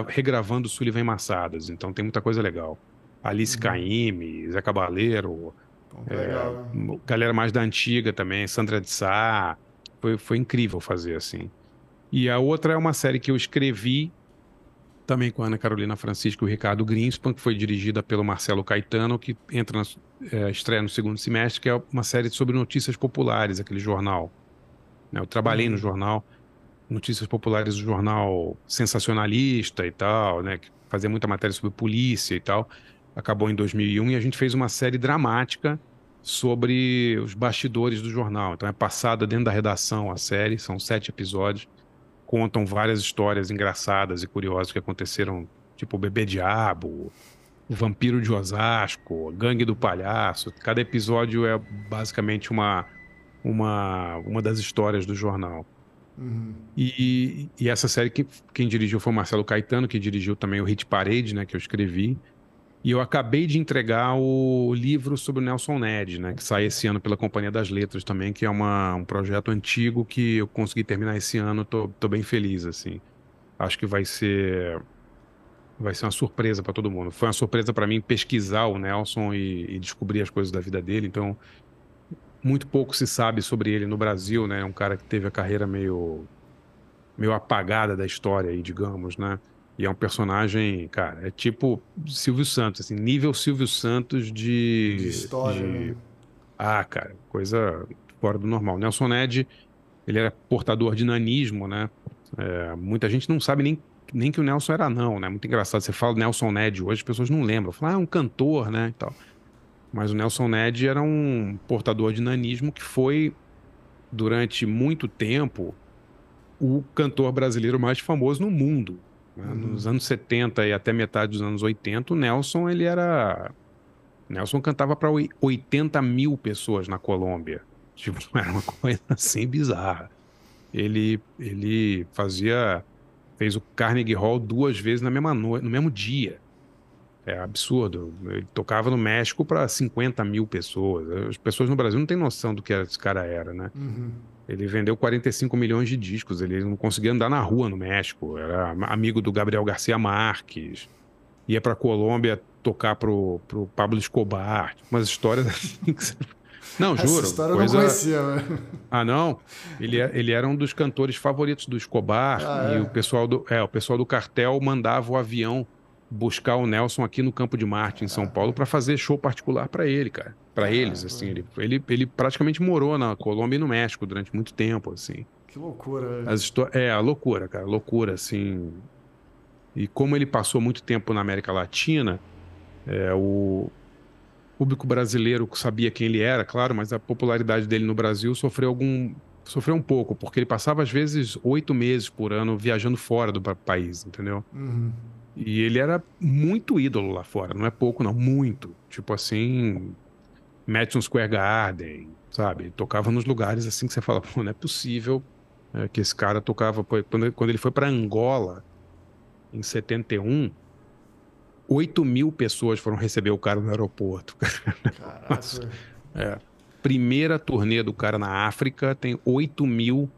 regravando Sullivan Massadas. Então tem muita coisa legal. Alice uhum. Caymmi, Zé Cabaleiro, é, galera mais da antiga também, Sandra de Sá. Foi, foi incrível fazer assim. E a outra é uma série que eu escrevi também com a Ana Carolina Francisco e o Ricardo Greenspan, que foi dirigida pelo Marcelo Caetano, que entra na é, estreia no segundo semestre, que é uma série sobre notícias populares, aquele jornal. Né? Eu trabalhei uhum. no jornal, Notícias Populares, o jornal sensacionalista e tal, né? Que fazia muita matéria sobre polícia e tal acabou em 2001 e a gente fez uma série dramática sobre os bastidores do jornal. Então é passada dentro da redação a série, são sete episódios, contam várias histórias engraçadas e curiosas que aconteceram, tipo o Bebê Diabo, o Vampiro de Osasco, a Gangue do Palhaço. Cada episódio é basicamente uma, uma, uma das histórias do jornal. Uhum. E, e, essa série que, quem dirigiu foi o Marcelo Caetano, que dirigiu também o Hit Parade, né, que eu escrevi. E eu acabei de entregar o livro sobre o Nelson Ned, né, que sai esse ano pela Companhia das Letras também, que é uma, um projeto antigo que eu consegui terminar esse ano, tô, tô bem feliz, assim. Acho que vai ser vai ser uma surpresa para todo mundo. Foi uma surpresa para mim pesquisar o Nelson e, e, descobrir as coisas da vida dele, então muito pouco se sabe sobre ele no Brasil, né? É um cara que teve a carreira meio meio apagada da história aí, digamos, né? E é um personagem, cara, é tipo Silvio Santos, assim, nível Silvio Santos de. De história. De... Né? Ah, cara, coisa fora do normal. Nelson Ned, ele era portador de nanismo, né? É, muita gente não sabe nem, nem que o Nelson era não, né? Muito engraçado. Você fala Nelson Ned hoje, as pessoas não lembram. Falam, ah, é um cantor, né? E tal. Mas o Nelson Ned era um portador de nanismo que foi, durante muito tempo, o cantor brasileiro mais famoso no mundo. Nos anos 70 e até metade dos anos 80, o Nelson ele era. Nelson cantava para 80 mil pessoas na Colômbia. Tipo, era uma coisa assim bizarra. Ele, ele fazia. fez o Carnegie Hall duas vezes na mesma no mesmo dia. É absurdo. Ele tocava no México para 50 mil pessoas. As pessoas no Brasil não têm noção do que esse cara era, né? Uhum. Ele vendeu 45 milhões de discos. Ele não conseguia andar na rua no México. Era amigo do Gabriel Garcia Marques. Ia para Colômbia tocar pro, pro Pablo Escobar. Umas histórias assim que você... Não, juro. Essa história coisa... eu não conhecia, velho. Ah, não? Ele, é, ele era um dos cantores favoritos do Escobar. Ah, e é? o, pessoal do, é, o pessoal do cartel mandava o avião buscar o Nelson aqui no Campo de Marte, em São Paulo, para fazer show particular para ele, cara. Para eles, assim. Ele, ele, ele praticamente morou na Colômbia e no México durante muito tempo, assim. Que loucura, velho. As É, a loucura, cara. Loucura, assim. E como ele passou muito tempo na América Latina, é, o público brasileiro sabia quem ele era, claro, mas a popularidade dele no Brasil sofreu algum sofreu um pouco, porque ele passava às vezes oito meses por ano viajando fora do país, entendeu? Uhum. E ele era muito ídolo lá fora, não é pouco, não, muito. Tipo assim, Madison Square Garden, sabe? Tocava nos lugares assim que você fala, pô, não é possível é, que esse cara tocava. Quando, quando ele foi para Angola, em 71, 8 mil pessoas foram receber o cara no aeroporto. Caraca. é. Primeira turnê do cara na África, tem 8 mil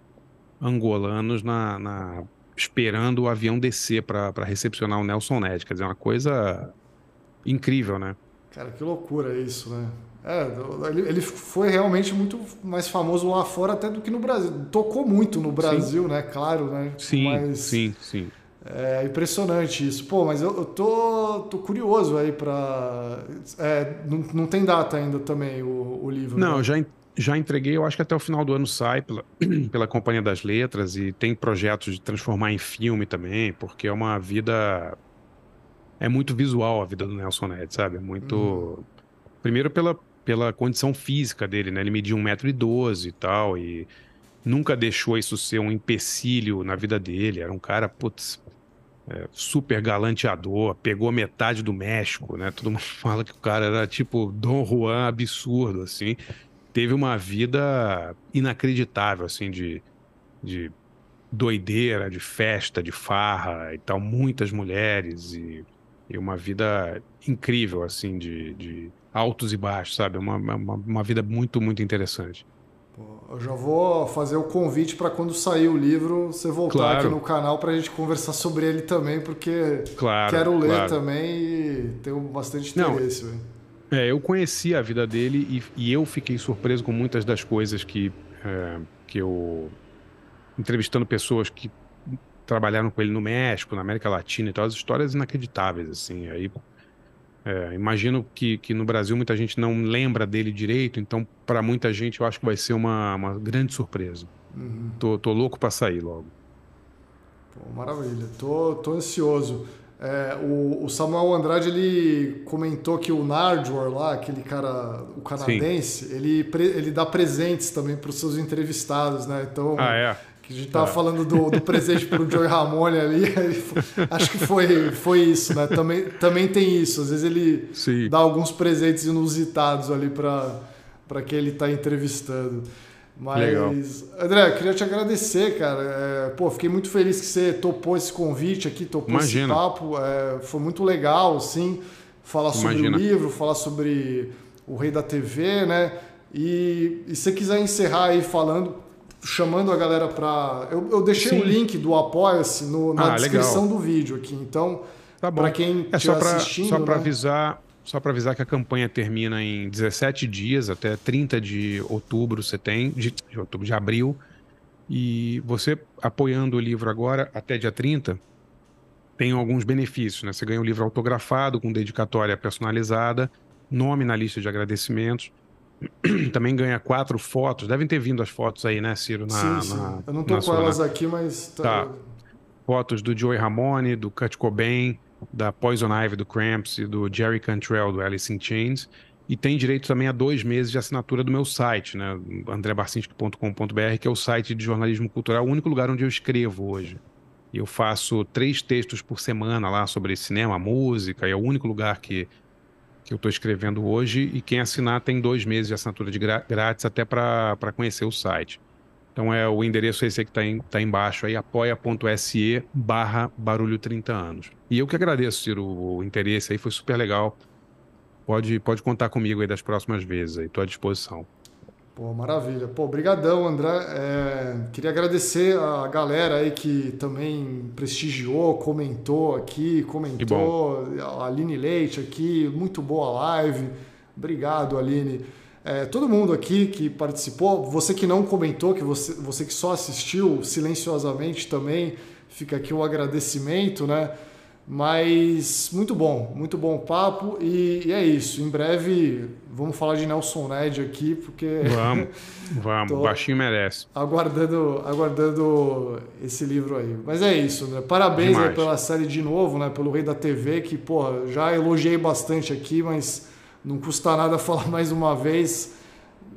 angolanos na, na esperando o avião descer para recepcionar o Nelson Ned. Quer dizer, uma coisa incrível, né? Cara, que loucura isso, né? É, ele, foi realmente muito mais famoso lá fora até do que no Brasil. Tocou muito no Brasil, sim. né? Claro, né? Sim, mas sim, sim. É impressionante isso. Pô, mas eu, eu tô, tô curioso aí para é, não, não tem data ainda também o, o livro. Não, né? já, já entreguei, eu acho que até o final do ano sai pela, pela Companhia das Letras e tem projetos de transformar em filme também, porque é uma vida. É muito visual a vida do Nelson Ned, sabe? É muito. Hum. Primeiro pela, pela condição física dele, né? Ele media 1,12m e tal, e nunca deixou isso ser um empecilho na vida dele. Era um cara, putz, é, super galanteador, pegou metade do México, né? Todo mundo fala que o cara era tipo Dom Juan absurdo, assim teve uma vida inacreditável, assim, de, de doideira, de festa, de farra e tal, muitas mulheres e, e uma vida incrível, assim, de, de altos e baixos, sabe? Uma, uma, uma vida muito, muito interessante. Eu já vou fazer o convite para quando sair o livro você voltar claro. aqui no canal para a gente conversar sobre ele também, porque claro, quero ler claro. também e tenho bastante interesse. Não, é, eu conheci a vida dele e, e, eu fiquei surpreso com muitas das coisas que, é, que eu. Entrevistando pessoas que trabalharam com ele no México, na América Latina e tal, as histórias inacreditáveis, assim. Aí, é, imagino que, que no Brasil muita gente não lembra dele direito, então para muita gente eu acho que vai ser uma, uma grande surpresa. Uhum. Tô, tô louco para sair logo. Pô, maravilha, tô, tô ansioso. É, o, o, Samuel Andrade ele comentou que o Nardwar lá, aquele cara, o canadense, ele, ele dá presentes também para os seus entrevistados, né? Então, ah, é? Que a gente tava ah. falando do, do presente para o Joey Ramone ali, acho que foi, foi isso, né? Também, também tem isso, às vezes ele Sim. dá alguns presentes inusitados ali para quem ele está entrevistando. Mas, Legal. André, queria te agradecer, cara. É, pô, fiquei muito feliz que você topou esse convite aqui, topou Imagina. esse papo. É, foi muito legal, sim, falar sobre Imagina. o livro, falar sobre o Rei da TV, né? E, e se você quiser encerrar aí falando, chamando a galera para. Eu, eu deixei o link do Apoia-se na ah, descrição legal. do vídeo aqui. Então, tá para quem é só pra, assistindo. Só para né? avisar só para avisar que a campanha termina em 17 dias, até 30 de outubro você tem, de, de outubro, de abril. E você apoiando o livro agora, até dia 30, tem alguns benefícios, né? Você ganha um livro autografado, com dedicatória personalizada, nome na lista de agradecimentos. Também ganha quatro fotos. Devem ter vindo as fotos aí, né, Ciro? Na, sim, sim. Na, Eu não tô com sua, elas aqui, mas. Tá. tá. Fotos do Joey Ramone, do Kurt Cobain, da Poison Ivy, do Cramps e do Jerry Cantrell, do Alice in Chains. E tem direito também a dois meses de assinatura do meu site, né? andrebarcinski.com.br, que é o site de jornalismo cultural, o único lugar onde eu escrevo hoje. Eu faço três textos por semana lá sobre cinema, música, e é o único lugar que, que eu estou escrevendo hoje. E quem assinar tem dois meses de assinatura de grátis até para conhecer o site. Então é o endereço esse que está tá embaixo aí, apoia.se barra barulho 30 anos. E eu que agradeço, Ciro, o interesse aí, foi super legal. Pode, pode contar comigo aí das próximas vezes estou à disposição. Pô, maravilha. Pô, brigadão, André. É, queria agradecer a galera aí que também prestigiou, comentou aqui, comentou. A Aline Leite aqui, muito boa live. Obrigado, Aline. É, todo mundo aqui que participou, você que não comentou, que você, você que só assistiu silenciosamente também, fica aqui o um agradecimento, né? Mas muito bom, muito bom papo e, e, é isso. Em breve vamos falar de Nelson Ned aqui, porque. Vamos, vamos, o baixinho merece. Aguardando, aguardando esse livro aí. Mas é isso, né? Parabéns pela série de novo, né? Pelo Rei da TV, que, porra, já elogiei bastante aqui, mas não custa nada falar mais uma vez.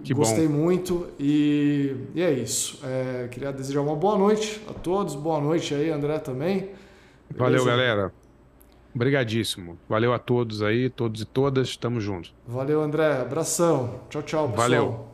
Que Gostei bom. muito e, e, é isso. É, queria desejar uma boa noite a todos. Boa noite aí, André, também. Beleza? Valeu, galera. Obrigadíssimo. Valeu a todos aí, todos e todas. Tamo junto. Valeu, André. Abração. Tchau, tchau, pessoal. Valeu.